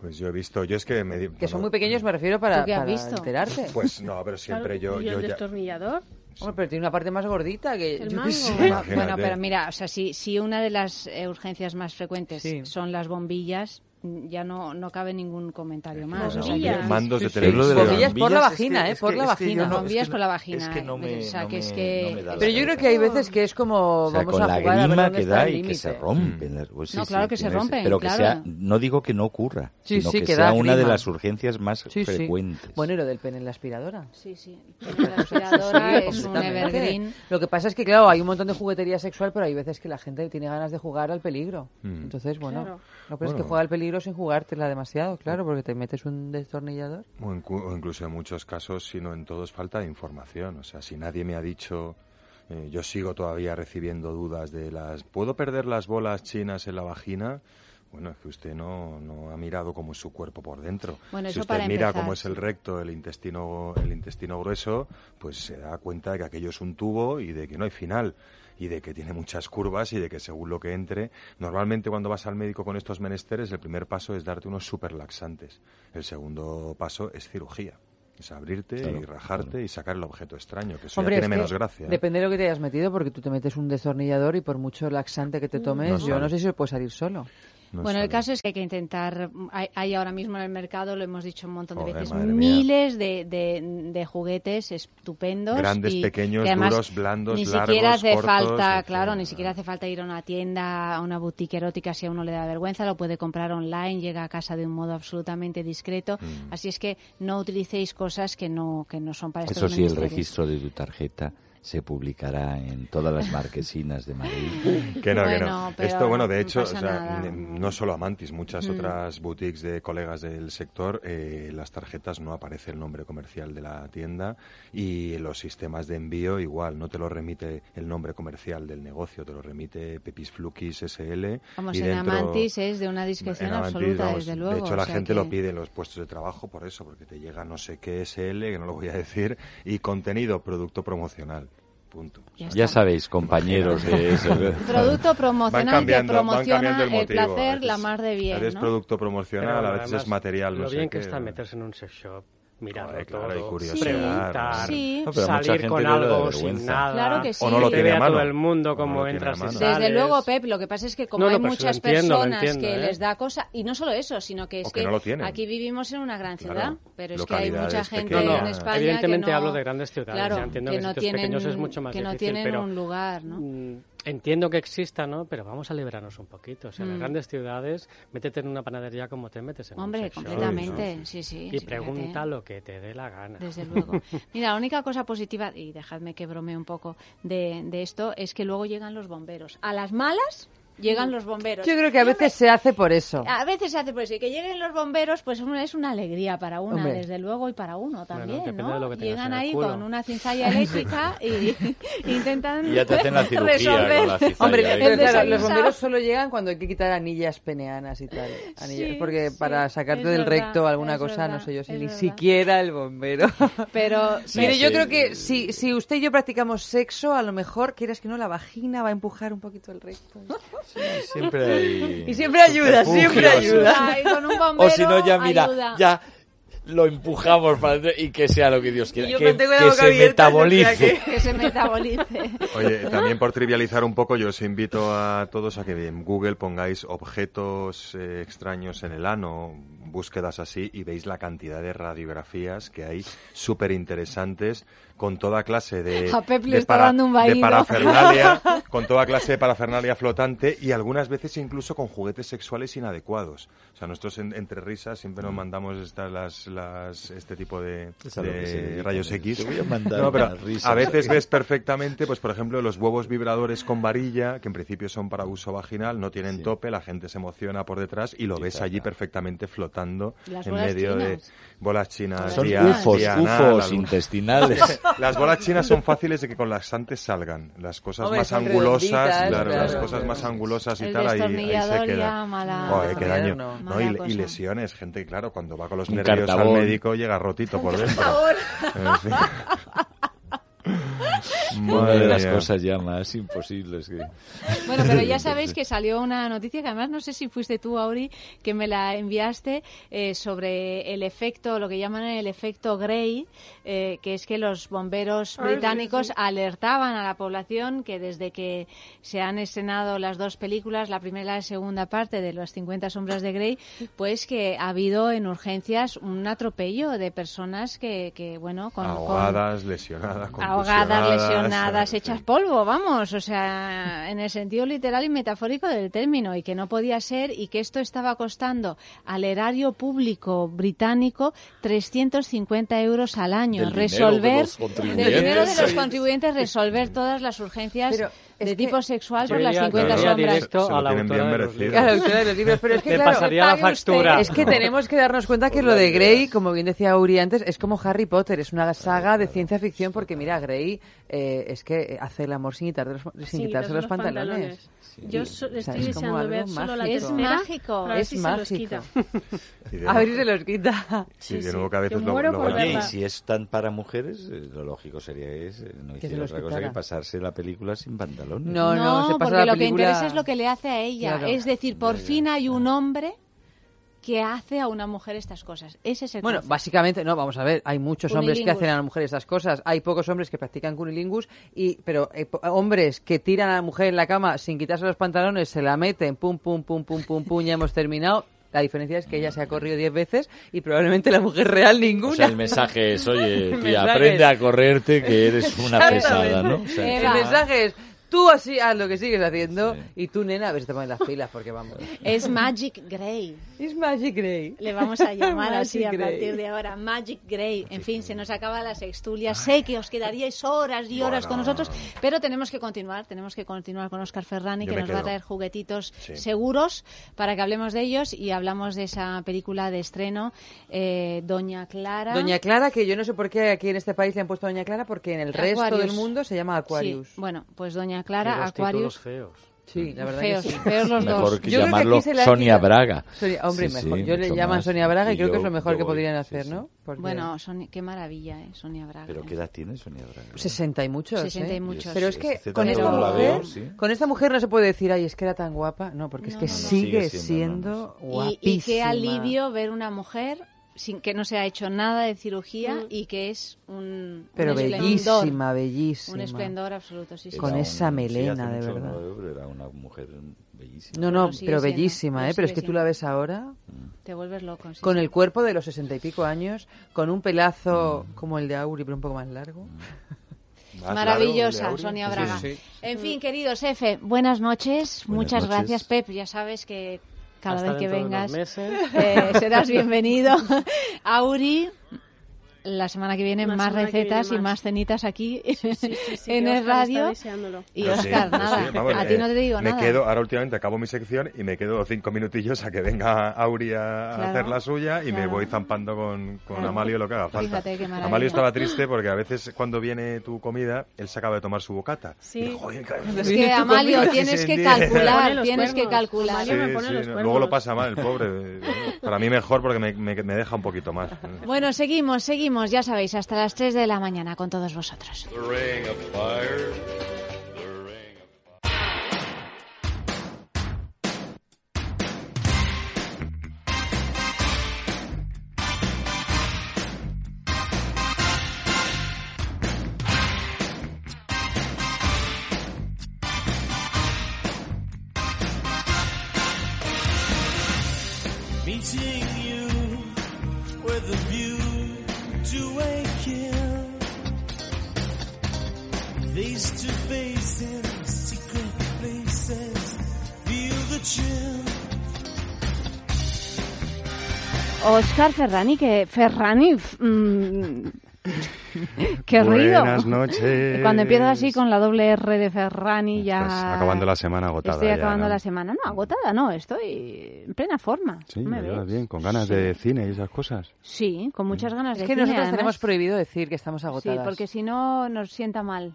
Pues yo he visto, yo es que me. que son muy pequeños me refiero para, ¿Tú qué has para visto? enterarte. Pues no, pero [LAUGHS] siempre Claro, yo, ¿Y el yo ya. destornillador? Hombre, pero tiene una parte más gordita que El yo qué mango. sé. Imagínate. Bueno, pero mira, o sea, si, si una de las eh, urgencias más frecuentes Sí. son las bombillas, ya no, no cabe ningún comentario más. O sea, Bombillas. que- Mandos de Sí, sí. Lo de Bombillas por la bombillas es que- vagina, ¿eh? Por la vagina. no- Bombillas por la no- vagina, Es que no me, o sea, no que es me- que- no me da la Pero yo creo que hay veces que es como O sea, vamos con a la jugar a ver grima que da y que se rompen. pues sí, No, sí, claro que se rompen, Pero que claro. sea, no digo que no ocurra, Sí, sino sí, que, que sea una de las urgencias más Sí, sí. frecuentes. Bueno, y lo del pene en la aspiradora. Sí, sí. [LAUGHS] Pero la aspiradora es un evergreen. Lo que pasa es que, claro, hay un montón de juguetería sexual, pero hay veces que la gente tiene ganas de jugar al peligro. Mm. Entonces, bueno, no pero es que juega al peligro sin jugártela demasiado, claro, porque te metes un destornillador. O, incu- o incluso en muchos casos, si no en todos, falta de información. O sea, si nadie me ha dicho, eh, yo sigo todavía recibiendo dudas de las, ¿puedo perder las bolas chinas en la vagina? Bueno, es que usted no, no ha mirado cómo es su cuerpo por dentro. Bueno, si eso usted para mira empezar, cómo es el recto, el intestino, el intestino grueso, pues se da cuenta de que aquello es un tubo y de que no hay final y de que tiene muchas curvas y de que según lo que entre, normalmente cuando vas al médico con estos menesteres, el primer paso es darte unos superlaxantes. El segundo paso es cirugía. Es abrirte Claro, y rajarte y sacar el objeto extraño, que eso Hombre, ya es tiene que menos gracia. Depende de lo que te hayas metido, porque tú te metes un destornillador y por mucho laxante que te tomes, No yo sale. no sé si puede salir solo. No bueno, el caso es que hay que intentar, hay, hay ahora mismo en el mercado, lo hemos dicho un montón de Joder, veces, miles de, de, de juguetes estupendos. Grandes, y pequeños, duros, blandos, Ni largos, siquiera hace cortos, falta, claro, ni siquiera hace falta ir a una tienda, a una boutique erótica si a uno le da vergüenza, lo puede comprar online, llega a casa de un modo absolutamente discreto. Mm. Así es que no utilicéis cosas que no, que no son para estos Eso sí, el registro de tu tarjeta se publicará en todas las marquesinas de Madrid. [LAUGHS] Que no, que Bueno, no. pero Esto, bueno, de no hecho, o pasa sea, no solo Amantis, muchas Mm. otras boutiques de colegas del sector, eh, las tarjetas no aparece el nombre comercial de la tienda y los sistemas de envío igual, no te lo remite el nombre comercial del negocio, te lo remite Pepis Flukis SL. Vamos, y en dentro- Amantis es de una discreción Amantis, absoluta, vamos, desde luego. De hecho, o la gente que- lo pide en los puestos de trabajo por eso, porque te llega no sé qué SL, que no lo voy a decir, y contenido, producto promocional. Punto. Ya sabéis, compañeros de eso. [LAUGHS] Producto promocional que promociona cambiando el el, motivo. A placer veces- la más de bien, ¿no? producto promocional, Pero a veces además, es material, no Lo sé bien qué. que está meterse en un sex shop, mirarlo Joder, claro, y todo, curiosidad, preguntar, Sí. No, pero mucha salir con algo sin nada, Claro que sí. O no lo que tiene a mano. todo el mundo O no entras y sales. Desde luego, Pep, lo que pasa es que como No, no, hay pues muchas entiendo, personas entiendo, que ¿eh? les da cosa, y no solo eso, sino que es O que no tienen. aquí vivimos en una gran Claro, ciudad, pero es que hay mucha gente en No, España Evidentemente que no, hablo de grandes ciudades, claro, ya entiendo que, que en no sitios tienen, pequeños es mucho más que no difícil, tienen pero, un lugar, ¿no? Entiendo que exista, ¿no? Pero vamos a librarnos un poquito. O sea, en las Mm. grandes ciudades, métete en una panadería como te metes en un Hombre, sex shop, completamente, ¿no? sí, sí, Y sí, pregunta fíjate. lo que te dé la gana. Desde luego. [LAUGHS] Mira, la única cosa positiva, y dejadme que bromee un poco de, de esto, es que luego llegan los bomberos. A las malas llegan los bomberos. Yo creo que a veces se hace por eso. A veces se hace por eso. Y que lleguen los bomberos, pues una- es una alegría para una, Hombre. desde luego, y para uno también, ¿no? de lo que tengas Llegan ahí con una cinzalla [LAUGHS] eléctrica y [LAUGHS] [LAUGHS] intentan Y ya te hacen la cirugía resolver con la Hombre, pero claro, los bomberos solo llegan cuando hay que quitar anillas peneanas y tal. Anillas, Sí, porque sí, para sacarte del verdad, recto alguna cosa, no sé yo, si ni verdad. siquiera el bombero. Pero Mire, Sí, yo sí. creo que si, si usted y yo practicamos sexo, a lo mejor, quieras que no, la vagina va a empujar un poquito el recto. Siempre hay... Y siempre ayuda, siempre ayuda. Ay, con un bombero O si no, ya mira, ayuda. ya lo empujamos para adentro y que sea lo que Dios quiera. Y yo que se metabolice. que- que se metabolice. Oye, también por trivializar un poco, yo os invito a todos a que en Google pongáis objetos eh, extraños en el ano, búsquedas así, y veis la cantidad de radiografías que hay súper interesantes con toda clase de, A Pep le de, está dando un de vaído. parafernalia, [LAUGHS] con toda clase de parafernalia flotante y algunas veces incluso con juguetes sexuales inadecuados. O sea, nosotros en- entre risas siempre nos mandamos estas, las, las, este tipo de, rayos. X. Te voy a mandar No, pero unas risas. a veces ves perfectamente, pues por ejemplo, los huevos vibradores con varilla, que en principio son para uso vaginal, no tienen Sí. tope, la gente se emociona por detrás y lo ves allí perfectamente flotando Las en medio de bolas chinas. Son ufos, intestinales. [LAUGHS] Las bolas chinas son fáciles de que con laxantes salgan. Las cosas Hombre, más angulosas, claro, las claro. cosas más angulosas y El tal, ahí, ahí se queda. mala- qué daño. no. No, y, lesiones, gente, claro, cuando va con los Un nervios cartabón. al médico llega rotito por dentro. En fin. [LAUGHS] Una [LAUGHS] Madre de las cosas ya más imposibles que... Bueno, pero ya [LAUGHS] sabéis que salió una noticia que además no sé si fuiste tú, Auri, que me la enviaste eh, sobre el efecto, lo que llaman el efecto Grey, eh, que es que los bomberos Ay, sí, británicos sí. alertaban a la población que desde que se han estrenado las dos películas, la primera y la segunda parte de las 50 sombras de Grey, pues que ha habido en urgencias un atropello de personas que, que bueno, con, con- ahogadas, lesionadas, ahogadas, lesionadas, hechas polvo, vamos, o sea, en el sentido literal y metafórico del término, y que no podía ser, y que esto estaba costando al erario público británico 350 euros al año. Del dinero de resolver, los del dinero de los contribuyentes, resolver todas las urgencias Pero es de que tipo sexual por las iría- 50 yo iría sombras. a la autora de los merecido. A la libros. autora de los libros, pero es que claro, pasaría la usted. factura. Es que tenemos que darnos cuenta que lo de Grey, como bien decía Uri antes, es como Harry Potter, es una saga de ciencia ficción porque mira, Grey eh, es que hace el amor sin, quitar de los- sin Sí, quitarse los, pantalones. Yo so- O sea, estoy es como deseando ver solo la mágico. Es mágico. Es si se los mágico. [LAUGHS] de [LAUGHS] A ver si nuevo- se los quita. Sí, de Sí, nuevo sí. que a veces Yo lo, lo Oye, y si es tan para mujeres, eh, lo lógico sería que es, eh, no Que hiciera los otra cosa que pasarse la película sin pantalones. No, no, se pasa porque la lo que película- interesa es lo que le hace a ella. Claro. Es decir, por fin hay un hombre que hace a una mujer estas cosas. Ese es el Bueno, concepto. básicamente, no, vamos a ver, hay muchos hombres que hacen a la mujer estas cosas, hay pocos hombres que practican cunilingus, y, pero eh, hombres que tiran a la mujer en la cama sin quitarse los pantalones, se la meten, pum, pum, pum, pum, pum, pum, ya hemos terminado. La diferencia es que ella se ha corrido diez veces y probablemente la mujer real ninguna. O sea, el mensaje es, [LAUGHS] oye, tía, aprende a correrte que eres una pesada, ¿no? O sea, El mensaje es, tú así haz lo que sigues haciendo y tú, nena, a ver si te pones las pilas, porque vamos. Es Magic Grey. Es Magic Grey. Le vamos a llamar así a partir de ahora. Magic Grey. En fin, se nos acaba la sextulia. Sé que os quedaríais horas y horas con nosotros, pero tenemos que continuar. Tenemos que continuar con Oscar Ferrani, Yo que nos va a traer juguetitos Sí. seguros para que hablemos de ellos y hablamos de esa película de estreno, eh, Doña Clara. Doña Clara, que yo no sé por qué aquí en este país le han puesto Doña Clara, porque en el resto del mundo se llama Aquarius. Sí, bueno, pues Doña Clara, los Aquarius. títulos feos. Sí, la verdad Feos, que sí. feos los Mejor dos. que Yo creo que llamarlo aquí se le Sonia Braga. Sonia- hombre, Sí, mejor. sí, Yo le mucho llaman más. Sonia Braga y, Y creo que es yo- lo mejor yo que voy, podrían sí, hacer, sí. ¿no? Porque- Bueno, Sonia- qué maravilla, ¿eh? Sonia Braga. ¿Pero qué edad tiene Sonia Braga? 60 y muchos. 60 y ¿eh? muchos. Pero es que Hace con tanto esta, no la mujer, veo, sí. con esta mujer no se puede decir, ay, es que era tan guapa. No, porque es que sigue, Sigue siendo, siendo, Y, guapísima. y qué alivio ver una mujer sin que no se ha hecho nada de cirugía Mm. y que es un, Pero un esplendor. bellísima, bellísima. Un esplendor absoluto, sí, sí. Con Era esa un- sí, melena, hace de verdad. pero era una mujer bellísima. No, no, pero siendo, bellísima, lo ¿eh? Pero es que tú la ves ahora Te vuelves loco. sí, con sí. el cuerpo de los sesenta y pico años, con un pelazo como el de Auri, pero un poco más largo. [LAUGHS] Maravillosa, largo, Sonia. Braga. Sí, sí. En fin, queridos Efe, buenas noches. Buenas Muchas noches. gracias, Pep. Ya sabes que cada Hasta vez que vengas eh, serás bienvenido. [LAUGHS] Auri, la semana que viene La más que viene recetas y más. más cenitas aquí Sí, sí, sí, [LAUGHS] en el radio. Y sí, Oscar, nada, sí, vamos, a ti eh, no te digo me nada. quedo, ahora últimamente acabo mi sección y me quedo cinco minutillos a que venga Auri a, Claro, hacer la suya y me claro. voy zampando con, con Claro. Amalio lo que haga falta. Fíjate qué maravilla. Amalio estaba triste porque a veces cuando viene tu comida, él se acaba de tomar su bocata. Sí. Y digo, "Joder, claro, Es que, Amalio, comida". tienes que calcular, [LAUGHS] tienes que calcular. Me luego lo pasa mal el pobre. Para mí mejor porque me, me- me deja un poquito más. Bueno, seguimos, seguimos, ya sabéis, hasta las 3 de la mañana con todos vosotros. Oscar Ferrani, que Ferrani, mm, [LAUGHS] qué ruido. Buenas noches. [LAUGHS] Cuando empiezas así con la doble R de Ferrani ya... Estás acabando la semana agotada. Estoy ya, acabando ¿no? la semana. No, agotada no, estoy en plena forma. Sí, ¿No me ves? bien, con ganas Sí. de cine y esas cosas. Sí, con muchas ganas Es de que cine, nosotros además. tenemos prohibido decir que estamos Sí, agotadas. porque si no nos sienta mal.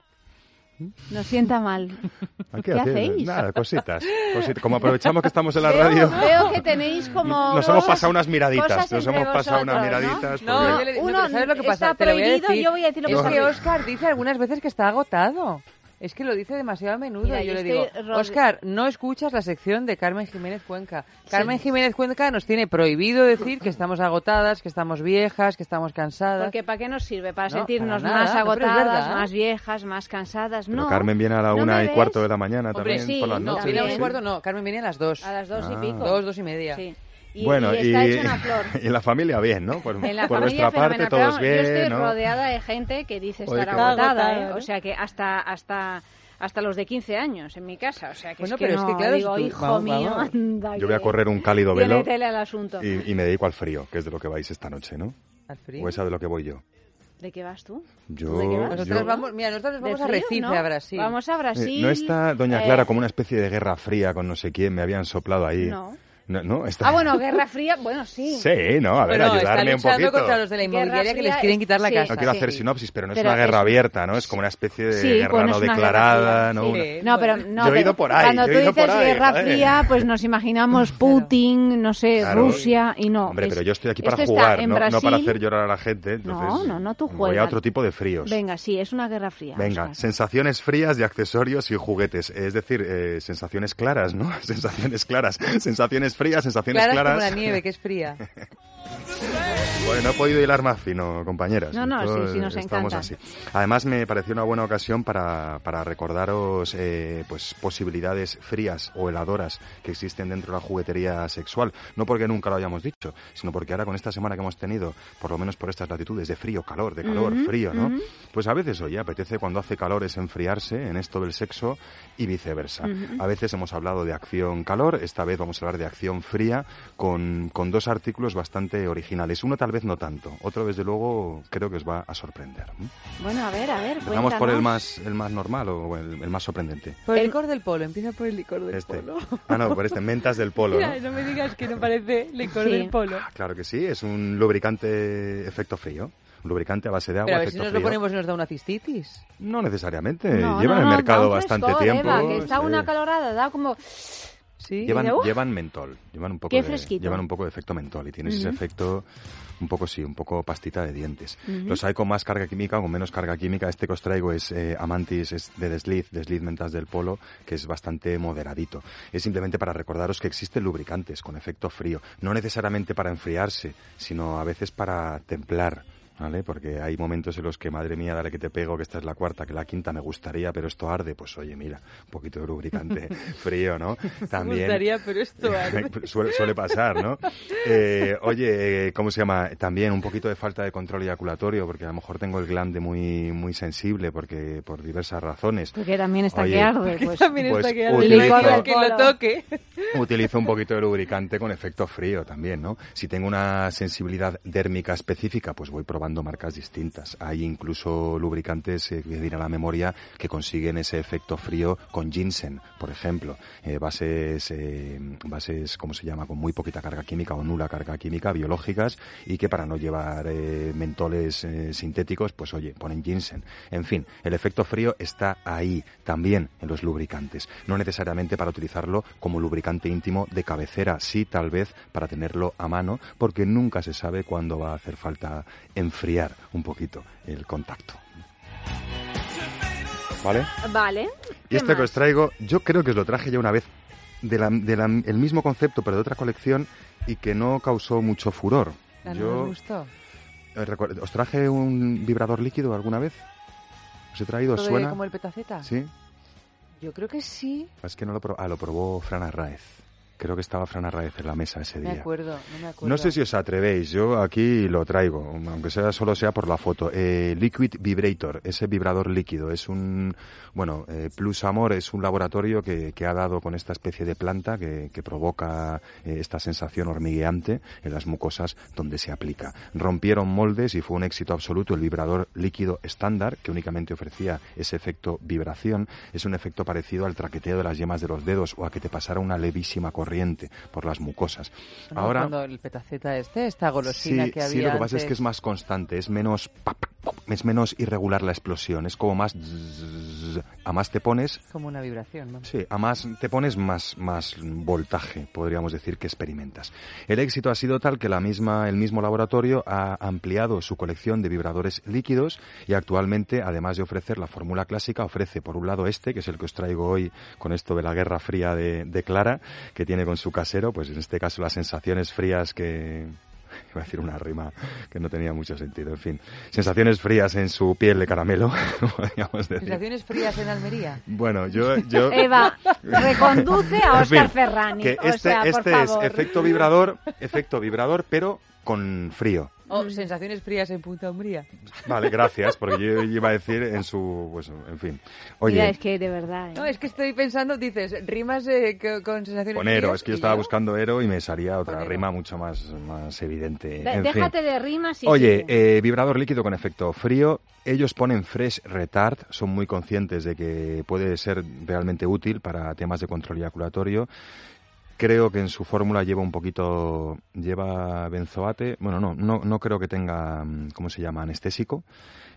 Nos sienta mal. ¿Qué hacer- hacéis? Nada, cositas, cositas. Como aprovechamos que estamos en la Veo- radio, Veo que tenéis como... [LAUGHS] nos hemos pasado unas miraditas. Nos hemos pasado unas vosotros, ¿no? miraditas. No, porque- yo le- no, Uno ¿sabes lo que pasa? está Te lo voy a prohibido, decir. yo voy a decir lo que es que Oscar dice algunas veces que está agotado. Es que lo dice demasiado a menudo. Mira, y yo yo le digo, estoy rode- Oscar, no escuchas la sección de Carmen Jiménez Cuenca. Carmen Jiménez Cuenca nos tiene prohibido decir que estamos agotadas, que estamos viejas, que estamos cansadas. Porque ¿para qué nos sirve? Para No, sentirnos para nada, más agotadas, más viejas, más cansadas. Pero no. Carmen viene a la ¿No una y ves? cuarto de la mañana Hombre, también sí, por las no, noches. viene a sí. cuarto, no, Carmen viene a las dos. A las dos y Ah. pico. Dos, dos y media. Sí. Y, bueno, y está hecho una flor. [LAUGHS] y en la familia bien, ¿no? Por, En la por familia vuestra parte fenomenal. todos bien, Yo estoy ¿no? rodeada de gente que dice estar agotada, ¿eh? ¿no? O sea que hasta hasta hasta los de 15 años en mi casa. O sea que Bueno, es que pero es no, que claro, digo, hijo vamos, mío, vamos. anda, Yo voy a correr un cálido velo asunto. y, y me dedico al frío, que es de lo que vais esta noche, ¿no? Al frío. O esa de lo que voy yo. ¿De qué vas tú? Yo, ¿De qué vas? Nosotros yo- vamos, mira, nosotros nos ¿De vamos a? Recife, ¿No? a Brasil. Vamos a Eh, Brasil. ¿No está Doña eh, Clara como una especie de guerra fría con no sé quién? Me habían soplado ahí. No. No, no, está... Ah, bueno, Guerra Fría, bueno, sí. Sí, no, a ver, Bueno, ayudarme un poquito. contra los de la Guerra inmobiliaria que les quieren es- quitar la sí. casa. No quiero Sí. hacer sinopsis, pero no es Pero una guerra es- abierta, ¿no? Es como una especie de Sí, guerra bueno, no es declarada, guerra ¿no? Una- sí. No, pero no, Yo he ido por ahí, cuando yo tú he ido dices por ahí, Guerra joder. Fría, pues nos imaginamos [LAUGHS] Putin, no sé, Claro. Rusia y no. Hombre, es- pero yo estoy aquí para esto jugar, no, no para Brasil. hacer llorar a la gente. Entonces No, no, no, tú Voy a juegas. otro tipo de fríos. Venga, sí, es una Guerra Fría. Venga, sensaciones frías de accesorios y juguetes. Es decir, eh, sensaciones claras, ¿no? [LAUGHS] Sensaciones claras. Sensaciones frías, sensaciones Claras claras. como la nieve, que es fría. [LAUGHS] Bueno, no he podido hilar más fino, compañeras. No, no, Esto, sí, sí, nos estamos encanta. así. Además, me pareció una buena ocasión para, para recordaros eh, pues posibilidades frías o heladoras que existen dentro de la juguetería sexual. No porque nunca lo hayamos dicho, sino porque ahora con esta semana que hemos tenido, por lo menos por estas latitudes de frío, calor, de calor, frío, ¿no? Pues a veces, oye, apetece cuando hace calor es enfriarse en esto del sexo y viceversa. A veces hemos hablado de acción-calor, esta vez vamos a hablar de acción fría con, con dos artículos bastante originales. Uno tal vez no tanto, otro desde luego creo que os va a sorprender. Bueno, a ver, a ver, Empezamos por el más, el más normal o el, el más sorprendente. Por el licor del polo, empieza por el licor del Este. polo. Ah, no, por este, mentas del polo, ¿no? Mira, [LAUGHS] no me digas que no parece licor Sí. del polo. Claro que sí, es un lubricante efecto frío. Un lubricante a base de agua, Pero a ver si nos lo ponemos nos da una cistitis. No necesariamente. No, no, en el mercado bastante tiempo. Eva, que está sí. una calorada, da como... Sí, Llevan, llevan mentol, llevan un poco Qué de, llevan un poco de efecto mentol y tienes ese Ujú. efecto un poco sí, un poco pastita de dientes. Ujú. Los hay con más carga química o con menos carga química. Este que os traigo es eh, Amantis es de desliz, desliz mentas del polo, que es bastante moderadito. Es simplemente para recordaros que existen lubricantes con efecto frío, no necesariamente para enfriarse, sino a veces para templar. ¿Vale? Porque hay momentos en los que, madre mía, dale que te pego, que esta es la cuarta, que la quinta me gustaría, pero esto arde. Pues oye, mira, un poquito de lubricante [LAUGHS] frío, ¿no? Me gustaría, pero esto [LAUGHS] arde. suele, suele pasar, ¿no? Eh, oye, eh, ¿cómo se llama? También un poquito de falta de control eyaculatorio, porque a lo mejor tengo el glande muy, muy sensible, porque por diversas razones. Porque también está Oye, que arde, pues. También Pues está que arde. utilizo- que lo toque. Utilizo un poquito de [LAUGHS] lubricante con efecto frío también, ¿no? Si tengo una sensibilidad dérmica específica, pues voy probando marcas distintas. Hay incluso lubricantes eh, que a la memoria que consiguen ese efecto frío con ginseng, por ejemplo. Eh, bases, eh, bases, ¿cómo se llama? Con muy poquita carga química o nula carga química, biológicas, y que para no llevar eh, mentoles eh, sintéticos, pues oye, ponen ginseng. En fin, el efecto frío está ahí también en los lubricantes. No necesariamente para utilizarlo como lubricante íntimo de cabecera, sí tal vez para tenerlo a mano, porque nunca se sabe cuándo va a hacer falta enfriar un poquito el contacto. ¿Vale? Vale. Y ¿Qué este que os traigo, yo creo que os lo traje ya una vez de la- de la- el mismo concepto, pero de otra colección, y que no causó mucho furor. No Yo me gustó. eh, ¿Os traje un vibrador líquido alguna vez? ¿Os he traído? ¿Os ¿Todo de suena? como el petaceta? Sí. Yo creo que sí. Es que no lo probó. Ah, lo probó Fran Arraez. Creo que estaba Fran Arraez en la mesa ese Me día. acuerdo, no me acuerdo. No sé si os atrevéis, yo aquí lo traigo, aunque sea solo sea por la foto. Eh, Liquid Vibrator, ese vibrador líquido, es un, bueno, eh, Plus Amor es un laboratorio que, que ha dado con esta especie de planta que, que provoca eh, esta sensación hormigueante en las mucosas donde se aplica. Rompieron moldes y fue un éxito absoluto el vibrador líquido estándar, que únicamente ofrecía ese efecto vibración. Es un efecto parecido al traqueteo de las yemas de los dedos o a que te pasara una levísima corriente por las mucosas. No, Ahora, Cuando el petaceta este, esta golosina sí, que había sí, lo que pasa es antes. que es más constante, es menos pap, es menos irregular la explosión, es como más a más te pones, Como una vibración, ¿no? sí, a más te pones más más voltaje, podríamos decir que experimentas. El éxito ha sido tal que la misma el mismo laboratorio ha ampliado su colección de vibradores líquidos y actualmente además de ofrecer la fórmula clásica ofrece por un lado este, que es el que os traigo hoy con esto de la Guerra Fría de, de Clara, que tiene con su casero, pues en este caso las sensaciones frías que iba a decir una rima que no tenía mucho sentido, en fin. Sensaciones frías en su piel de caramelo, [LAUGHS] podríamos decir. Sensaciones frías en Almería. Bueno, yo... yo [LAUGHS] Eva, reconduce a En Oscar fin, Ferrani. Que o este, sea, por este es favor. efecto vibrador, efecto vibrador, pero con frío. O sensaciones frías en Punta Umbría. Vale, gracias, porque yo iba a decir en su... Pues, en fin. Oye, Mira, es que de verdad. ¿eh? No, es que estoy pensando, dices, rimas eh, co- con sensaciones con Ero, frías es que yo estaba buscando Ero y me salía otra rima mucho más, más evidente. De- en fin. déjate de rimas y Oye, eh, vibrador líquido con efecto frío. Ellos ponen Fresh Retard, son muy conscientes de que puede ser realmente útil para temas de control eyaculatorio. Creo que en su fórmula lleva un poquito, lleva benzoate. Bueno, no, no, no creo que tenga, mm, ¿cómo se llama? Anestésico.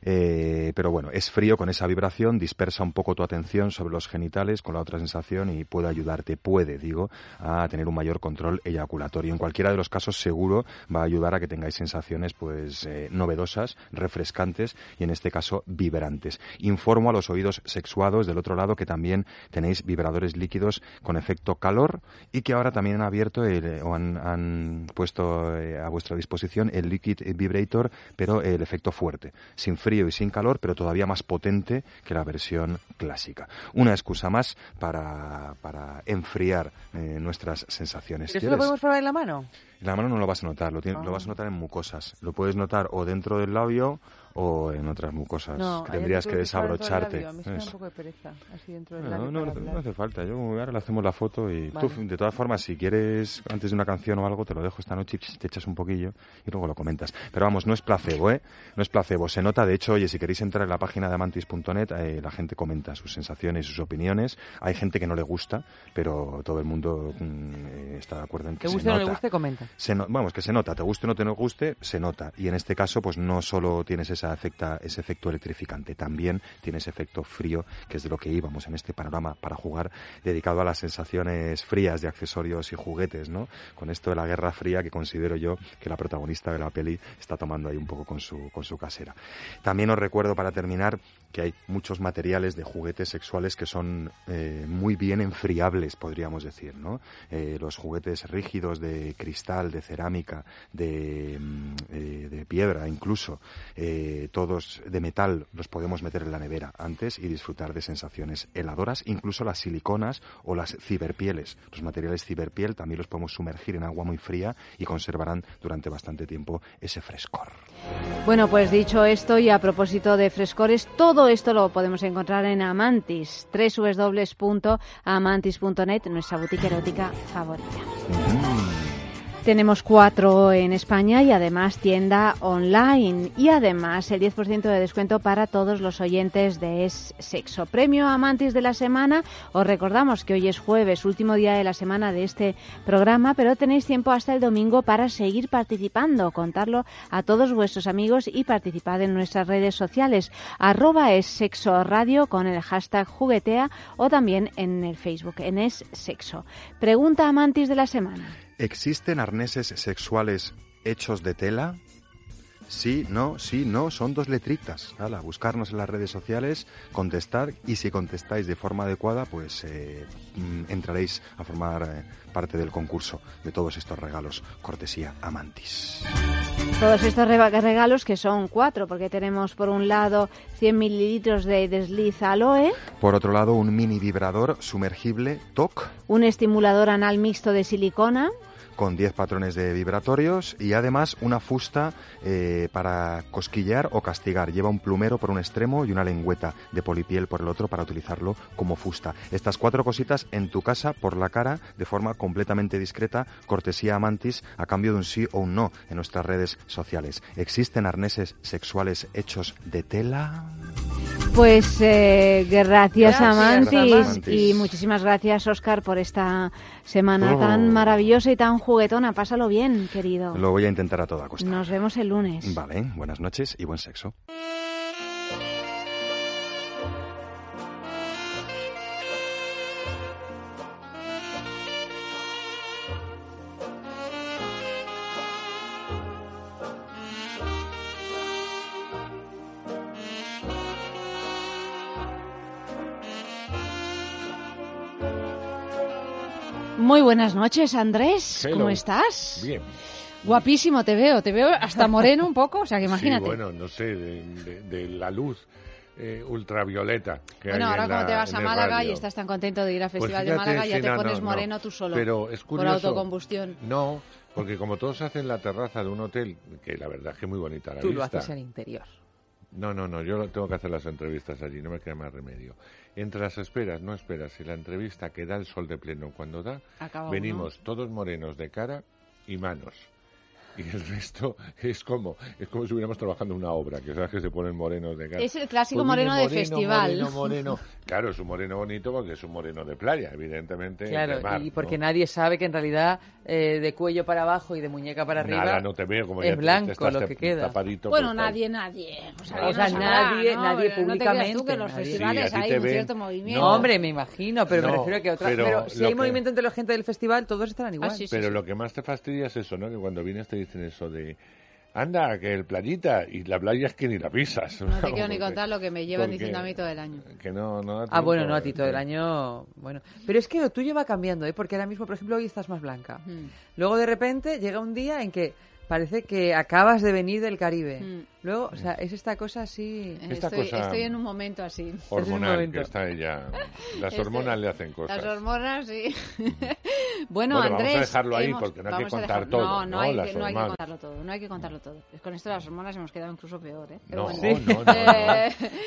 Eh, pero bueno, es frío con esa vibración, dispersa un poco tu atención sobre los genitales con la otra sensación y puede ayudarte, puede, digo, a tener un mayor control eyaculatorio. En cualquiera de los casos seguro va a ayudar a que tengáis sensaciones pues eh, novedosas, refrescantes y en este caso vibrantes. Informo a los oídos sexuados del otro lado que también tenéis vibradores líquidos con efecto calor y que ahora también han abierto el, eh, o han, han puesto a vuestra disposición el Liquid Vibrator, pero el efecto fuerte, sin y sin calor, pero todavía más potente que la versión clásica. Una excusa más para, para enfriar eh, nuestras sensaciones. ¿Pero eso lo podemos probar en la mano? En la mano no lo vas a notar, lo, Ah. lo vas a notar en mucosas. Lo puedes notar o dentro del labio o en otras mucosas No, que tendrías que desabrocharte. labio. A mí se me da un Eso. poco de pereza, así dentro del No, hace falta. Yo ahora le hacemos la foto y Vale. tú, de todas formas, si quieres antes de una canción o algo, te lo dejo esta noche y te echas un poquillo y luego lo comentas. Pero vamos, no es placebo, ¿eh? No es placebo. Se nota, de hecho, oye, si queréis entrar en la página de amantis.net, eh, la gente comenta sus sensaciones, sus opiniones. Hay gente que no le gusta, pero todo el mundo mm, está de acuerdo en que Te se guste o no le nota. guste, comenta. Se no- vamos, que se nota, te guste o no te guste, se nota. Y en este caso, pues no solo tienes esa efecta, ese efecto electrificante, también tienes efecto frío, que es de lo que íbamos en este panorama para jugar, dedicado a las sensaciones frías de accesorios y juguetes, ¿no? Con esto de la Guerra Fría que considero yo que la protagonista de la peli está tomando ahí un poco con su, con su casera. También os recuerdo para terminar que hay muchos materiales de juguetes sexuales que son eh, muy bien enfriables, podríamos decir, ¿no? Eh, los juguetes rígidos de cristal, de cerámica, de, mm, eh, de piedra incluso, todos de metal, los podemos meter en la nevera antes y disfrutar de sensaciones heladoras, incluso las siliconas o las ciberpieles. Los materiales ciberpiel también los podemos sumergir en agua muy fría y conservarán durante bastante tiempo ese frescor. Bueno, pues dicho esto y a propósito de frescores, todo esto lo podemos encontrar en Amantis, www.amantis.net, nuestra boutique erótica favorita. Tenemos cuatro en España y además tienda online y además el 10% de descuento para todos los oyentes de Es Sexo. Premio Amantis de la semana. Os recordamos que hoy es jueves, último día de la semana de este programa, pero tenéis tiempo hasta el domingo para seguir participando. Contarlo a todos vuestros amigos y participad en nuestras redes sociales. Arroba es sexo radio con el hashtag juguetea o también en el Facebook en Es Sexo. Pregunta Amantis de la semana. ¿Existen arneses sexuales hechos de tela? Sí, no, sí, no, son dos letritas. Hala, buscarnos en las redes sociales, contestar y si contestáis de forma adecuada, pues eh, mm, entraréis a formar eh, parte del concurso de todos estos regalos. Cortesía Amantis. Todos estos regalos que son cuatro, porque tenemos por un lado 100 mililitros de desliz aloe, Por otro lado, un mini vibrador sumergible TOC un estimulador anal mixto de silicona, con 10 patrones de vibratorios y además una fusta eh, para cosquillear o castigar. Lleva un plumero por un extremo y una lengüeta de polipiel por el otro para utilizarlo como fusta. Estas cuatro cositas en tu casa por la cara de forma completamente discreta, cortesía Amantis, a cambio de un sí o un no en nuestras redes sociales. ¿Existen arneses sexuales hechos de tela? Pues eh, gracias, Gracias, Amantis. Amantis. Y muchísimas gracias, Oscar, por esta semana Oh. tan maravillosa y tan juguetona. Pásalo bien, querido. Lo voy a intentar a toda costa. Nos vemos el lunes. Vale, buenas noches y buen sexo. Muy buenas noches, Andrés. Hello. ¿Cómo estás? Bien. Guapísimo te veo. Te veo hasta moreno un poco, o sea que [LAUGHS] imagínate. Sí, bueno, no sé, de, de- de la luz eh, ultravioleta que Bueno, hay ahora en como la- te vas a Málaga radio. y estás tan contento de ir al Pues Festival de Málaga, ya te pones no, moreno no. tú solo. Pero es por curioso. autocombustión. No, porque como todos hacen la terraza de un hotel, que la verdad es que es muy bonita la Tú lo vista. haces en interior. No, no, no, yo tengo que hacer las entrevistas allí, no me queda más remedio. Entre las esperas, no esperas, y la entrevista que da el sol de pleno cuando da, Acaba venimos todos morenos de cara y manos. Y el resto [LAUGHS] es como es como si hubiéramos trabajando una obra, que sabes que se ponen morenos de cara. Es el clásico Pues moreno de festival. Moreno, [LAUGHS] moreno. Claro, es un moreno bonito porque es un moreno de playa, evidentemente. de Claro, mar, y porque ¿no? nadie sabe que en realidad eh, de cuello para abajo y de muñeca para arriba Nada, no te veo como es ya te- te blanco estás lo que queda. tapadito Bueno, nadie, nadie. O sea, O sea, no nadie- ¿no? nadie No te creas tú públicamente, que en los nadie. festivales Sí, hay un ven. cierto movimiento. No, hombre, me imagino, pero me refiero a que otras. pero Pero, si hay que- movimiento entre la gente del festival, todos estarán igual. Pero lo que más te fastidia es eso, ¿no? Que cuando vienes te dicen eso de, anda, que el playita, y la playa es que ni la pisas. No te [LAUGHS] quiero ni contar lo que me llevan porque- diciendo a mí todo el año. Que no, no da Ah, bueno, no, a ti todo el eh. año. Bueno, pero es que lo tuyo va cambiando, ¿eh? Porque ahora mismo, por ejemplo, hoy estás más blanca. Mm. Luego, de repente, llega un día en que parece que acabas de venir del Caribe. Mm. Luego, o sea, es esta cosa así. Esta estoy, cosa- estoy en un momento así. [LAUGHS] Hormonal, momento. que está ella. [LAUGHS] Las Este- hormonas le hacen cosas. Las hormonas, sí. [LAUGHS] Bueno, Bueno, vamos a Andrés, dejarlo ahí hemos- porque no hay que contar dejar- todo, No, ¿no? no, hay, que, no hay que contarlo todo, no hay que contarlo todo. Es Con esto de las hormonas hemos quedado incluso peor, ¿eh? Pero No, bueno. no, no, no.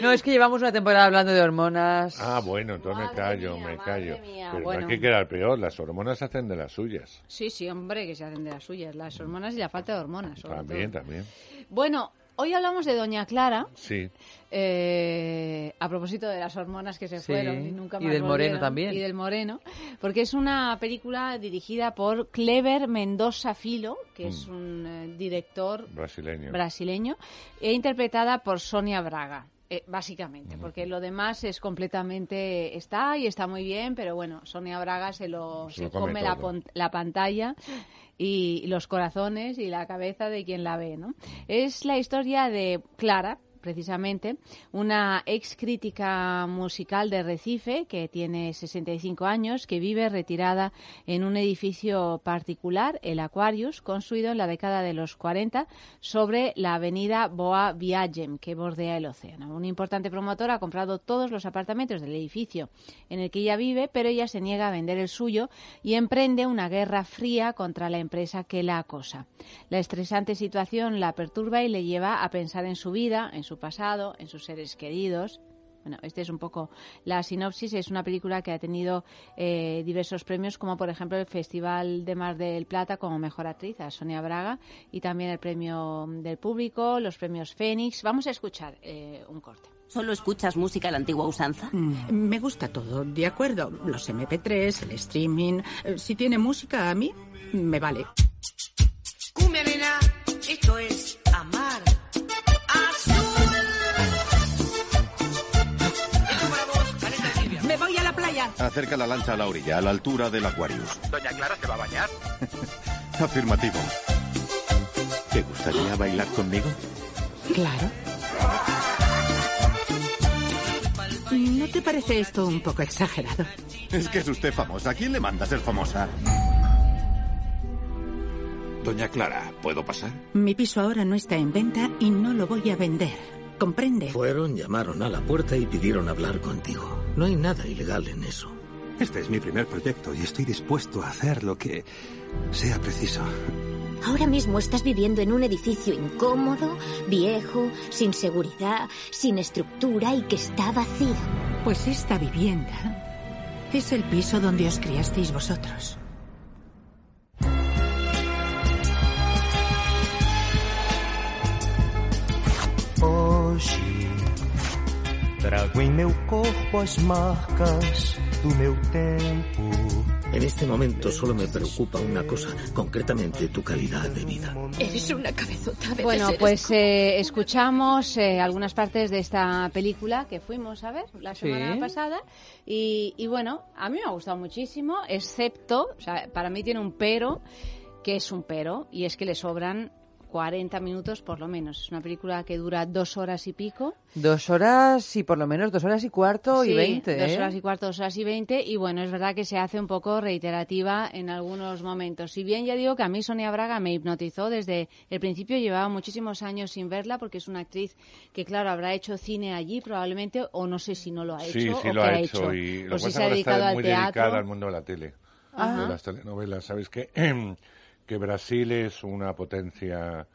No, es que llevamos una temporada hablando de hormonas. Ah, bueno, entonces me callo, me callo. mía, Pero bueno. no hay que quedar peor, las hormonas hacen de las suyas. Sí, sí, hombre, que se hacen de las suyas, las hormonas y la falta de hormonas. sobre También, todo. también. Bueno, hoy hablamos de Doña Clara, Sí. eh, a propósito de las hormonas que se Sí, fueron y nunca y más del moreno volvieron, también. Y del moreno, porque es una película dirigida por Clever Mendoza Filo, que es Mm. un eh, director Brasileño. brasileño, e interpretada por Sonia Braga. Eh, básicamente, porque lo demás es completamente está y está muy bien, pero bueno, Sonia Braga se lo, Se se lo come come la, la pantalla y los corazones y la cabeza de quien la ve, ¿no? Es la historia de Clara, precisamente, una ex crítica musical de Recife que tiene 65 años, que vive retirada en un edificio particular, el Aquarius, construido en la década de los 40 sobre la avenida Boa Viagem, que bordea el océano. Un importante promotor ha comprado todos los apartamentos del edificio en el que ella vive, pero ella se niega a vender el suyo y emprende una guerra fría contra la empresa que la acosa. La estresante situación la perturba y le lleva a pensar en su vida, en su pasado, en sus seres queridos. Bueno, este es un poco la sinopsis. Es una película que ha tenido eh, diversos premios, como por ejemplo el Festival de Mar del Plata como mejor actriz a Sonia Braga y también el premio del público, los premios Fénix. Vamos a escuchar eh, un corte. ¿Solo escuchas música a la antigua usanza? Mm, Me gusta todo, de acuerdo. Los MP3, el streaming. Eh, Si tiene música a mí, me vale. Cumbia nena, esto es amar. Acerca la lancha a la orilla, a la altura del Aquarius. Doña Clara se va a bañar. [LAUGHS] Afirmativo. ¿Te gustaría bailar conmigo? Claro. ¿No te parece esto un poco exagerado? Es que es usted famosa. ¿Quién le manda a ser famosa? Doña Clara, ¿puedo pasar? Mi piso ahora no está en venta y no lo voy a vender. ¿Comprende? Fueron, llamaron a la puerta y pidieron hablar contigo. No hay nada ilegal en eso. Este es mi primer proyecto y estoy dispuesto a hacer lo que sea preciso. Ahora mismo estás viviendo en un edificio incómodo, viejo, sin seguridad, sin estructura y que está vacío. Pues esta vivienda es el piso donde os criasteis vosotros. Hoje trago em meu corpo as marcas do meu tempo. En este momento solo me preocupa una cosa, concretamente tu calidad de vida. Eres una cabezota. veces Bueno, pues eh, escuchamos eh, algunas partes de esta película que fuimos a ver la Sí. semana pasada y, y bueno, a mí me ha gustado muchísimo, excepto, o sea, para mí tiene un pero, que es un pero, y es que le sobran 40 minutos por lo menos. Es una película que dura dos horas y pico. Dos horas y por lo menos dos horas y cuarto y veinte. Dos ¿eh? horas y cuarto, dos horas y veinte. Y bueno, es verdad que se hace un poco reiterativa en algunos momentos. Si bien ya digo que a mí Sonia Braga me hipnotizó desde el principio, llevaba muchísimos años sin verla porque es una actriz que, claro, habrá hecho cine allí probablemente, o no sé si no lo ha hecho. Sí, sí o lo ha hecho. Y lo si se ha dedicado está al muy teatro. dedicada al mundo de la tele, Ajá. de las telenovelas. Sabes que, [CLEARS THROAT] que Brasil es una potencia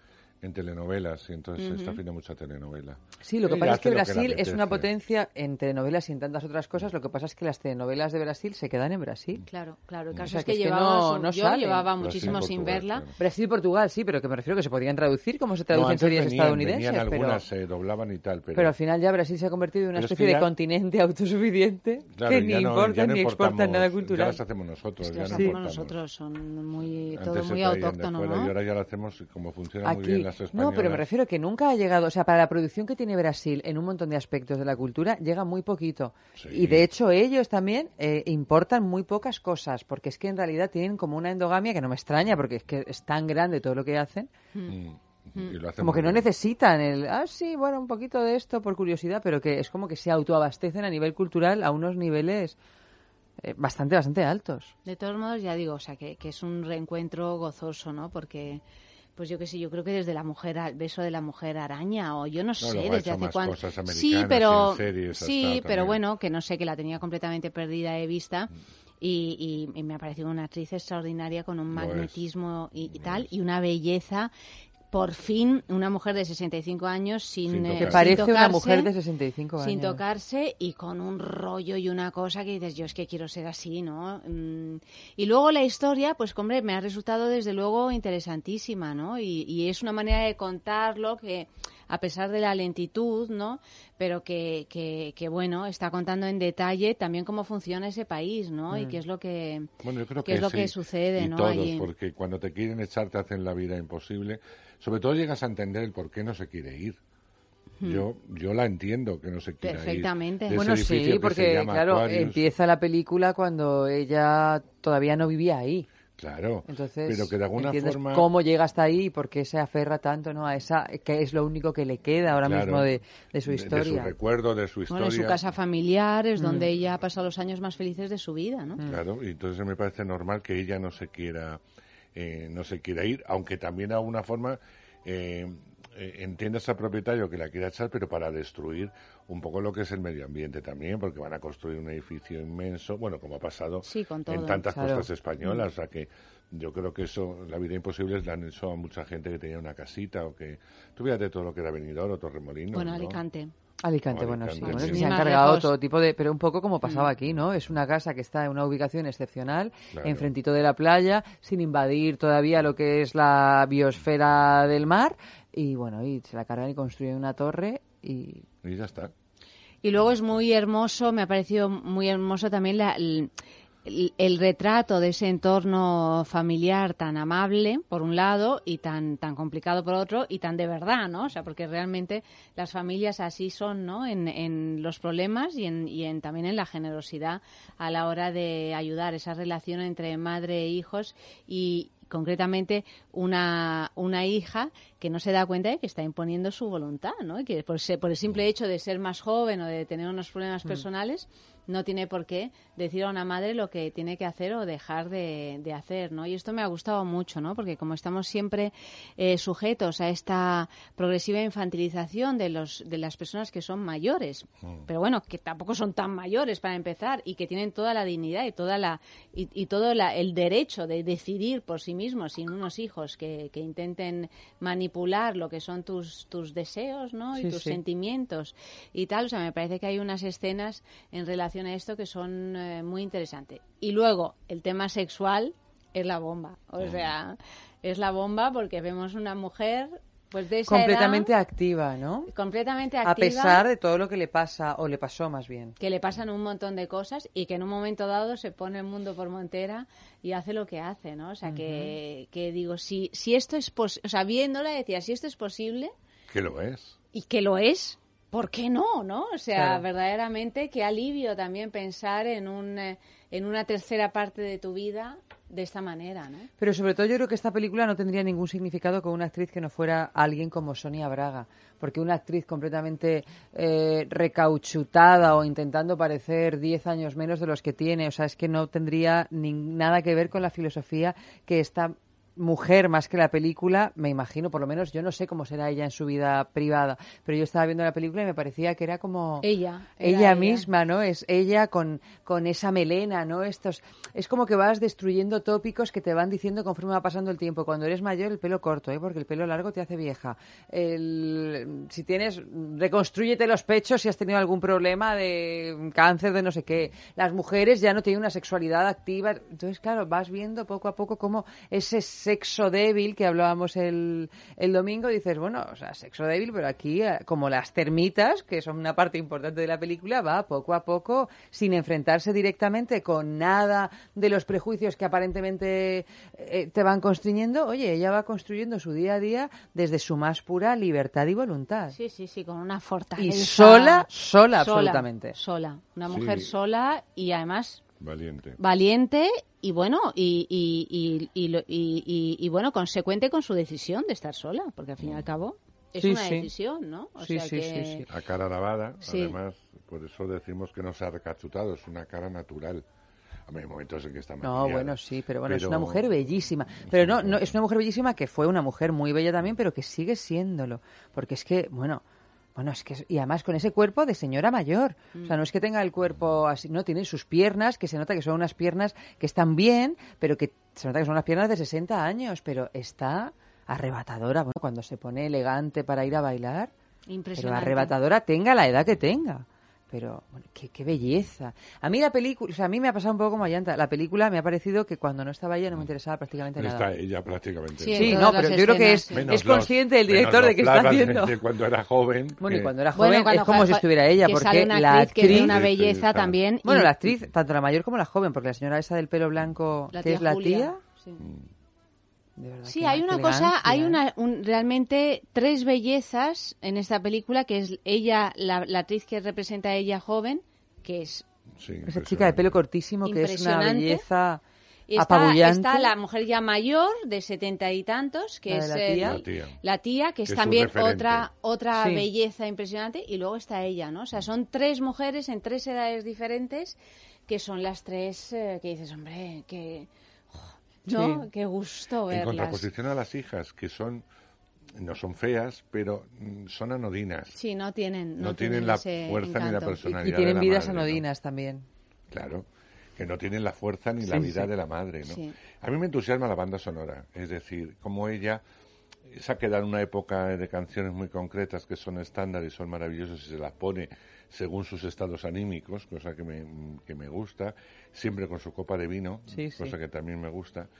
en telenovelas y entonces Ujú. está haciendo mucha telenovela. Sí, lo que pasa es que Brasil es una potencia en telenovelas y en tantas otras cosas. Lo que pasa es que las telenovelas de Brasil se quedan en Brasil. Claro, claro. El O caso sea, es que, que llevaba no, no yo salen. llevaba muchísimo sin verla. Brasil y Portugal, sí, pero que me refiero que se podrían traducir como se No, traducen antes series venían, estadounidenses. venían pero, algunas, se doblaban y tal, pero, pero al final ya Brasil se ha convertido en una Pero es especie que de ya- continente [LAUGHS] autosuficiente claro, que ya ni no- ya importan no ni exportan nada Ya cultural. las hacemos nosotros, Es que ya las no hacemos nosotros, son muy, todo se muy autóctono, ¿no? Y ahora ya lo hacemos como funciona muy bien las españolas. no, pero me refiero que nunca ha llegado, o sea, para la producción que tiene Brasil en un montón de aspectos de la cultura, llega muy poquito. Y de hecho ellos también eh, importan muy pocas cosas, porque es que en realidad tienen como una endogamia que no me extraña, porque es que es tan grande todo lo que hacen, Mm. Y lo hacen como que no necesitan el, ah, sí, bueno, un poquito de esto por curiosidad, pero que es como que se autoabastecen a nivel cultural a unos niveles eh, bastante, bastante altos. De todos modos, ya digo, o sea, que, que es un reencuentro gozoso, ¿no? Porque, pues yo qué sé, yo creo que desde la mujer, al beso de la mujer araña, o yo no sé, desde hace cuánto. Sí, pero, series sí, pero también. bueno, que no sé, que la tenía completamente perdida de vista. y, y- y me ha parecido una actriz extraordinaria con un magnetismo y, y tal, y una belleza. Por fin, una mujer de 65 años sin, Sin eh, sin Que parece una tocarse, mujer de 65 Sin años. tocarse y con un rollo y una cosa que dices, yo es que quiero ser así, ¿no? Mm, Y luego la historia, pues, hombre, me ha resultado desde luego interesantísima, ¿no? Y, y es una manera de contarlo que, a pesar de la lentitud, ¿no? Pero que, que, que, bueno, está contando en detalle también cómo funciona ese país, ¿no? Y Mm. qué es lo que, Bueno, yo creo qué que es lo sí. que sucede, y ¿no? todos, Allí. porque cuando te quieren echar te hacen la vida imposible. Sobre todo llegas a entender el por qué no se quiere ir. Hmm. Yo, yo la entiendo que no se quiera Perfectamente. ir. de Bueno, sí, que porque claro, Aquarius. empieza la película cuando ella todavía no vivía ahí. Claro, Entonces, pero que de alguna forma... cómo llega hasta ahí y por qué se aferra tanto ¿no? a esa, que es lo único que le queda ahora Claro, mismo de, de su historia. De, su recuerdo, de su historia. Bueno, en su casa familiar es Mm. donde ella ha pasado los años más felices de su vida, ¿no? Claro, y entonces me parece normal que ella no se quiera, eh, no se quiera ir, aunque también de alguna forma eh, eh, entiendas al propietario que la quiera echar, pero para destruir un poco lo que es el medio ambiente también, porque van a construir un edificio inmenso, bueno, como ha pasado Sí, todo, en tantas claro. costas españolas, Mm. o sea que yo creo que eso, la vida imposible, le han hecho a mucha gente que tenía una casita o que, tú fíjate todo lo que era Benidorm o Torremolinos, Bueno, ¿no? Alicante. Alicante, bueno, Alicante, sí, bueno, sí. se han cargado lejos. todo tipo de... Pero un poco como pasaba Mm. aquí, ¿no? Es una casa que está en una ubicación excepcional, Claro. enfrentito de la playa, sin invadir todavía lo que es la biosfera del mar, y bueno, y se la cargan y construyen una torre y... Y ya está. Y luego es muy hermoso, me ha parecido muy hermoso también la- el- el retrato de ese entorno familiar tan amable, por un lado, y tan, tan complicado por otro, y tan de verdad, ¿no? O sea, porque realmente las familias así son, ¿no? En, en los problemas y, en, y en, también en la generosidad a la hora de ayudar, esa relación entre madre e hijos y concretamente una, una hija que no se da cuenta de que está imponiendo su voluntad, ¿no? Y que por, se- por el simple hecho de ser más joven o de tener unos problemas Mm. No tiene por qué decir a una madre lo que tiene que hacer o dejar de, de hacer, ¿no? Y esto me ha gustado mucho, ¿no? Porque como estamos siempre eh, sujetos a esta progresiva infantilización de los de las personas que son mayores, pero bueno, que tampoco son tan mayores para empezar y que tienen toda la dignidad y toda la y, y todo la- el derecho de decidir por sí mismos sin unos hijos que, que intenten manipular lo que son tus tus deseos, ¿no? Sí, y tus sí. sentimientos y tal. O sea, me parece que hay unas escenas en relación a esto que son eh, muy interesantes. Y luego, el tema sexual es la bomba. O sea, es la bomba porque vemos una mujer pues de esa completamente edad, activa, ¿no? completamente activa. A pesar de todo lo que le pasa, o le pasó más bien. que le pasan un montón de cosas y que en un momento dado se pone el mundo por montera y hace lo que hace, ¿no? O sea, que, que digo, si, si esto es posible, o sea, viéndola decía, si esto es posible Que lo es. y que lo es, ¿por qué no, no? O sea, Claro. verdaderamente qué alivio también pensar en, un, eh, en una tercera parte de tu vida de esta manera, ¿no? Pero sobre todo yo creo que esta película no tendría ningún significado con una actriz que no fuera alguien como Sonia Braga, porque una actriz completamente eh, recauchutada o intentando parecer 10 años menos de los que tiene, o sea, es que no tendría ni nada que ver con la filosofía que esta mujer más que la película, me imagino, por lo menos yo no sé cómo será ella en su vida privada, pero yo estaba viendo la película y me parecía que era como Ella. era ella misma, ¿no? Es ella con, con esa melena, ¿no? Estos, es como que vas destruyendo tópicos que te van diciendo conforme va pasando el tiempo. Cuando eres mayor, el pelo corto, ¿eh? Porque el pelo largo te hace vieja. El- si tienes, reconstrúyete los pechos si has tenido algún problema de cáncer, de no sé qué. Las mujeres ya no tienen una sexualidad activa. Entonces, claro, vas viendo poco a poco cómo ese sexo débil que hablábamos el, el domingo, dices, bueno, o sea, sexo débil, pero aquí, eh, como las termitas, que son una parte importante de la película, va poco a poco, sin enfrentarse directamente con nada de los prejuicios que aparentemente eh, te van constriñendo. Oye, ella va construyendo su día a día desde su más pura libertad y voluntad. Sí, sí, sí, con una fortaleza. Y sola, sola, absolutamente. Sola, una Sí. mujer sola y además Valiente. valiente y bueno y, y, y, y lo- y- y- y, bueno consecuente con su decisión de estar sola porque al fin y al cabo es Sí, una sí. decisión no o Sí, sea sí, que sí, sí. A cara lavada, Sí. además, por eso decimos que no se ha recachutado, es una cara natural. Hombre, hay momentos en que está No, bueno, sí, pero bueno, es una mujer bellísima. Pero no, no, es una mujer bellísima que fue una mujer muy bella también, pero que sigue siéndolo. Porque es que, bueno, Bueno, es que y además con ese cuerpo de señora mayor. O sea, no es que tenga el cuerpo así, no, tiene sus piernas, que se nota que son unas piernas que están bien, pero que se nota que son unas piernas de 60 años, pero está arrebatadora. Bueno, cuando se pone elegante para ir a bailar, pero Impresionante. arrebatadora tenga la edad que tenga. Pero, bueno, qué, qué belleza. A mí la película, o sea, a mí me ha pasado un poco como a Llanta. La película me ha parecido que cuando no estaba ella no me interesaba prácticamente nada. Está ella prácticamente. Sí, no, pero yo creo que es, es consciente el menos director de que está haciendo. [LAUGHS] de cuando era joven. Bueno, y cuando era Bueno, joven cuando es como si estuviera ella, que porque sale una la actriz que es una sí, belleza está. también. Bueno, y- la actriz, tanto la mayor como la joven, porque la señora esa del pelo blanco, La que es la Julia, tía... sí. De verdad, Sí, hay una cosa, elegancia, hay ¿eh? una un- realmente tres bellezas en esta película, que es ella, la, la actriz que representa a ella joven, que es sí, Esa chica de pelo cortísimo, que es una belleza y está, apabullante. está la mujer ya mayor de setenta y tantos, que La es la el- tía. La tía. la tía, que es también otra otra Sí. belleza impresionante, y luego está ella, ¿no? O sea, son tres mujeres en tres edades diferentes, que son las tres eh, que dices, hombre, que... ¿No? Sí. Qué gusto En verlas. contraposición a las hijas, que son no son feas, pero mm, son anodinas. Sí, no tienen, No tienen la ese fuerza ni la encanto. personalidad. Y de tienen la vidas madre, ¿no? anodinas también. Claro, que no tienen la fuerza ni la Sí, vida sí. de la madre, ¿no? Sí. A mí me entusiasma la banda sonora, es decir, como ella se ha quedado en una época de canciones muy concretas que son estándar y son maravillosas y se las pone según sus estados anímicos, cosa que me, que me gusta, siempre con su copa de vino, Sí, sí. cosa que también me gusta. [LAUGHS]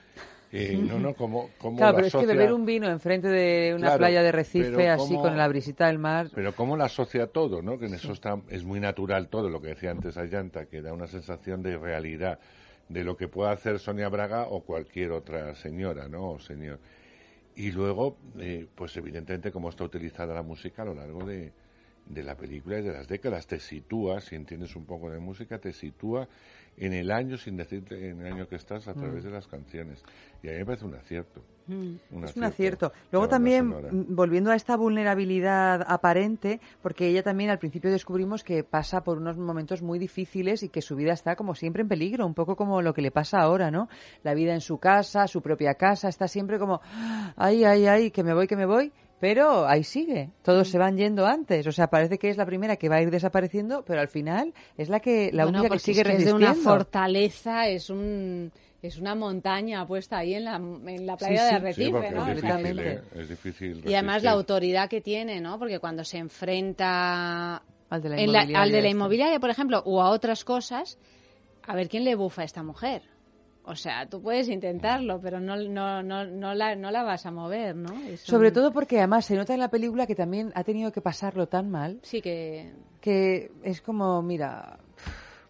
Eh, no, no, como, como Claro, la pero es que asocia- beber un vino enfrente de una Claro, playa de Recife, así con la brisita del mar... Pero cómo la asocia todo, ¿no? Que en eso está, es muy natural todo, lo que decía antes Ayanta, que da una sensación de realidad de lo que pueda hacer Sonia Braga o cualquier otra señora, ¿no? O señor. Y luego, eh, pues evidentemente, cómo está utilizada la música a lo largo de, de la película y de las décadas, te sitúa, si entiendes un poco de música, te sitúa en el año sin decirte en el año que estás a través Mm. de las canciones. Y a mí me parece un acierto. Mm. Es un acierto. Luego también, sonora. mm, volviendo a esta vulnerabilidad aparente, porque ella también al principio descubrimos que pasa por unos momentos muy difíciles y que su vida está como siempre en peligro, un poco como lo que le pasa ahora, ¿no? La vida en su casa, su propia casa, está siempre como, ay, ay, ay, que me voy, que me voy. Pero ahí sigue, todos se van yendo antes, o sea, parece que es la primera que va a ir desapareciendo, pero al final es la que la Bueno, única que porque sigue es que es de resistiendo. una fortaleza, es un es una montaña puesta ahí en la, en la playa Sí, de. Arrecife, Sí, ¿no? es difícil, ¿eh? Es difícil Y además la autoridad que tiene, ¿no? Porque cuando se enfrenta Al de la en la- al de la inmobiliaria inmobiliaria, por ejemplo, o a otras cosas, a ver quién le bufa a esta mujer. O sea, tú puedes intentarlo, pero no, no, no, no, la, no la vas a mover, ¿no? Sobre todo porque además se nota en la película que también ha tenido que pasarlo tan mal Sí que... que es como, mira,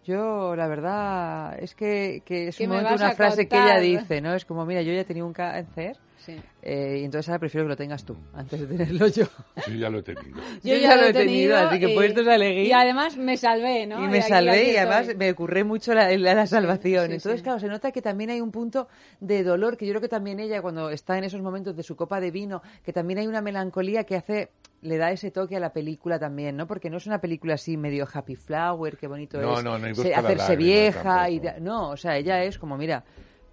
yo la verdad es que, que es ¿Qué un me momento una frase que ella dice, ¿no? Es como, mira, yo ya he tenido un cáncer Sí. eh, y entonces ahora prefiero que lo tengas tú antes de tenerlo yo. Yo ya lo he tenido. [LAUGHS] Yo ya lo he tenido, así que y- puestos a elegir. Y además me salvé, ¿no? Y me salvé y además estoy. me ocurre mucho la, la, la salvación. sí, Entonces, sí. claro, se nota que también hay un punto de dolor, que yo creo que también ella, cuando está en esos momentos de su copa de vino, que también hay una melancolía que hace le da ese toque a la película también, ¿no? Porque no es una película así medio happy flower, qué bonito No, es no, no se- hacerse vieja y no, o sea, ella es como, mira,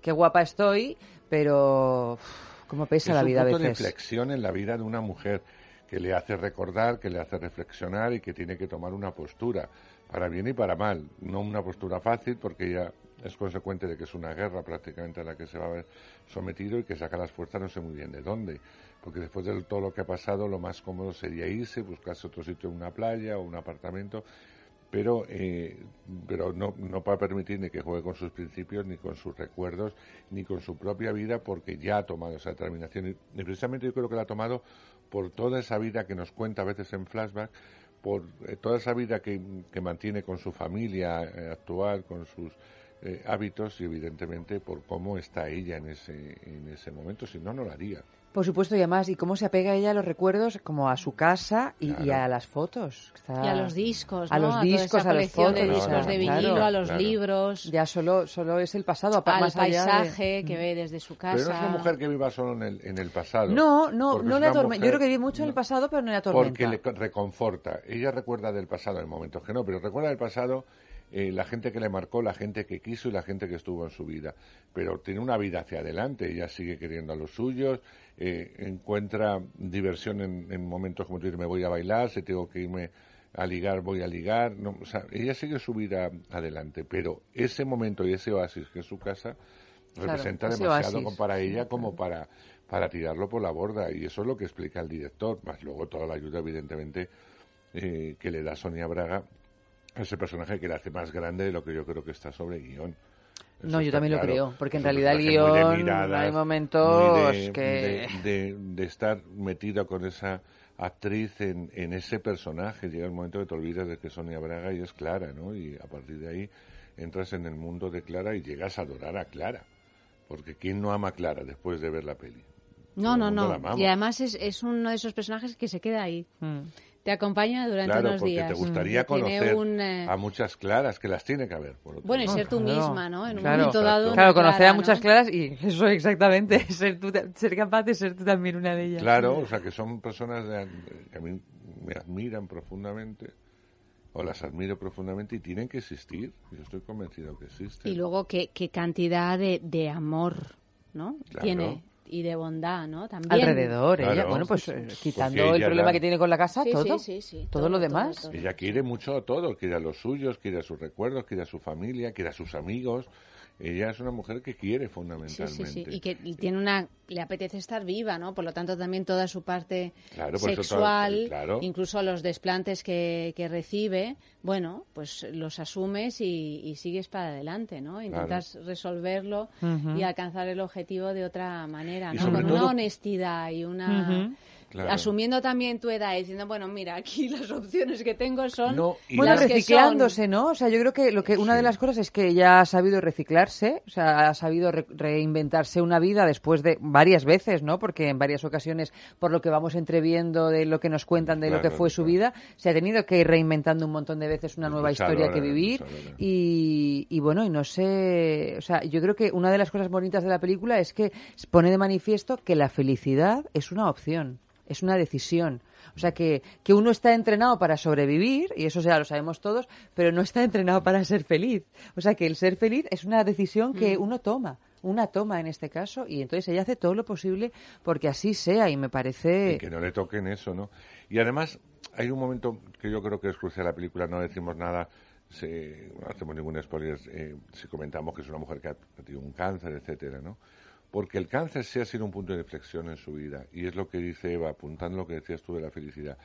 qué guapa estoy, pero cómo pesa es la un vida a punto de inflexión en la vida de una mujer que le hace recordar, que le hace reflexionar y que tiene que tomar una postura, para bien y para mal. No una postura fácil, porque ella es consecuente de que es una guerra prácticamente a la que se va a ver sometido y que saca las fuerzas no sé muy bien de dónde. Porque después de todo lo que ha pasado, lo más cómodo sería irse, buscarse otro sitio, una playa o un apartamento, pero, eh, pero no, no para permitir ni que juegue con sus principios, ni con sus recuerdos, ni con su propia vida, porque ya ha tomado esa determinación. Y, precisamente yo creo que la ha tomado por toda esa vida que nos cuenta a veces en flashback, por eh, toda esa vida que, que mantiene con su familia eh, actual, con sus hábitos y evidentemente por cómo está ella en ese, en ese momento, si no, no lo haría. Por supuesto, y además, y cómo se apega ella a los recuerdos, como a su casa y, y a las fotos. Está- Y a los discos, a ¿no? los A toda discos, esa a los colección fotos. de discos de claro, vinilo, a los claro. libros, Ya solo, solo es el pasado, al más allá de- paisaje que ve desde su casa. Pero no es una mujer que viva solo en el, en el pasado. No, no, no le atormenta. Yo mujer- creo que vive mucho en el pasado, pero no le atormenta. Porque le co- reconforta. Ella recuerda del pasado en momentos que no, pero recuerda del pasado eh, la gente que le marcó, la gente que quiso y la gente que estuvo en su vida. Pero tiene una vida hacia adelante, ella sigue queriendo a los suyos, eh, encuentra diversión en, en momentos como tú dices, me voy a bailar, si tengo que irme a ligar, voy a ligar. No, o sea, ella sigue su vida adelante, pero ese momento y ese oasis que es su casa Claro, representa ese demasiado oasis. para ella como para, para tirarlo por la borda. Y eso es lo que explica el director, más luego toda la ayuda, evidentemente, eh, que le da Sonia Braga ese personaje que le hace más grande de lo que yo creo que está sobre guion. Eso No, yo también lo creo, porque en Es realidad el guion miradas, hay momentos de- que... de, de- de estar metida con esa actriz en, en ese personaje. Llega el momento que te olvidas de que Sonia Braga y es Clara, ¿no? Y a partir de ahí entras en el mundo de Clara y llegas a adorar a Clara. Porque ¿quién no ama a Clara después de ver la peli? No, no, no. Y además es, es uno de esos personajes que se queda ahí. Te acompaña durante Claro, unos porque días. te gustaría Tiene conocer un, eh, a muchas Claras, que las tiene que haber. por otro Bueno, y ser tú misma, ¿no? En un Claro, momento dado. claro, conocer Clara, a muchas ¿no? claras y [LAUGHS] eso exactamente, [LAUGHS] ser, tú, ta- ser capaz de ser tú también una de ellas. Claro, o sea, que son personas de- que a mí me admiran profundamente, o las admiro profundamente y tienen que existir. Yo estoy convencido que existen. Y luego qué, qué cantidad de, de amor, ¿no? Claro. Tiene. Y de bondad, ¿no? También. Alrededor, ella, Claro. bueno, pues Sí, eh, sí. quitando el ella problema da- que tiene con la casa, Sí, todo, sí, sí, sí, todo, todo, lo todo, demás. todo. Ella quiere mucho a todos, quiere a los suyos, quiere a sus recuerdos, quiere a su familia, quiere a sus amigos. Ella es una mujer que quiere fundamentalmente. sí, sí. Y que y tiene una. Le apetece estar viva, ¿no? Por lo tanto, también toda su parte Claro, sexual, claro. incluso los desplantes que, que recibe, bueno, pues los asumes y, y sigues para adelante, ¿no? Intentas resolverlo y alcanzar el objetivo de otra manera, ¿no? Con todo- una honestidad y una. Claro. Asumiendo también tu edad y diciendo, bueno, mira, aquí [LAUGHS] las opciones que tengo son. No, y Bueno, las que reciclándose, son. ¿no? O sea, yo creo que lo que una de las cosas es que ella ha sabido reciclarse, o sea, ha sabido re- reinventarse una vida después de varias veces, ¿no? Porque en varias ocasiones, por lo que vamos entreviendo de lo que nos cuentan de lo que Claro, fue su vida, se ha tenido que ir reinventando un montón de veces una nueva historia que vivir y, y bueno, y no sé, o sea, yo creo que una de las cosas bonitas de la película es que pone de manifiesto que la felicidad es una opción, es una decisión. O sea, que, que uno está entrenado para sobrevivir, y eso ya lo sabemos todos, pero no está entrenado para ser feliz. O sea, que el ser feliz es una decisión que uno toma, una toma en este caso, y entonces ella hace todo lo posible porque así sea, y me parece... Y que no le toquen eso, ¿no? Y además, hay un momento que yo creo que es crucial la película, no decimos nada, se- no hacemos ningún spoiler, eh, si comentamos que es una mujer que ha, ha tenido un cáncer, etcétera, ¿no? Porque el cáncer sí ha sido un punto de inflexión en su vida, y es lo que dice Eva, apuntando lo que decías tú de la felicidad.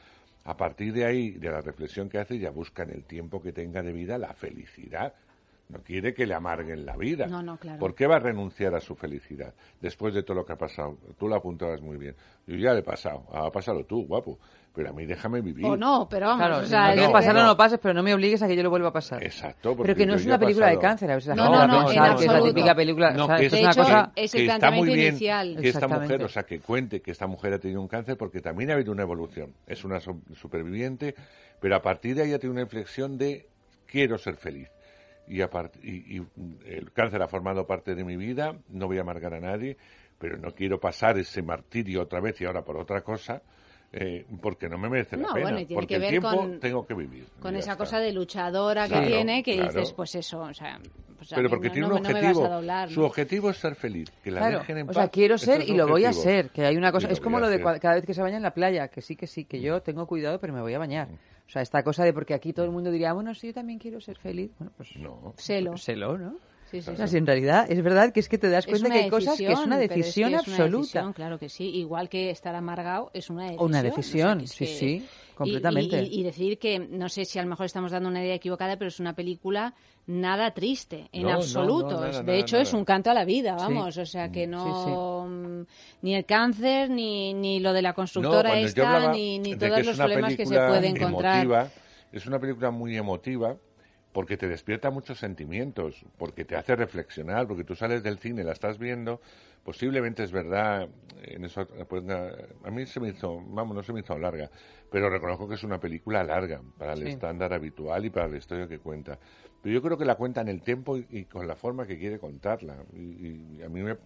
A partir de ahí, de la reflexión que hace, ya busca en el tiempo que tenga de vida la felicidad. No quiere que le amarguen la vida. No, no, claro. ¿Por qué va a renunciar a su felicidad después de todo lo que ha pasado? Tú lo apuntabas muy bien. Yo ya le he pasado. Ah, pásalo tú, guapo. Pero a mí déjame vivir. O no, pero vamos. Claro, o sea, no pasarlo, no. no pases, pero no me obligues a que yo lo vuelva a pasar. Exacto. Pero que no es una película de cáncer, a veces la No, gente no, no, que es la típica película. No, o sea, que es es De una hecho, cosa... es que el está muy bien inicial. que esta mujer, o sea, que cuente que esta mujer ha tenido un cáncer porque también ha habido una evolución. Es una superviviente, pero a partir de ahí ha tenido una inflexión de quiero ser feliz. Y, y, y el cáncer ha formado parte de mi vida, no voy a amargar a nadie, pero no quiero pasar ese martirio otra vez y ahora por otra cosa, eh, porque no me merece la No, pena. bueno, y tiene porque que el tiempo con- tengo que vivir. Con esa está. cosa de luchadora Claro, que tiene, que claro. dices, pues eso, o sea, pues Pero porque no- tiene un no objetivo. doblar, Su objetivo es ser feliz, que la Claro, dejen en o paz. sea, quiero ser es y lo voy a ser, que hay una cosa, es como lo de cada vez que se baña en la playa, que sí, que sí, que yo tengo cuidado, pero me voy a bañar. O sea, esta cosa de porque aquí todo el mundo diría, bueno, sí, yo también quiero ser feliz. Bueno, pues no. Sélo. Sélo, ¿no? Sí, sí, O sea, sí. si en realidad es verdad que es que te das Es cuenta una que hay cosas que es una decisión, que es una absoluta. decisión, claro que sí. Igual que estar amargado es una decisión. Una o sea, decisión, es sí, que- sí, completamente. Y, y- y decir que, no sé si a lo mejor estamos dando una idea equivocada, pero es una película nada triste, en No, absoluto. no, nada, Es- de nada, hecho, es un canto a la vida, Sí. vamos. O sea, que no... mm, Ni el cáncer, ni, ni lo de la constructora esta, ni, ni todos es los una problemas que se puede encontrar. emotiva, es una película muy emotiva porque te despierta muchos sentimientos, porque te hace reflexionar, porque tú sales del cine, la estás viendo, posiblemente es verdad, en eso pues, a mí se me hizo, vamos, no se me hizo larga, pero reconozco que es una película larga para el Sí. estándar habitual y para la historia que cuenta. Pero yo creo que la cuenta en el tiempo y, y con la forma que quiere contarla. Y, y a mí me-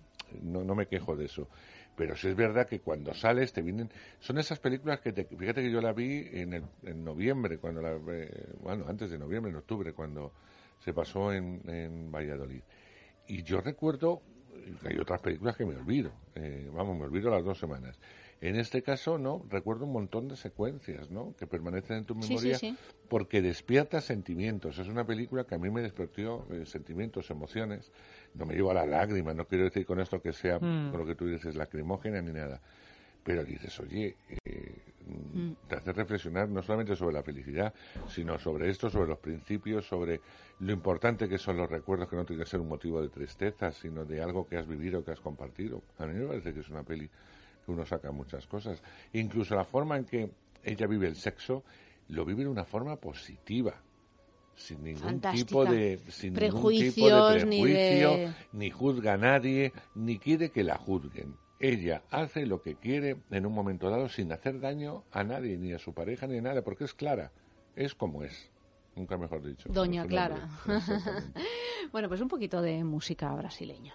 no, no me quejo de eso. Pero sí es verdad que cuando sales te vienen... Son esas películas que te... Fíjate que yo la vi en, el- en noviembre, cuando la... eh, bueno, antes de noviembre, en octubre, cuando se pasó en, en Valladolid. Y yo recuerdo... Hay otras películas que me olvido. eh, vamos, me olvido las dos semanas. En este caso, no, recuerdo un montón de secuencias, ¿no? Que permanecen en tu Sí, sí, memoria sí. porque despierta sentimientos. Es una película que a mí me despertó eh, sentimientos, emociones. No me llevo a la lágrima, no quiero decir con esto que sea, Mm. con lo que tú dices, lacrimógena ni nada. Pero dices, oye, eh, Mm. te hace reflexionar no solamente sobre la felicidad, sino sobre esto, sobre los principios, sobre lo importante que son los recuerdos, que no tiene que ser un motivo de tristeza, sino de algo que has vivido, que has compartido. A mí me parece que es una peli que uno saca muchas cosas. Incluso la forma en que ella vive el sexo, lo vive de una forma positiva. Sin ningún Fantástica. tipo de sin ningún tipo de ni prejuicio, de- ni juzga a nadie, ni quiere que la juzguen. Ella hace lo que quiere en un momento dado sin hacer daño a nadie, ni a su pareja, ni a nada, porque es clara, es como es. Nunca mejor dicho. Doña Clara. [LAUGHS] bueno, pues un poquito de música brasileña.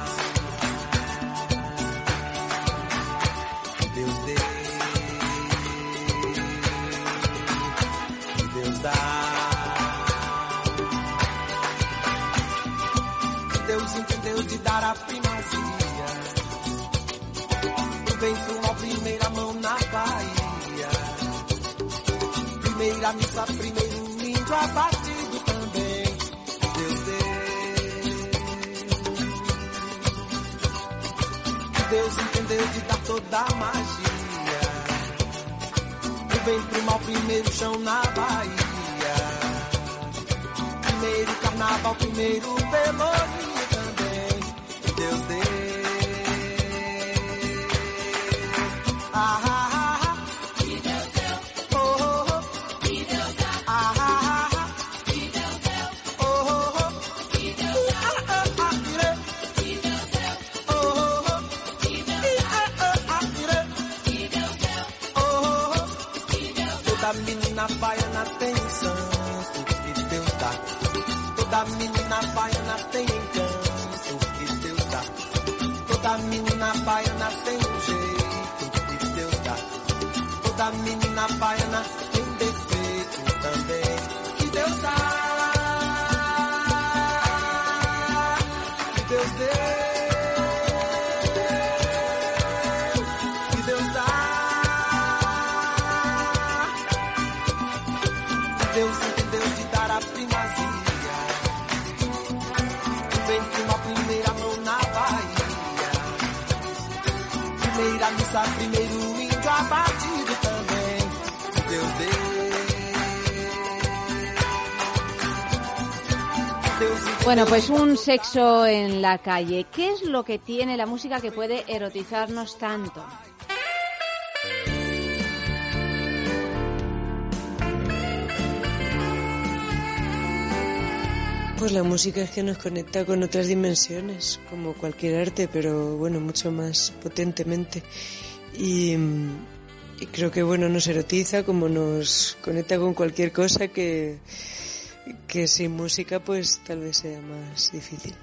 Missa, primeiro índio abatido também. Deus deu. Deus entendeu de dar toda a magia. O bem pro mal, primeiro chão na Bahia. Primeiro carnaval, primeiro pelourinho também. Deus dê. Bueno, pues un sexo en la calle. ¿Qué es lo que tiene la música que puede erotizarnos tanto? Pues la música es que nos conecta con otras dimensiones, como cualquier arte, pero bueno, mucho más potentemente. Y, y creo que bueno, nos erotiza como nos conecta con cualquier cosa que, que sin música pues tal vez sea más difícil.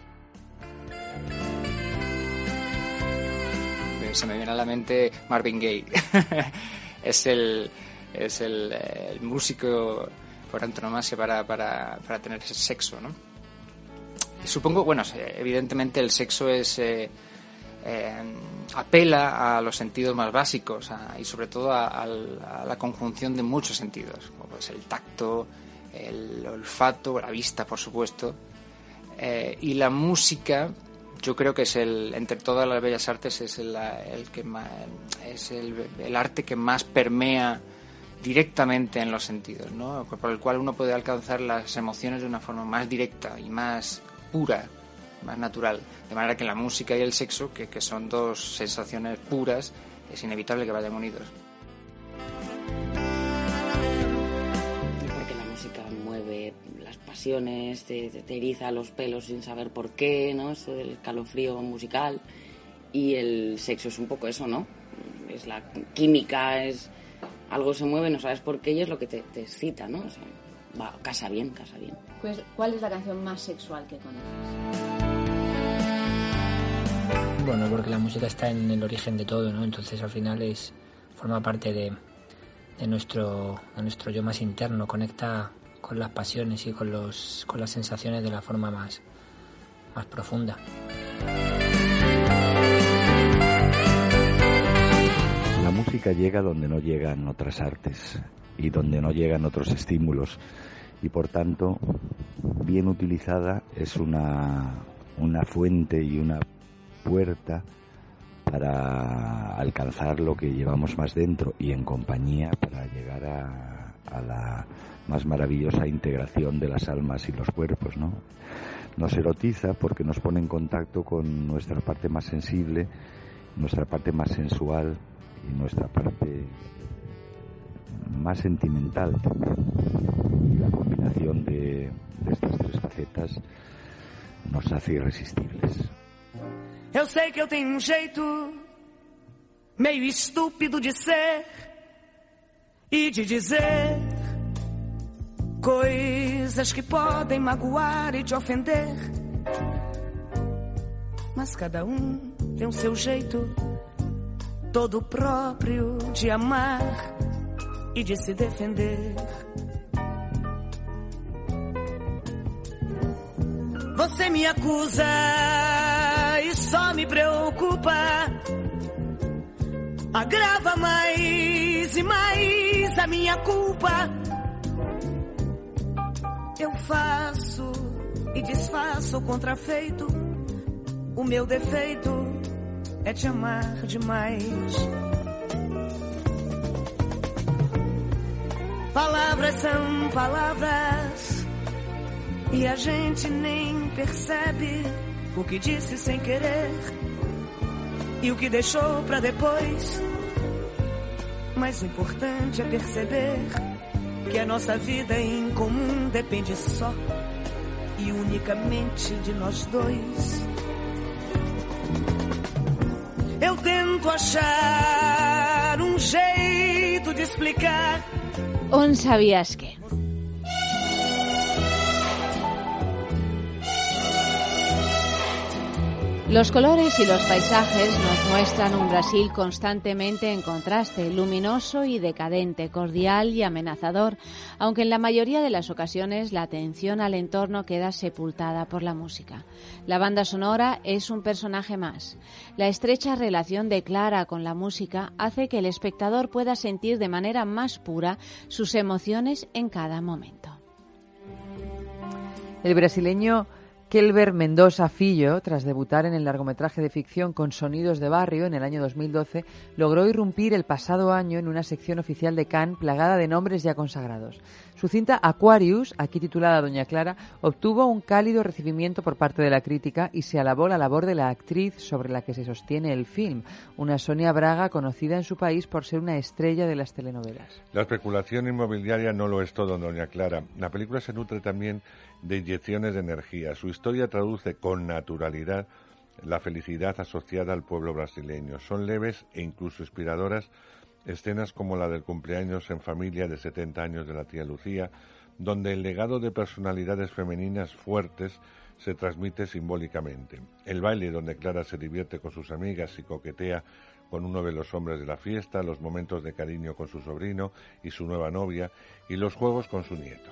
se me viene a la mente Marvin Gaye. [LAUGHS] es el, es eh, el músico por antonomasia para, para, para tener ese sexo, ¿no? Supongo, bueno, evidentemente el sexo es... eh, eh, apela a los sentidos más básicos y sobre todo a, a la conjunción de muchos sentidos, como pues el tacto, el olfato, la vista, por supuesto, Eh, y la música, yo creo que es el, entre todas las bellas artes, es el, el que ma- es el, el arte que más permea directamente en los sentidos, ¿no? Por el cual uno puede alcanzar las emociones de una forma más directa y más pura, más natural. De manera que la música y el sexo, que, que son dos sensaciones puras, es inevitable que vayan unidos. Pasiones, te, te- te eriza los pelos sin saber por qué, ¿no? Eso del escalofrío musical. Y el sexo es un poco eso, ¿no? Es la química, es algo se mueve, no sabes por qué y es lo que te, te excita, ¿no? O sea, va, casa bien, casa bien. Pues, ¿Cuál es la canción más sexual que conoces? Bueno, porque la música está en el origen de todo, ¿no? Entonces al final es forma parte de, de nuestro de nuestro yo más interno, conecta con las pasiones y con los con las sensaciones de la forma más más profunda. La música llega donde no llegan otras artes y donde no llegan otros estímulos y por tanto, bien utilizada, es una, una fuente y una puerta para alcanzar lo que llevamos más dentro y en compañía para llegar a, a la más maravillosa integración de las almas y los cuerpos, ¿no? Nos erotiza porque nos pone en contacto con nuestra parte más sensible, nuestra parte más sensual y nuestra parte más sentimental también. Y la combinación de, de estas tres facetas nos hace irresistibles. Eu sei que eu tenho um jeito meio estúpido de ser e de dizer coisas que podem magoar e te ofender. Mas cada um tem o seu jeito todo próprio de amar e de se defender. Você me acusa e só me preocupa. Agrava mais e mais a minha culpa. Eu faço e desfaço o contrafeito. O meu defeito é te amar demais. Palavras são palavras e a gente nem percebe o que disse sem querer e o que deixou pra depois. Mas o importante é perceber que a nossa vida em comum depende só e unicamente de nós dois. Eu tento achar um jeito de explicar. Un sabías que. Los colores y los paisajes nos muestran un Brasil constantemente en contraste, luminoso y decadente, cordial y amenazador, aunque en la mayoría de las ocasiones la atención al entorno queda sepultada por la música. La banda sonora es un personaje más. La estrecha relación de Clara con la música hace que el espectador pueda sentir de manera más pura sus emociones en cada momento. El brasileño Kelber Mendoza Filho, tras debutar en el largometraje de ficción con Sonidos de Barrio en el año 2012, logró irrumpir el pasado año en una sección oficial de Cannes plagada de nombres ya consagrados. Su cinta Aquarius, aquí titulada Doña Clara, obtuvo un cálido recibimiento por parte de la crítica y se alabó la labor de la actriz sobre la que se sostiene el film, una Sonia Braga conocida en su país por ser una estrella de las telenovelas. La especulación inmobiliaria no lo es todo, doña Clara. La película se nutre también de inyecciones de energía. Su historia traduce con naturalidad la felicidad asociada al pueblo brasileño. Son leves e incluso inspiradoras escenas como la del cumpleaños en familia de 70 años de la tía Lucía, donde el legado de personalidades femeninas fuertes se transmite simbólicamente. El baile donde Clara se divierte con sus amigas y coquetea con uno de los hombres de la fiesta, los momentos de cariño con su sobrino y su nueva novia y los juegos con su nieto.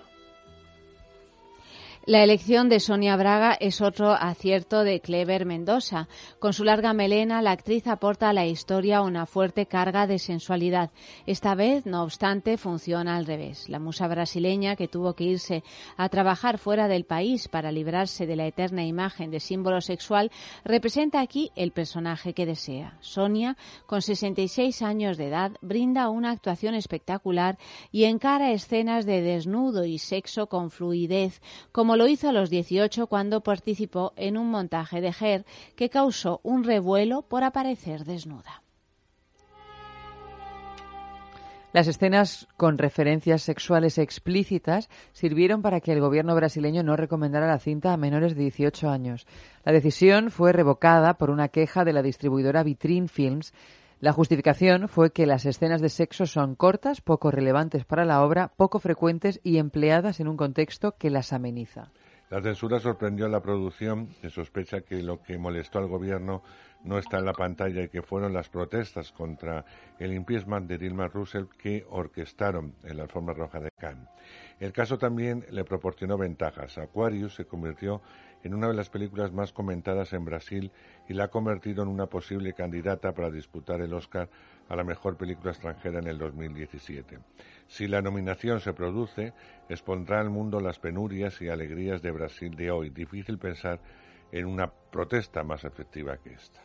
La elección de Sonia Braga es otro acierto de Clever Mendoza. Con su larga melena, la actriz aporta a la historia una fuerte carga de sensualidad. Esta vez, no obstante, funciona al revés. La musa brasileña, que tuvo que irse a trabajar fuera del país para librarse de la eterna imagen de símbolo sexual, representa aquí el personaje que desea. Sonia, con 66 años de edad, brinda una actuación espectacular y encara escenas de desnudo y sexo con fluidez, como lo hizo a los 18 cuando participó en un montaje de Her que causó un revuelo por aparecer desnuda. Las escenas con referencias sexuales explícitas sirvieron para que el gobierno brasileño no recomendara la cinta a menores de 18 años. La decisión fue revocada por una queja de la distribuidora Vitrine Films. La justificación fue que las escenas de sexo son cortas, poco relevantes para la obra, poco frecuentes y empleadas en un contexto que las ameniza. La censura sorprendió a la producción, que sospecha que lo que molestó al gobierno no está en la pantalla y que fueron las protestas contra el impeachment de Dilma Rousseff que orquestaron en la alfombra roja de Cannes. El caso también le proporcionó ventajas. Aquarius se convirtió en una de las películas más comentadas en Brasil y la ha convertido en una posible candidata para disputar el Oscar a la mejor película extranjera en el 2017. Si la nominación se produce, expondrá al mundo las penurias y alegrías de Brasil de hoy. Difícil pensar en una protesta más efectiva que esta.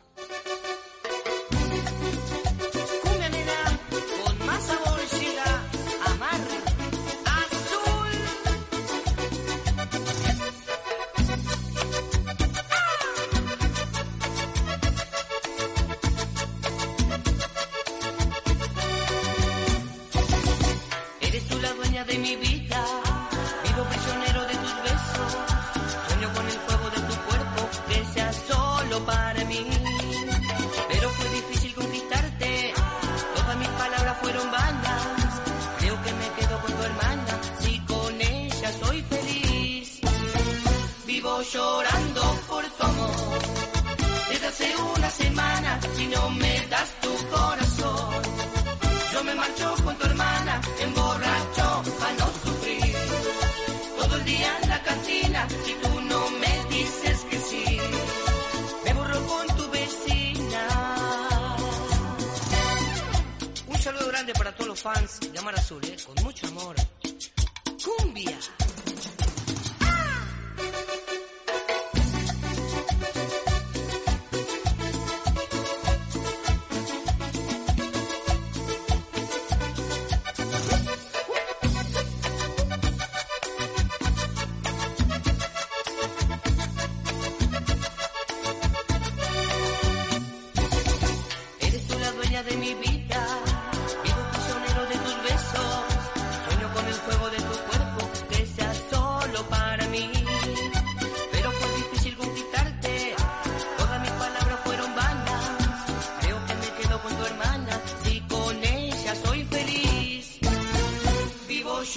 Fans de Amar Azul,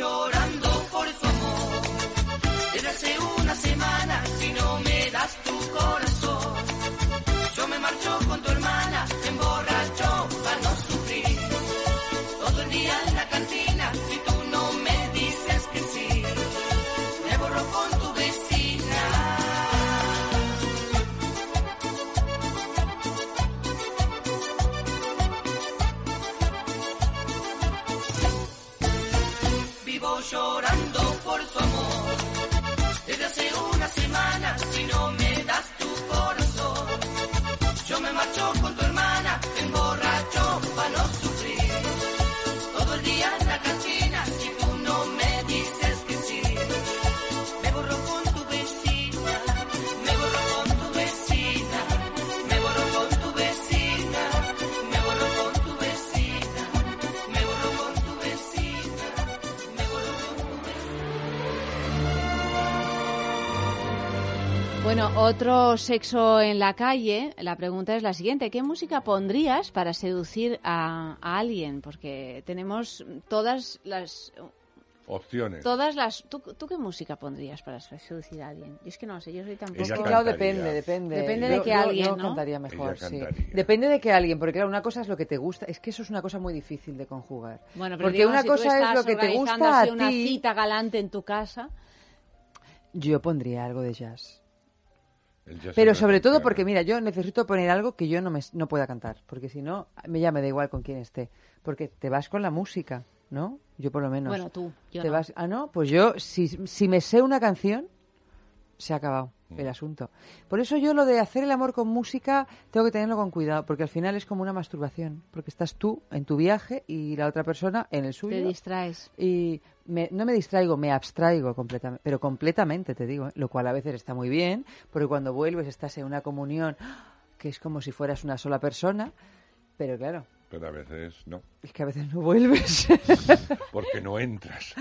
llorando por tu amor, desde hace una semana, si no me das tu corazón. Yo me marcho con tu hermana, otro sexo en la calle. La pregunta es la siguiente: ¿Qué música pondrías para seducir a, a alguien? Porque tenemos todas las Opciones. todas las. ¿tú, tú qué música pondrías para seducir a alguien? Yo es que no sé, yo soy tampoco. Es que claro, depende, depende. Depende de que yo- alguien, yo ¿no? cantaría mejor, Ella sí. cantaría. Depende de que alguien, porque claro, una cosa es lo que te gusta, es que eso es una cosa muy difícil de conjugar. Bueno, pero porque digo, una si tú cosa es lo que te organizando gusta a una ti. cita galante en tu casa. Yo pondría algo de jazz. Pero sobre todo porque, mira, yo necesito poner algo que yo no, me, no pueda cantar, porque si no, me ya me da igual con quién esté. Porque te vas con la música, ¿no? Yo por lo menos. Bueno, tú, yo te no. vas, ah, no, pues yo, si, si me sé una canción, se ha acabado Mm. el asunto. Por eso yo lo de hacer el amor con música tengo que tenerlo con cuidado, porque al final es como una masturbación, porque estás tú en tu viaje y la otra persona en el suyo. Te distraes. Y me- no me distraigo, me abstraigo completamente, pero completamente te digo, ¿eh? lo cual a veces está muy bien, porque cuando vuelves estás en una comunión que es como si fueras una sola persona, pero claro, pero a veces no, Es que a veces no vuelves. [LAUGHS] porque no entras.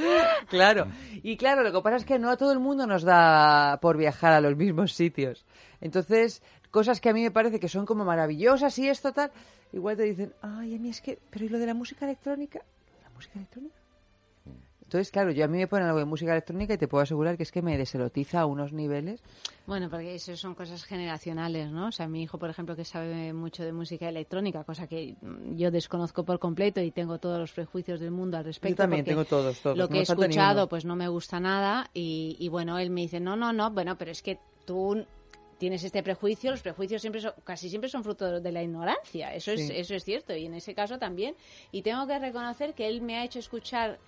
claro. Y claro, lo que pasa es que no a todo el mundo nos da por viajar a los mismos sitios. Entonces, cosas que a mí me parece que son como maravillosas y esto tal, igual te dicen, ay, a mí es que, pero ¿y lo de la música electrónica? ¿La música electrónica? Entonces, claro, yo a mí me ponen algo de música electrónica y te puedo asegurar que es que me deserotiza a unos niveles. Bueno, porque eso son cosas generacionales, ¿no? O sea, mi hijo, por ejemplo, que sabe mucho de música electrónica, cosa que mm, yo desconozco por completo y tengo todos los prejuicios del mundo al respecto. Yo también tengo todos, todos, Lo que he escuchado, pues no me gusta nada y, y bueno, él me dice, no, no, no, bueno, pero es que tú tienes este prejuicio, los prejuicios siempre son, casi siempre son fruto de la ignorancia, eso es, eso es cierto y en ese caso también. Y tengo que reconocer que él me ha hecho escuchar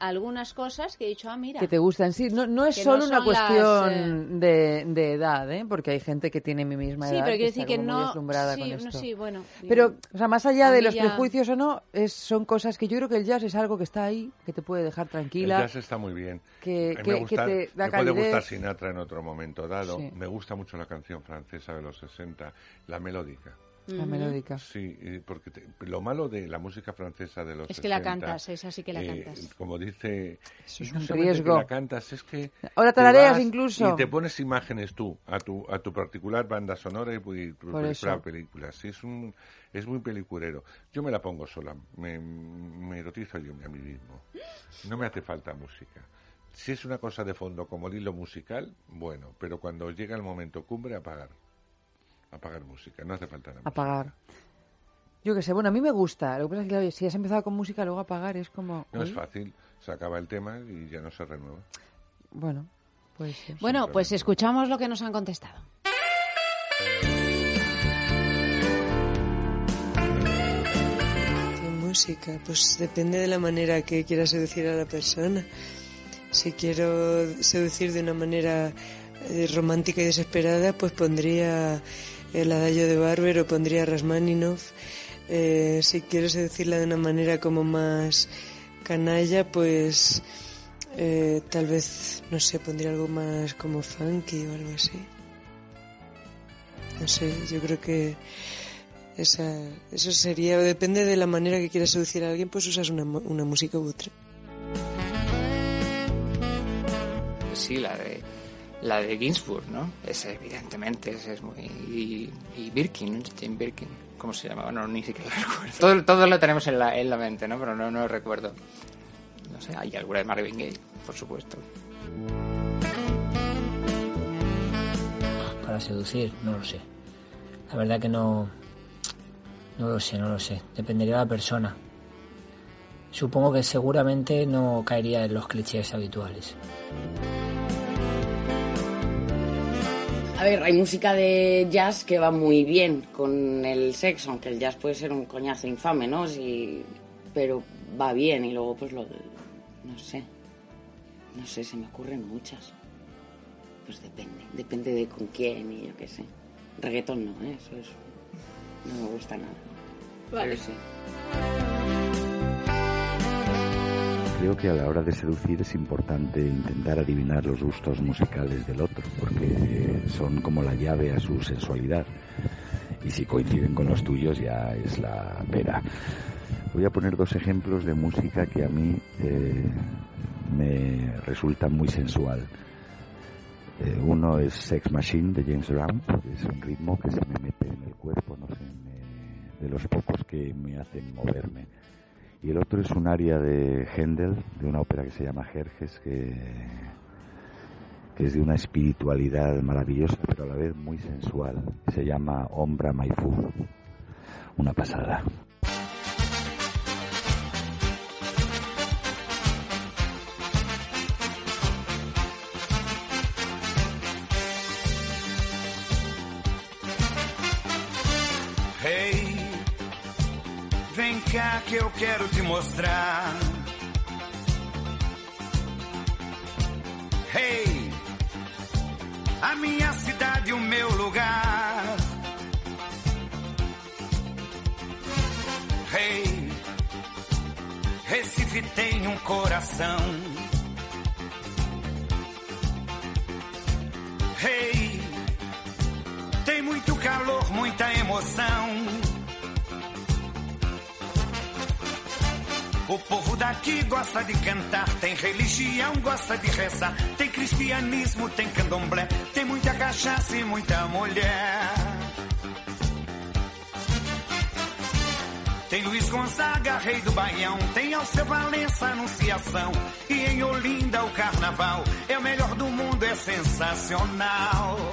algunas cosas que he dicho, ah, mira. Que te gustan, sí. No, no es solo no una las, cuestión de, de edad, ¿eh? Porque hay gente que tiene mi misma Sí, edad. pero quiero decir que no. sí, con no, esto. sí, bueno. Pero, o sea, más allá a de los ya- prejuicios o no, es, son cosas que yo creo que el jazz es algo que está ahí, que te puede dejar El tranquila. jazz está muy bien. que- que- me, gusta- que te da me puede gustar. Sinatra en otro momento dado. Sí. Me gusta mucho la canción francesa de los 60, la melódica. La melódica. Sí, eh, porque te- lo malo de la música francesa de los Es que la 60, cantas, esa sí que la eh, cantas. Como dice, Eso es un riesgo. que la cantas, es que Ahora te tarareas incluso. Y te pones imágenes tú a tu a tu particular banda sonora y, y tu Por eso. particular película. Sí, es un es muy peliculero. Yo me la pongo sola, me, me erotizo yo a mí mismo. No me hace falta música. Si es una cosa de fondo como el hilo musical, bueno, pero cuando llega el momento cumbre, apagar. Apagar música, no hace falta nada. Apagar. Yo qué sé, bueno, a mí me gusta. Lo que pasa es que si has empezado con música, luego apagar es como... No es fácil, se acaba el tema y ya no se renueva. Bueno, pues sí. Bueno, pues escuchamos lo que nos han contestado. ¿Qué música? Pues depende de la manera que quiera seducir a la persona. Si quiero seducir de una manera eh, romántica y desesperada, pues pondría el adagio de Barber o pondría Rasmaninov. Eh, si quiero seducirla de una manera como más canalla, pues eh, tal vez, no sé, pondría algo más como funky o algo así. No sé, yo creo que esa, eso sería, depende de la manera que quieras seducir a alguien, pues usas una, una música otra. Sí, la de la de Ginsburg, ¿no? Esa evidentemente esa es muy y, y Birkin, ¿no? Jane Birkin, ¿cómo se llama? No, ni siquiera [LAUGHS] lo recuerdo. Todo, todo lo tenemos en la, en la mente, ¿no? Pero no, no lo recuerdo. No sé, hay alguna de Marvin Gaye, por supuesto. Para seducir, no lo sé. La verdad que no. No lo sé, no lo sé. Dependería de la persona. Supongo que seguramente no caería en los clichés habituales. Ver, hay música de jazz que va muy bien con el sexo, aunque el jazz puede ser un coñazo infame, ¿no? Sí, pero va bien y luego pues lo... No sé. No sé, se me ocurren muchas. Pues depende. Depende de con quién y yo qué sé. Reggaetón no, ¿eh? Eso es... No me gusta nada. Vale. Pero sí. Creo que a la hora de seducir es importante intentar adivinar los gustos musicales del otro, porque son como la llave a su sensualidad. Y si coinciden con los tuyos ya es la pera. Voy a poner dos ejemplos de música que a mí eh, me resulta muy sensual. Eh, uno es Sex Machine de James Brown, que es un ritmo que se me mete en el cuerpo, no sé, me- de los pocos que me hacen moverme. Y el otro es un aria de Händel, de una ópera que se llama Jerjes, que, que es de una espiritualidad maravillosa, pero a la vez muy sensual. Se llama Ombra Maifu. Una pasada. Eu quero te mostrar. Hey, a minha cidade, o meu lugar. Hey, Recife tem um coração. Hey, tem muito calor, muita emoção. O povo daqui gosta de cantar, tem religião, gosta de rezar. Tem cristianismo, tem candomblé, tem muita cachaça e muita mulher. Tem Luiz Gonzaga, rei do Baião, tem Alceu Valença, Anunciação. E em Olinda o carnaval é o melhor do mundo, é sensacional. [LAUGHS]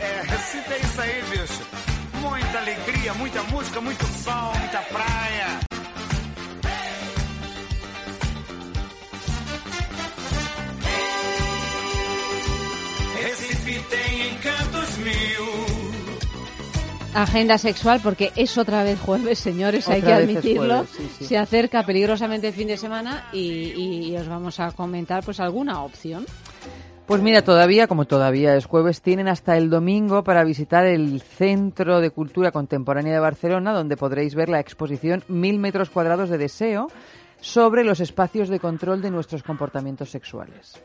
É, Recife [LAUGHS] é isso aí, bicho. Muita alegria, muita música, muito sol, muita praia. Recife tem encantos mil. Agenda sexual, porque es otra vez jueves, señores, hay que Otra vez es admitirlo. jueves, sí, sí. Se acerca peligrosamente el fin de semana y, y os vamos a comentar pues alguna opción. Pues mira, todavía, como todavía es jueves, tienen hasta el domingo para visitar el Centro de Cultura Contemporánea de Barcelona, donde podréis ver la exposición Mil metros cuadrados de deseo sobre los espacios de control de nuestros comportamientos sexuales.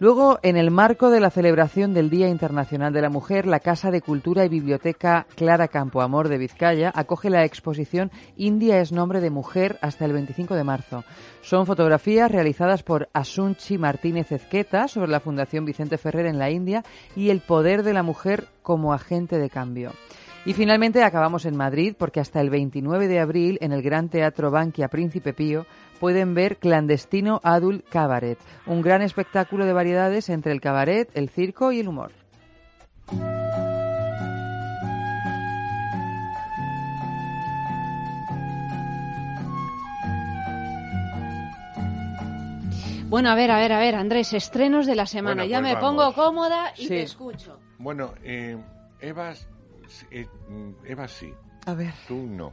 Luego, en el marco de la celebración del Día Internacional de la Mujer, la Casa de Cultura y Biblioteca Clara Campoamor de Vizcaya acoge la exposición India es nombre de mujer hasta el 25 de marzo. Son fotografías realizadas por Asunchi Martínez Ezqueta sobre la Fundación Vicente Ferrer en la India y el poder de la mujer como agente de cambio. Y finalmente acabamos en Madrid porque hasta el 29 de abril en el Gran Teatro Bankia Príncipe Pío pueden ver Clandestino Adult Cabaret, un gran espectáculo de variedades entre el cabaret, el circo y el humor. Bueno, a ver, a ver, a ver, Andrés, estrenos de la semana. Bueno, ya pues me vamos. pongo cómoda y Sí. te escucho. Bueno, eh, Eva, eh, Eva sí. A ver. Tú no.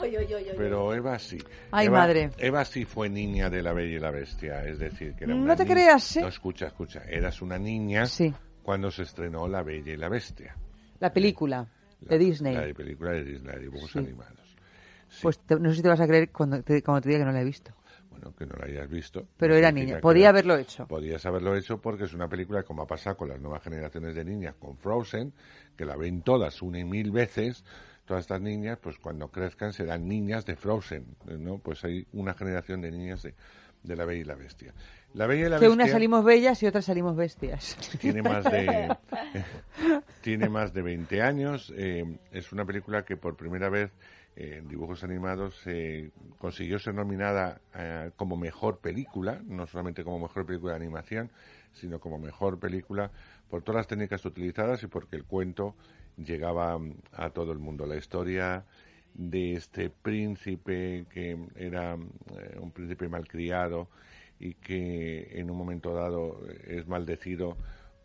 Ay, ay, ay, ay, Pero Eva sí. Ay, Eva, madre. Eva sí fue niña de la Bella y la Bestia, es decir, que era No una te niña- creas, ¿eh? No, escucha, escucha. Eras una niña Sí. cuando se estrenó La Bella y la Bestia. La película de Disney. La de película de Disney, de dibujos Sí. animados. Pues te- no sé si te vas a creer cuando te, cuando te diga que no la he visto. Bueno, que no la hayas visto. Pero no era niña. Podía haberlo hecho. Podías haberlo hecho porque es una película como ha pasado con las nuevas generaciones de niñas, con Frozen, que la ven todas una y mil veces. Todas estas niñas, pues cuando crezcan serán niñas de Frozen, ¿no? Pues hay una generación de niñas de, de La Bella y la Bestia. La Bella y la Que Bestia unas salimos bellas y otras salimos bestias. tiene más de [LAUGHS] tiene más de 20 años eh, es una película que por primera vez eh, en dibujos animados eh, consiguió ser nominada eh, como mejor película no solamente como mejor película de animación sino como mejor película por todas las técnicas utilizadas y porque el cuento llegaba a todo el mundo. La historia de este príncipe que era eh, un príncipe malcriado y que en un momento dado es maldecido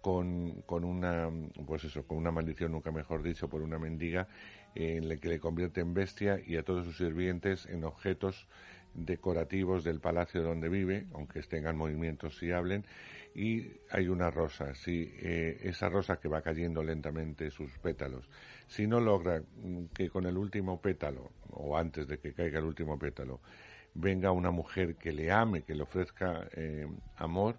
con, con una pues eso con una maldición nunca mejor dicho por una mendiga en la que le convierte en bestia y a todos sus sirvientes en objetos decorativos del palacio donde vive aunque tengan movimientos y hablen y hay una rosa sí eh, esa rosa que va cayendo lentamente sus pétalos. Si no logra mm, que con el último pétalo o antes de que caiga el último pétalo venga una mujer que le ame, que le ofrezca eh, amor,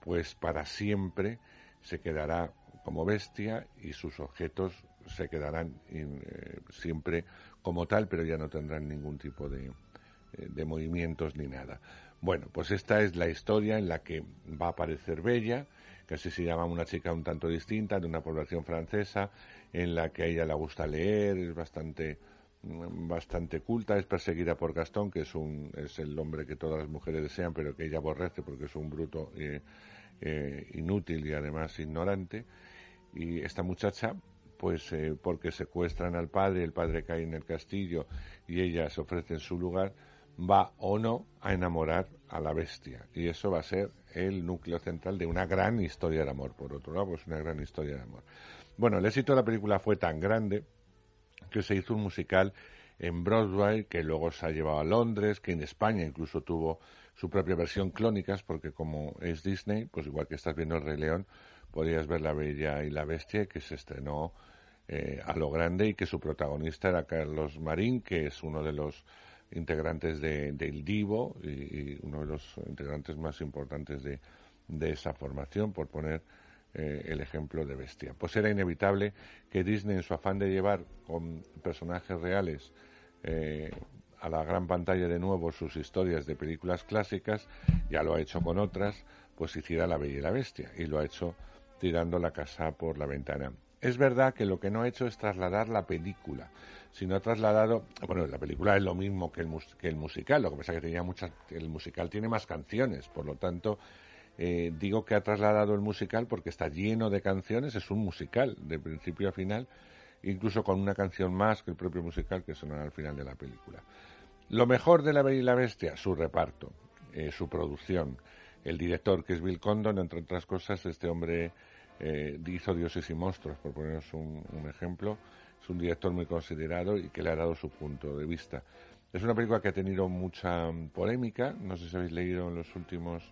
pues para siempre se quedará como bestia y sus objetos se quedarán eh, siempre como tal, pero ya no tendrán ningún tipo de, de movimientos ni nada. Bueno, pues esta es la historia en la que va a aparecer Bella, que así se llama una chica un tanto distinta, de una población francesa, en la que a ella le gusta leer, es bastante mm, bastante culta, es perseguida por Gastón, que es un es el hombre que todas las mujeres desean, pero que ella aborrece porque es un bruto eh, eh, inútil y además ignorante. Y esta muchacha, pues eh, porque secuestran al padre, el padre cae en el castillo y ella se ofrece en su lugar, va o no a enamorar a la bestia. Y eso va a ser el núcleo central de una gran historia de amor. Por otro lado, pues una gran historia de amor. Bueno, el éxito de la película fue tan grande que se hizo un musical en Broadway que luego se ha llevado a Londres, que en España incluso tuvo su propia versión clónicas, porque como es Disney, pues igual que estás viendo El Rey León, podías ver La Bella y la Bestia, que se estrenó eh, a lo grande y que su protagonista era Carlos Marín, que es uno de los integrantes de, del Divo y, uno de los integrantes más importantes de, de esa formación, por poner eh, el ejemplo de Bestia. Pues era inevitable que Disney, en su afán de llevar con personajes reales eh, a la gran pantalla de nuevo sus historias de películas clásicas, ya lo ha hecho con otras, pues hiciera La Bella y la Bestia, y lo ha hecho tirando la casa por la ventana. Es verdad que lo que no ha hecho es trasladar la película, sino ha trasladado, bueno, la película es lo mismo que el, mus- que el musical, lo que pasa es que tenía muchas, el musical tiene más canciones, por lo tanto, eh, digo que ha trasladado el musical porque está lleno de canciones, es un musical de principio a final, incluso con una canción más que el propio musical que sonará al final de la película. Lo mejor de La Bella y la Bestia, su reparto, eh, su producción, el director que es Bill Condon, entre otras cosas, este hombre eh, hizo Dioses y Monstruos, por poneros un, un ejemplo, es un director muy considerado y que le ha dado su punto de vista. Es una película que ha tenido mucha mm, polémica, no sé si habéis leído en los últimos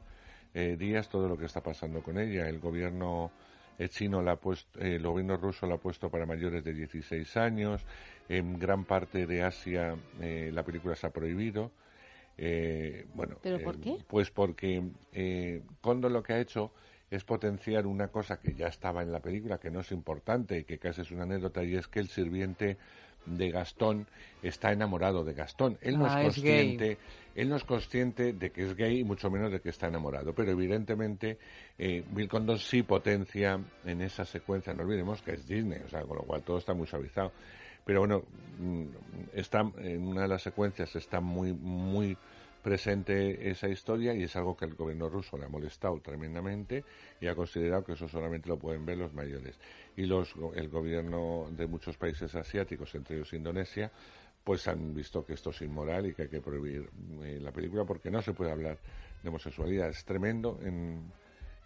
eh, días todo lo que está pasando con ella. El gobierno eh, chino la ha puesto, eh, el gobierno ruso la ha puesto para mayores de 16 años. En gran parte de Asia eh, la película se ha prohibido. Eh, bueno, ¿Pero por qué? Pues porque Condon lo que ha hecho es potenciar una cosa que ya estaba en la película, que no es importante y que casi es una anécdota, y es que el sirviente de Gastón está enamorado de Gastón. Él no Ah, es es gay. consciente, él no es consciente de que es gay y mucho menos de que está enamorado, pero evidentemente eh, Bill Condon sí potencia en esa secuencia, no olvidemos que es Disney, o sea, con lo cual todo está muy suavizado. Pero bueno, mm, está en una de las secuencias está muy muy presente esa historia y es algo que el gobierno ruso le ha molestado tremendamente y ha considerado que eso solamente lo pueden ver los mayores. Y los, el gobierno de muchos países asiáticos, entre ellos Indonesia, pues han visto que esto es inmoral y que hay que prohibir eh, la película porque no se puede hablar de homosexualidad. Es tremendo en,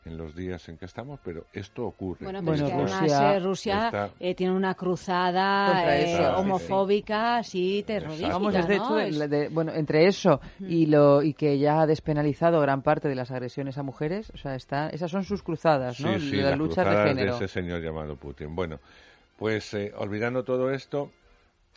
en los días en que estamos, pero esto ocurre. Bueno, pero Y es que además Rusia eh, Rusia está- eh, tiene una cruzada eh, eso. homofóbica, así terrorífica, Vamos, es de ¿no? hecho, de- de- bueno, entre eso y lo y que ya ha despenalizado gran parte de las agresiones a mujeres, o sea, está, esas son sus cruzadas, ¿no? Sí, sí, las las luchas de cruzadas género. ese señor llamado Putin. Bueno, pues eh, olvidando todo esto,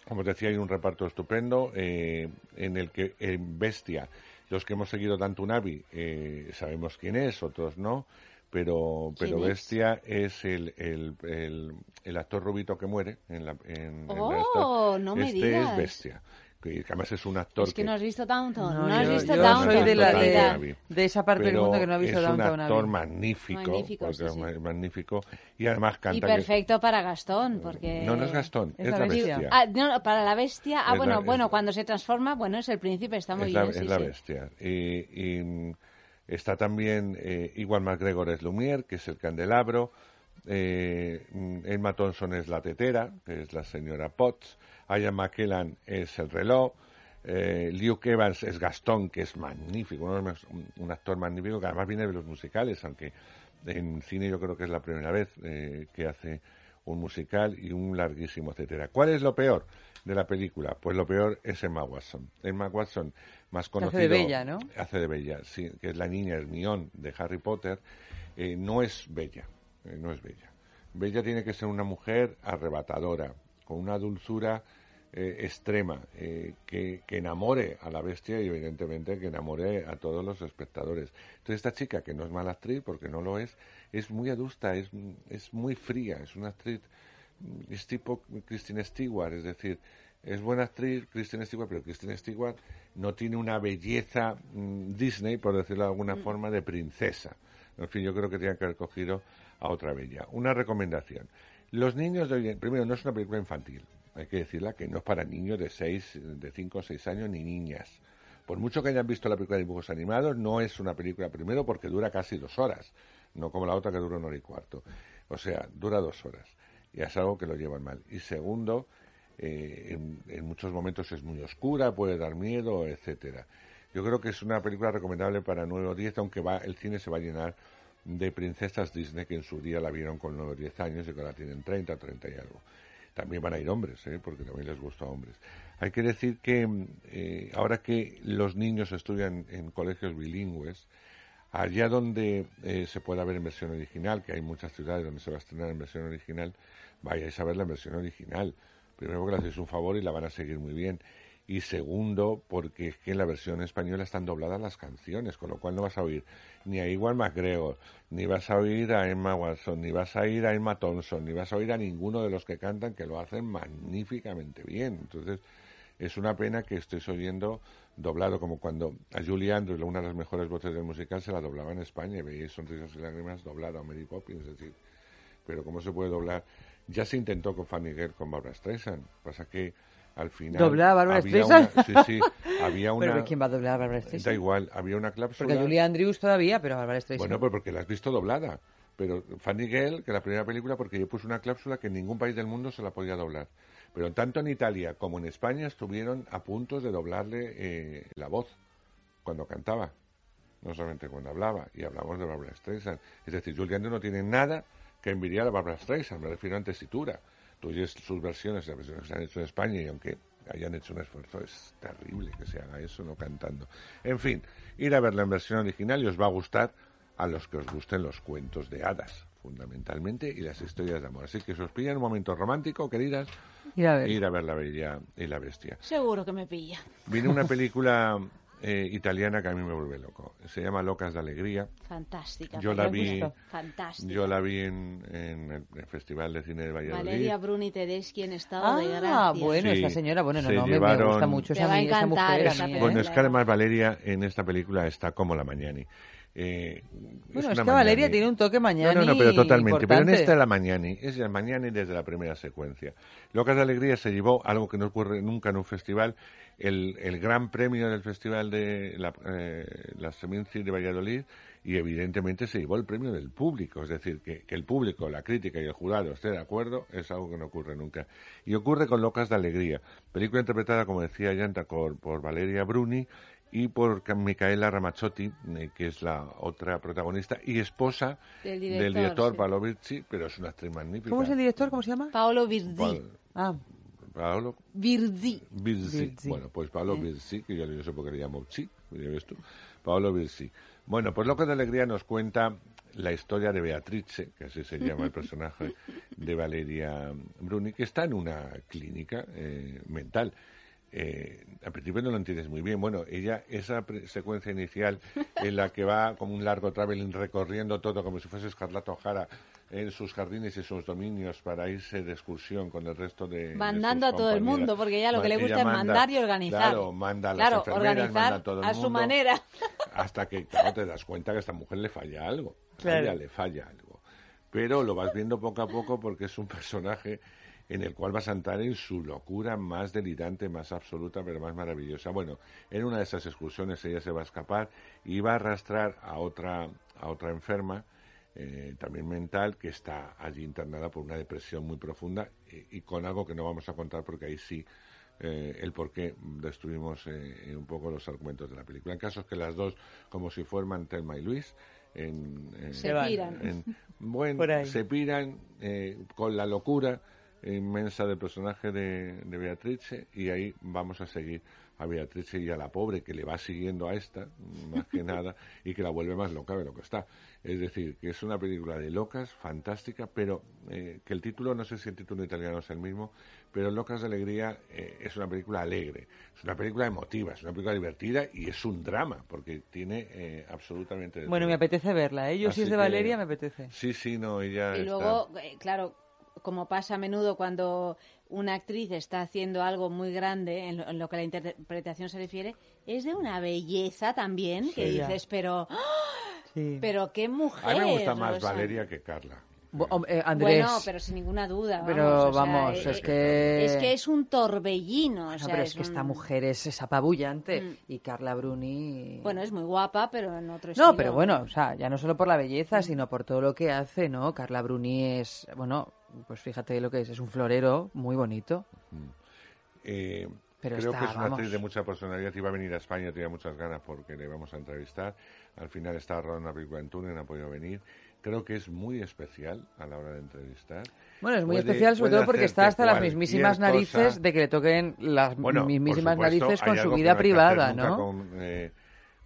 como os decía, hay un reparto estupendo eh, en el que en Bestia, los que hemos seguido Danton Abbey, eh, sabemos quién es, otros no, pero, pero. Bestia es el, el, el, el actor rubito que muere en la, en, en la Oh, esta. no me este digas. es Bestia, que además es un actor Es que no has visto Downton, No, no, has yo- visto yo Downton. soy de la- de- de esa parte del Pero mundo que no ha visto es Downton un actor magnífico, Magnífico, sí, es sí. ma- magnífico y además canta Y que- perfecto para Gastón, porque... No, no es Gastón, es, la bestia. Ah, no, para la bestia. Ah, Es la- bueno, es- bueno, cuando se transforma, bueno, es el príncipe, está muy es la, bien, sí, es la sí. bestia. Y, y, mm, está también eh, Iwan McGregor es Lumière, que es el candelabro. Eh, mm, Emma Thompson es la tetera, que es la señora Potts. Ian McKellan es el reloj. Eh, Luke Evans es Gastón, que es magnífico, un, un actor magnífico que además viene de los musicales, aunque en cine yo creo que es la primera vez eh, que hace un musical y un larguísimo etcétera. ¿Cuál es lo peor de la película? Pues lo peor es Emma Watson. Emma Watson, más Hace conocido... de Bella, ¿no? Hace de Bella, sí, que es la niña Hermione de Harry Potter, eh, no es bella, eh, no es bella. Bella tiene que ser una mujer arrebatadora, con una dulzura eh, extrema, eh, que, que enamore a la bestia y evidentemente que enamore a todos los espectadores. Entonces esta chica, que no es mala actriz, porque no lo es, es muy adusta, es, es muy fría, es una actriz, mm, es tipo Christine Stewart, es decir, es buena actriz Kristen Stewart, pero Kristen Stewart no tiene una belleza mm, Disney, por decirlo de alguna forma, de princesa. En fin, yo creo que tienen que haber cogido a otra bella. Una recomendación. Los niños de hoy, primero, no es una película infantil. Hay que decirla que no es para niños de seis, de 5 o 6 años ni niñas. Por mucho que hayan visto la película de dibujos animados, no es una película, primero, porque dura casi dos horas, no como la otra que dura una hora y cuarto. O sea, dura dos horas. Y es algo que lo llevan mal. Y segundo, eh, en, en muchos momentos es muy oscura, puede dar miedo, etcétera. Yo creo que es una película recomendable para 9 o 10, aunque va, el cine se va a llenar de princesas Disney que en su día la vieron con 9 o 10 años y que ahora tienen 30 o 30 y algo. También van a ir hombres, ¿eh? porque también les gusta a hombres. Hay que decir que mm, eh, ahora que los niños estudian en colegios bilingües, allá donde eh, se pueda ver en versión original, que hay muchas ciudades donde se va a estrenar en versión original, vayáis a ver la versión original. Primero porque le hacéis un favor y la van a seguir muy bien. Y segundo, porque es que en la versión española están dobladas las canciones, con lo cual no vas a oír ni a Iwan McGregor, ni vas a oír a Emma Watson, ni vas a oír a Emma Thompson, ni vas a oír a ninguno de los que cantan que lo hacen magníficamente bien. Entonces, es una pena que estés oyendo doblado, como cuando a Julie Andrews, una de las mejores voces del musical, se la doblaba en España y veíais Sonrisas y Lágrimas doblado a Mary Poppins, es decir, pero ¿cómo se puede doblar? Ya se intentó con Fanny Girl, con Barbara Streisand, pasa que al final... ¿Doblar a Barbara había Streisand? sí, sí, [LAUGHS] había una... ¿Pero quién va a doblar a Barbara Streisand? Da igual, había una cláusula... Porque a Julie Andrews todavía, pero a Barbara Streisand. Bueno, pues porque la has visto doblada. Pero Fanny Gale, que la primera película, porque yo puse una cláusula que en ningún país del mundo se la podía doblar. Pero tanto en Italia como en España estuvieron a punto de doblarle eh, la voz cuando cantaba, no solamente cuando hablaba. Y hablamos de Barbara Streisand. Es decir, Julie Andrews no tiene nada que envidiar a Barbara Streisand, me refiero a tesitura. Tú oyes sus versiones, las versiones que se han hecho en España, y aunque hayan hecho un esfuerzo, es terrible que se haga eso no cantando. En fin, ir a verla en versión original y os va a gustar a los que os gusten los cuentos de hadas, fundamentalmente, y las historias de amor. Así que si os pilla en un momento romántico, queridas, Ir a ver. ir a ver La Bella y la Bestia. Seguro que me pilla. Viene una película eh, italiana que a mí me vuelve loco. Se llama Locas de Alegría. Fantástica. Yo ¿te la vi? Fantástica. yo la vi en, en el, Festival de Cine de Valladolid. Valeria Bruni Tedeschi en estado Ah, de gracia. bueno, Sí, esta señora, bueno, no, se no, me- me, llevaron- gusta mucho Te esa, va a mi- esa encantar mujer. esa a mí, ¿eh? Bueno, es que además Valeria en esta película está como la Mañani. Eh, Bueno, es, una que Valeria tiene un toque mañana. No, no, no, pero totalmente. Pero en esta es la Mañani, es la Mañani desde la primera secuencia. Locas de Alegría se llevó algo que no ocurre nunca en un festival, el, el gran premio del festival de la, eh, la de Valladolid y evidentemente se llevó el premio del público, es decir, que, que el público, la crítica y el jurado esté de acuerdo es algo que no ocurre nunca. Y ocurre con Locas de Alegría, película interpretada, como decía Yanta, por, por Valeria Bruni y por Ca- Micaela Ramazzotti, eh, que es la otra protagonista y esposa Del del director, director sí. Paolo Virzi, pero es una actriz magnífica. ¿Cómo es el director? ¿Cómo se llama? Paolo Virzi. Pa- Ah, Paolo Virzi. Virzi. Virzi. Bueno, pues Paolo Sí. Virzi, que yo no sé por qué le llamo Chi, ya ves tú. Paolo Virzi. Bueno, pues Locos de Alegría nos cuenta la historia de Beatrice, que así se llama el [LAUGHS] personaje de Valeria Bruni, que está en una clínica eh, mental. Eh, al principio no lo entiendes muy bien. Bueno, ella, esa pre- secuencia inicial [LAUGHS] en la que va como un largo traveling recorriendo todo como si fuese Escarlata O'Hara en sus jardines y sus dominios para irse de excursión con el resto de. de Mandando sus a todo el mundo, porque ella lo que le gusta es manda- mandar y organizar. Claro, manda a las Claro, enfermeras, organizar manda a todo el a su mundo, manera. [LAUGHS] Hasta que, claro, te das cuenta que a esta mujer le falla algo. A Claro. ella le falla algo. Pero lo vas viendo poco a poco porque es un personaje en el cual vas a entrar en su locura más delirante, más absoluta, pero más maravillosa. Bueno, en una de esas excursiones ella se va a escapar y va a arrastrar a otra, a otra enferma, eh, también mental, que está allí internada por una depresión muy profunda y, y con algo que no vamos a contar porque ahí sí eh, el por qué destruimos eh, un poco los argumentos de la película. En casos que las dos, como si fueran Telma y Luis, en, en- Se piran. en- bueno, se piran eh, con la locura inmensa del personaje de, de Beatrice y ahí vamos a seguir a Beatrice y a la pobre que le va siguiendo a esta, más que [LAUGHS] nada, y que la vuelve más loca de lo que está. Es decir, que es una película de locas, fantástica, pero eh, que el título, no sé si el título italiano es el mismo, pero Locas de Alegría eh, es una película alegre, es una película emotiva, es una película divertida y es un drama, porque tiene eh, absolutamente... de Bueno, todo. me apetece verla, ¿eh? Yo si es de que- Valeria me apetece. Sí, sí, no, ella Y está- luego, eh, claro, como pasa a menudo cuando una actriz está haciendo algo muy grande en lo, en lo que a la interpretación se refiere, es de una belleza también que dices, pero, ¡ah! Sí. pero qué mujer. A mí me gusta más Rosa. Valeria que Carla. Eh, Andrés. Bueno, pero sin ninguna duda. Pero, vamos, o sea, vamos, eh, es que- Es que es un torbellino. o No, sea, pero es, que esta mujer es, es apabullante. Mm. Y Carla Bruni... Bueno, es muy guapa, pero en otro estilo. No, pero bueno, o sea, ya no solo por la belleza, sino por todo lo que hace, ¿no? Carla Bruni es, bueno, pues fíjate lo que es, es un florero muy bonito. Eh, Pero creo está, que es una vamos. actriz de mucha personalidad. Iba a venir a España, tenía muchas ganas porque le vamos a entrevistar. Al final está rodando una película en Túnez, no ha podido venir. Creo que es muy especial a la hora de entrevistar. Bueno, es muy Puede- especial, sobre todo porque está hasta las mismísimas cosa. narices de que le toquen las Bueno, mismísimas supuesto, narices con su vida privada, ¿no? Con, eh,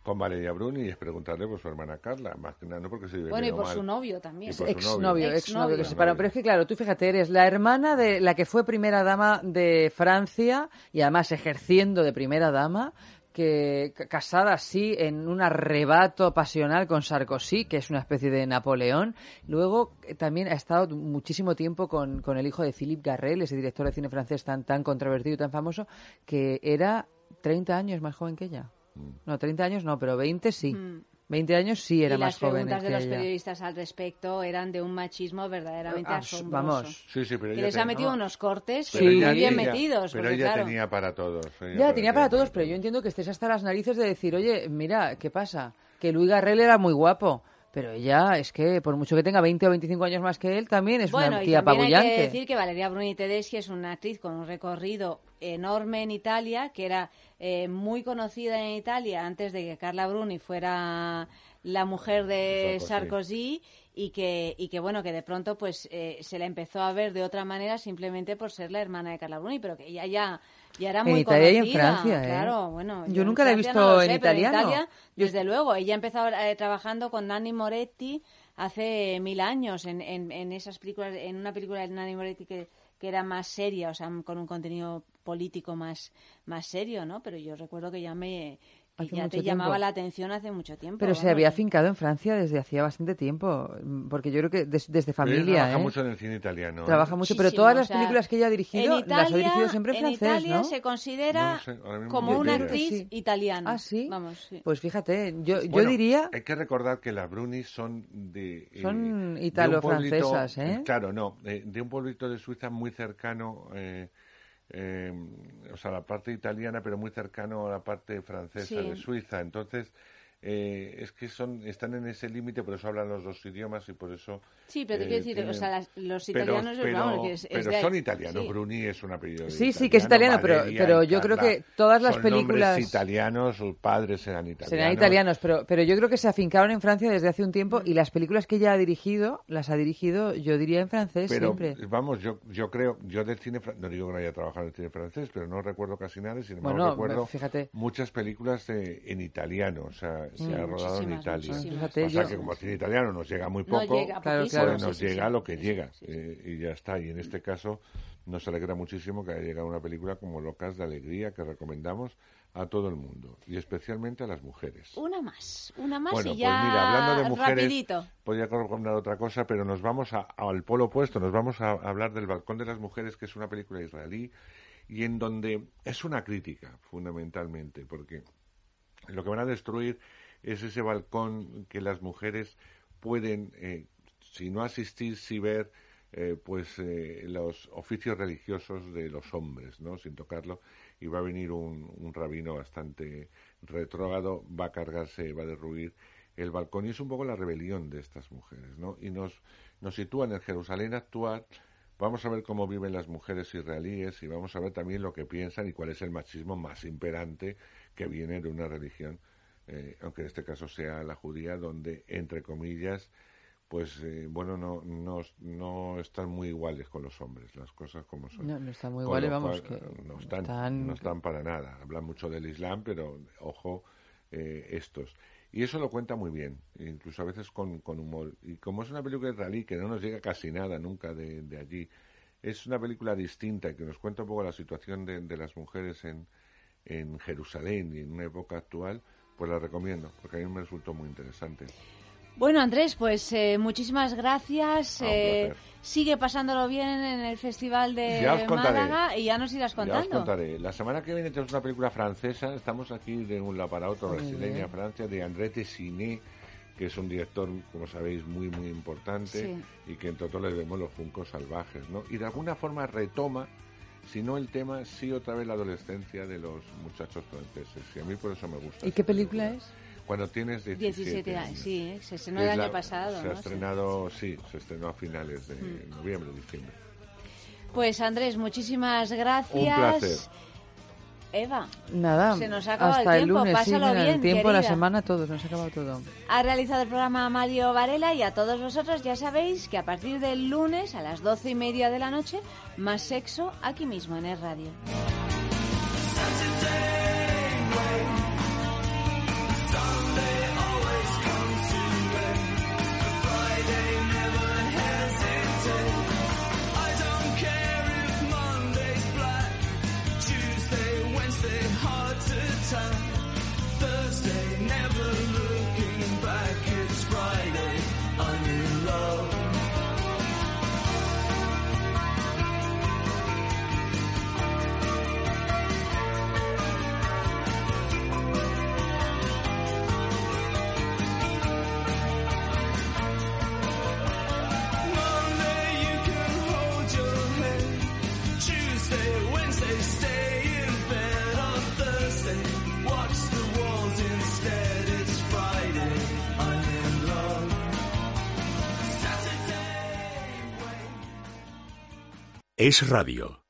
con Valeria Bruni y es preguntarle por su hermana Carla, más que nada no porque se Bueno, y por mal. su novio también. Y por su Exnovio, novio. exnovio que se separó. Pero es que, claro, tú fíjate, eres la hermana de la que fue primera dama de Francia y además ejerciendo de primera dama, que casada así en un arrebato pasional con Sarkozy, que es una especie de Napoleón. Luego eh, también ha estado muchísimo tiempo con, con el hijo de Philippe Garrel, ese director de cine francés tan, tan controvertido y tan famoso, que era 30 años más joven que ella. No, 30 años no, pero 20 sí. Mm. 20 años sí era y más las joven preguntas de que los ella. periodistas al respecto eran de un machismo verdaderamente Abs- asombroso. vamos. Sí, sí, pero que ella les ha ten- metido no. unos cortes ella bien tenía- metidos. Pero ella claro, tenía para todos. ella Ya, tenía para todos, pero yo entiendo que estés hasta las narices de decir, oye, mira, ¿qué pasa? Que Luis Garrel era muy guapo, pero ella es que, por mucho que tenga 20 o 25 años más que él, también es Bueno, una y tía también hay apabullante. que decir que Valeria Bruni Tedeschi es una actriz con un recorrido enorme en Italia, que era eh, muy conocida en Italia antes de que Carla Bruni fuera la mujer de Sarkozy. Sarkozy y que y que bueno que de pronto pues eh, se la empezó a ver de otra manera simplemente por ser la hermana de Carla Bruni, pero que ella ya ya era En muy Italia y en conocida, Francia, ¿eh? claro, bueno. Yo nunca la he visto no en italiano. Italia, desde luego, ella empezó eh, trabajando con Nanni Moretti hace mil años en, en, en esas películas, en una película de Nanni Moretti que, que era más seria, o sea, con un contenido político más, más serio, ¿no? Pero yo recuerdo que ya me que Hace ya mucho te llamaba tiempo. la atención hace mucho tiempo. Pero se había afincado en Francia desde hacía bastante tiempo, mm, porque yo creo que des- desde familia, trabaja ¿eh? mucho en el cine italiano. ¿eh? Trabaja mucho, pero todas o las sea, películas que ella ha dirigido en las ha dirigido siempre en en francés, Italia ¿no? se considera No sé, como una diría. actriz Sí. italiana. ¿Ah, sí? Vamos, sí. Pues fíjate, yo, yo Bueno, diría... Hay que recordar que las Brunis son de. eh, Son italo-francesas, pueblito- ¿eh? Claro, no. De, de un pueblito de Suiza muy cercano. eh, eh, o sea, la parte italiana, pero muy cercano a la parte francesa Sí. de Suiza. Entonces. Eh, es que son están en ese límite, por eso hablan los dos idiomas y por eso. Sí, pero te eh, quiero decir, o sea, las- los italianos, pero, vamos, que es, es pero de ahí. son italianos. Sí. Bruni es un apellido. Sí, sí, que es italiano, pero- Valeria pero yo creo que todas las son películas- italianos, sus padres eran italianos. Serán italianos, pero, pero yo creo que se afincaron en Francia desde hace un tiempo y las películas que ella ha dirigido, las ha dirigido, yo diría, en francés Pero siempre. vamos, yo, yo creo, yo del cine, fran- no digo que no haya trabajado en el cine francés, pero no recuerdo casi nada, sin embargo Bueno, recuerdo fíjate. muchas películas de- en italiano, o sea, se Mm. ha rodado en Italia. Fíjate, o sea yo- que como cine italiano nos llega muy No poco, llega, Claro, poquísimo, claro. pues nos sí, llega sí. lo que llega eh, y ya está. Y en este caso nos alegra muchísimo que haya llegado una película como Locas de Alegría que recomendamos a todo el mundo y especialmente a las mujeres. Una más, una más Bueno, y pues ya mira, hablando de mujeres, rapidito. podría recomendar otra cosa, pero nos vamos a- al polo opuesto, nos vamos a hablar del Balcón de las Mujeres, que es una película israelí y en donde es una crítica, fundamentalmente, porque lo que van a destruir es ese balcón que las mujeres pueden, eh, si no asistir, sí ver, eh, pues eh, los oficios religiosos de los hombres, ¿no? Sin tocarlo. Y va a venir un, un rabino bastante retrógrado, va a cargarse, va a derruir el balcón. Y es un poco la rebelión de estas mujeres, ¿no? Y nos, nos sitúa en Jerusalén actual. Vamos a ver cómo viven las mujeres israelíes y vamos a ver también lo que piensan y cuál es el machismo más imperante que viene de una religión, eh, aunque en este caso sea la judía, donde, entre comillas, pues eh, bueno, no, no, no están muy iguales con los hombres, las cosas como son. No, no están muy Con iguales, vamos, cual, que no están, están- no están para nada. Hablan mucho del Islam, pero ojo, eh, estos. Y eso lo cuenta muy bien, incluso a veces con, con humor. Y como es una película israelí que no nos llega casi nada nunca de, de allí, es una película distinta y que nos cuenta un poco la situación de, de las mujeres en, en Jerusalén y en una época actual, pues la recomiendo, porque a mí me resultó muy interesante. Bueno, Andrés, pues eh, muchísimas gracias. Ah, eh, sigue pasándolo bien en el Festival de Ya os. Málaga y ya nos irás Ya os contando. contaré. La semana que viene tenemos una película francesa. Estamos aquí de un lado para otro, Muy brasileña, bien. Francia, de André Tessiné, que es un director, como sabéis, muy, muy importante y que entre otros le vemos los funcos salvajes, ¿no? Y de alguna forma retoma, si no el tema, sí otra vez la adolescencia de los muchachos franceses. Y a mí por eso me gusta. ¿Y qué película es? Cuando tienes 17, 17 años, sí, ¿eh? se estrenó Que el es año la- pasado. Se ha estrenado, sí, se estrenó a finales de Mm. noviembre, diciembre. Pues Andrés, muchísimas gracias. Un placer. Eva, Nada, Se nos ha acabado hasta el el tiempo, lunes, sí, pásalo el bien, tiempo, la querida. semana, todo, nos ha acabado todo. ha realizado el programa Mario Varela y a todos vosotros ya sabéis que a partir del lunes a las doce y media de la noche, más sexo aquí mismo en el radio. Es radio.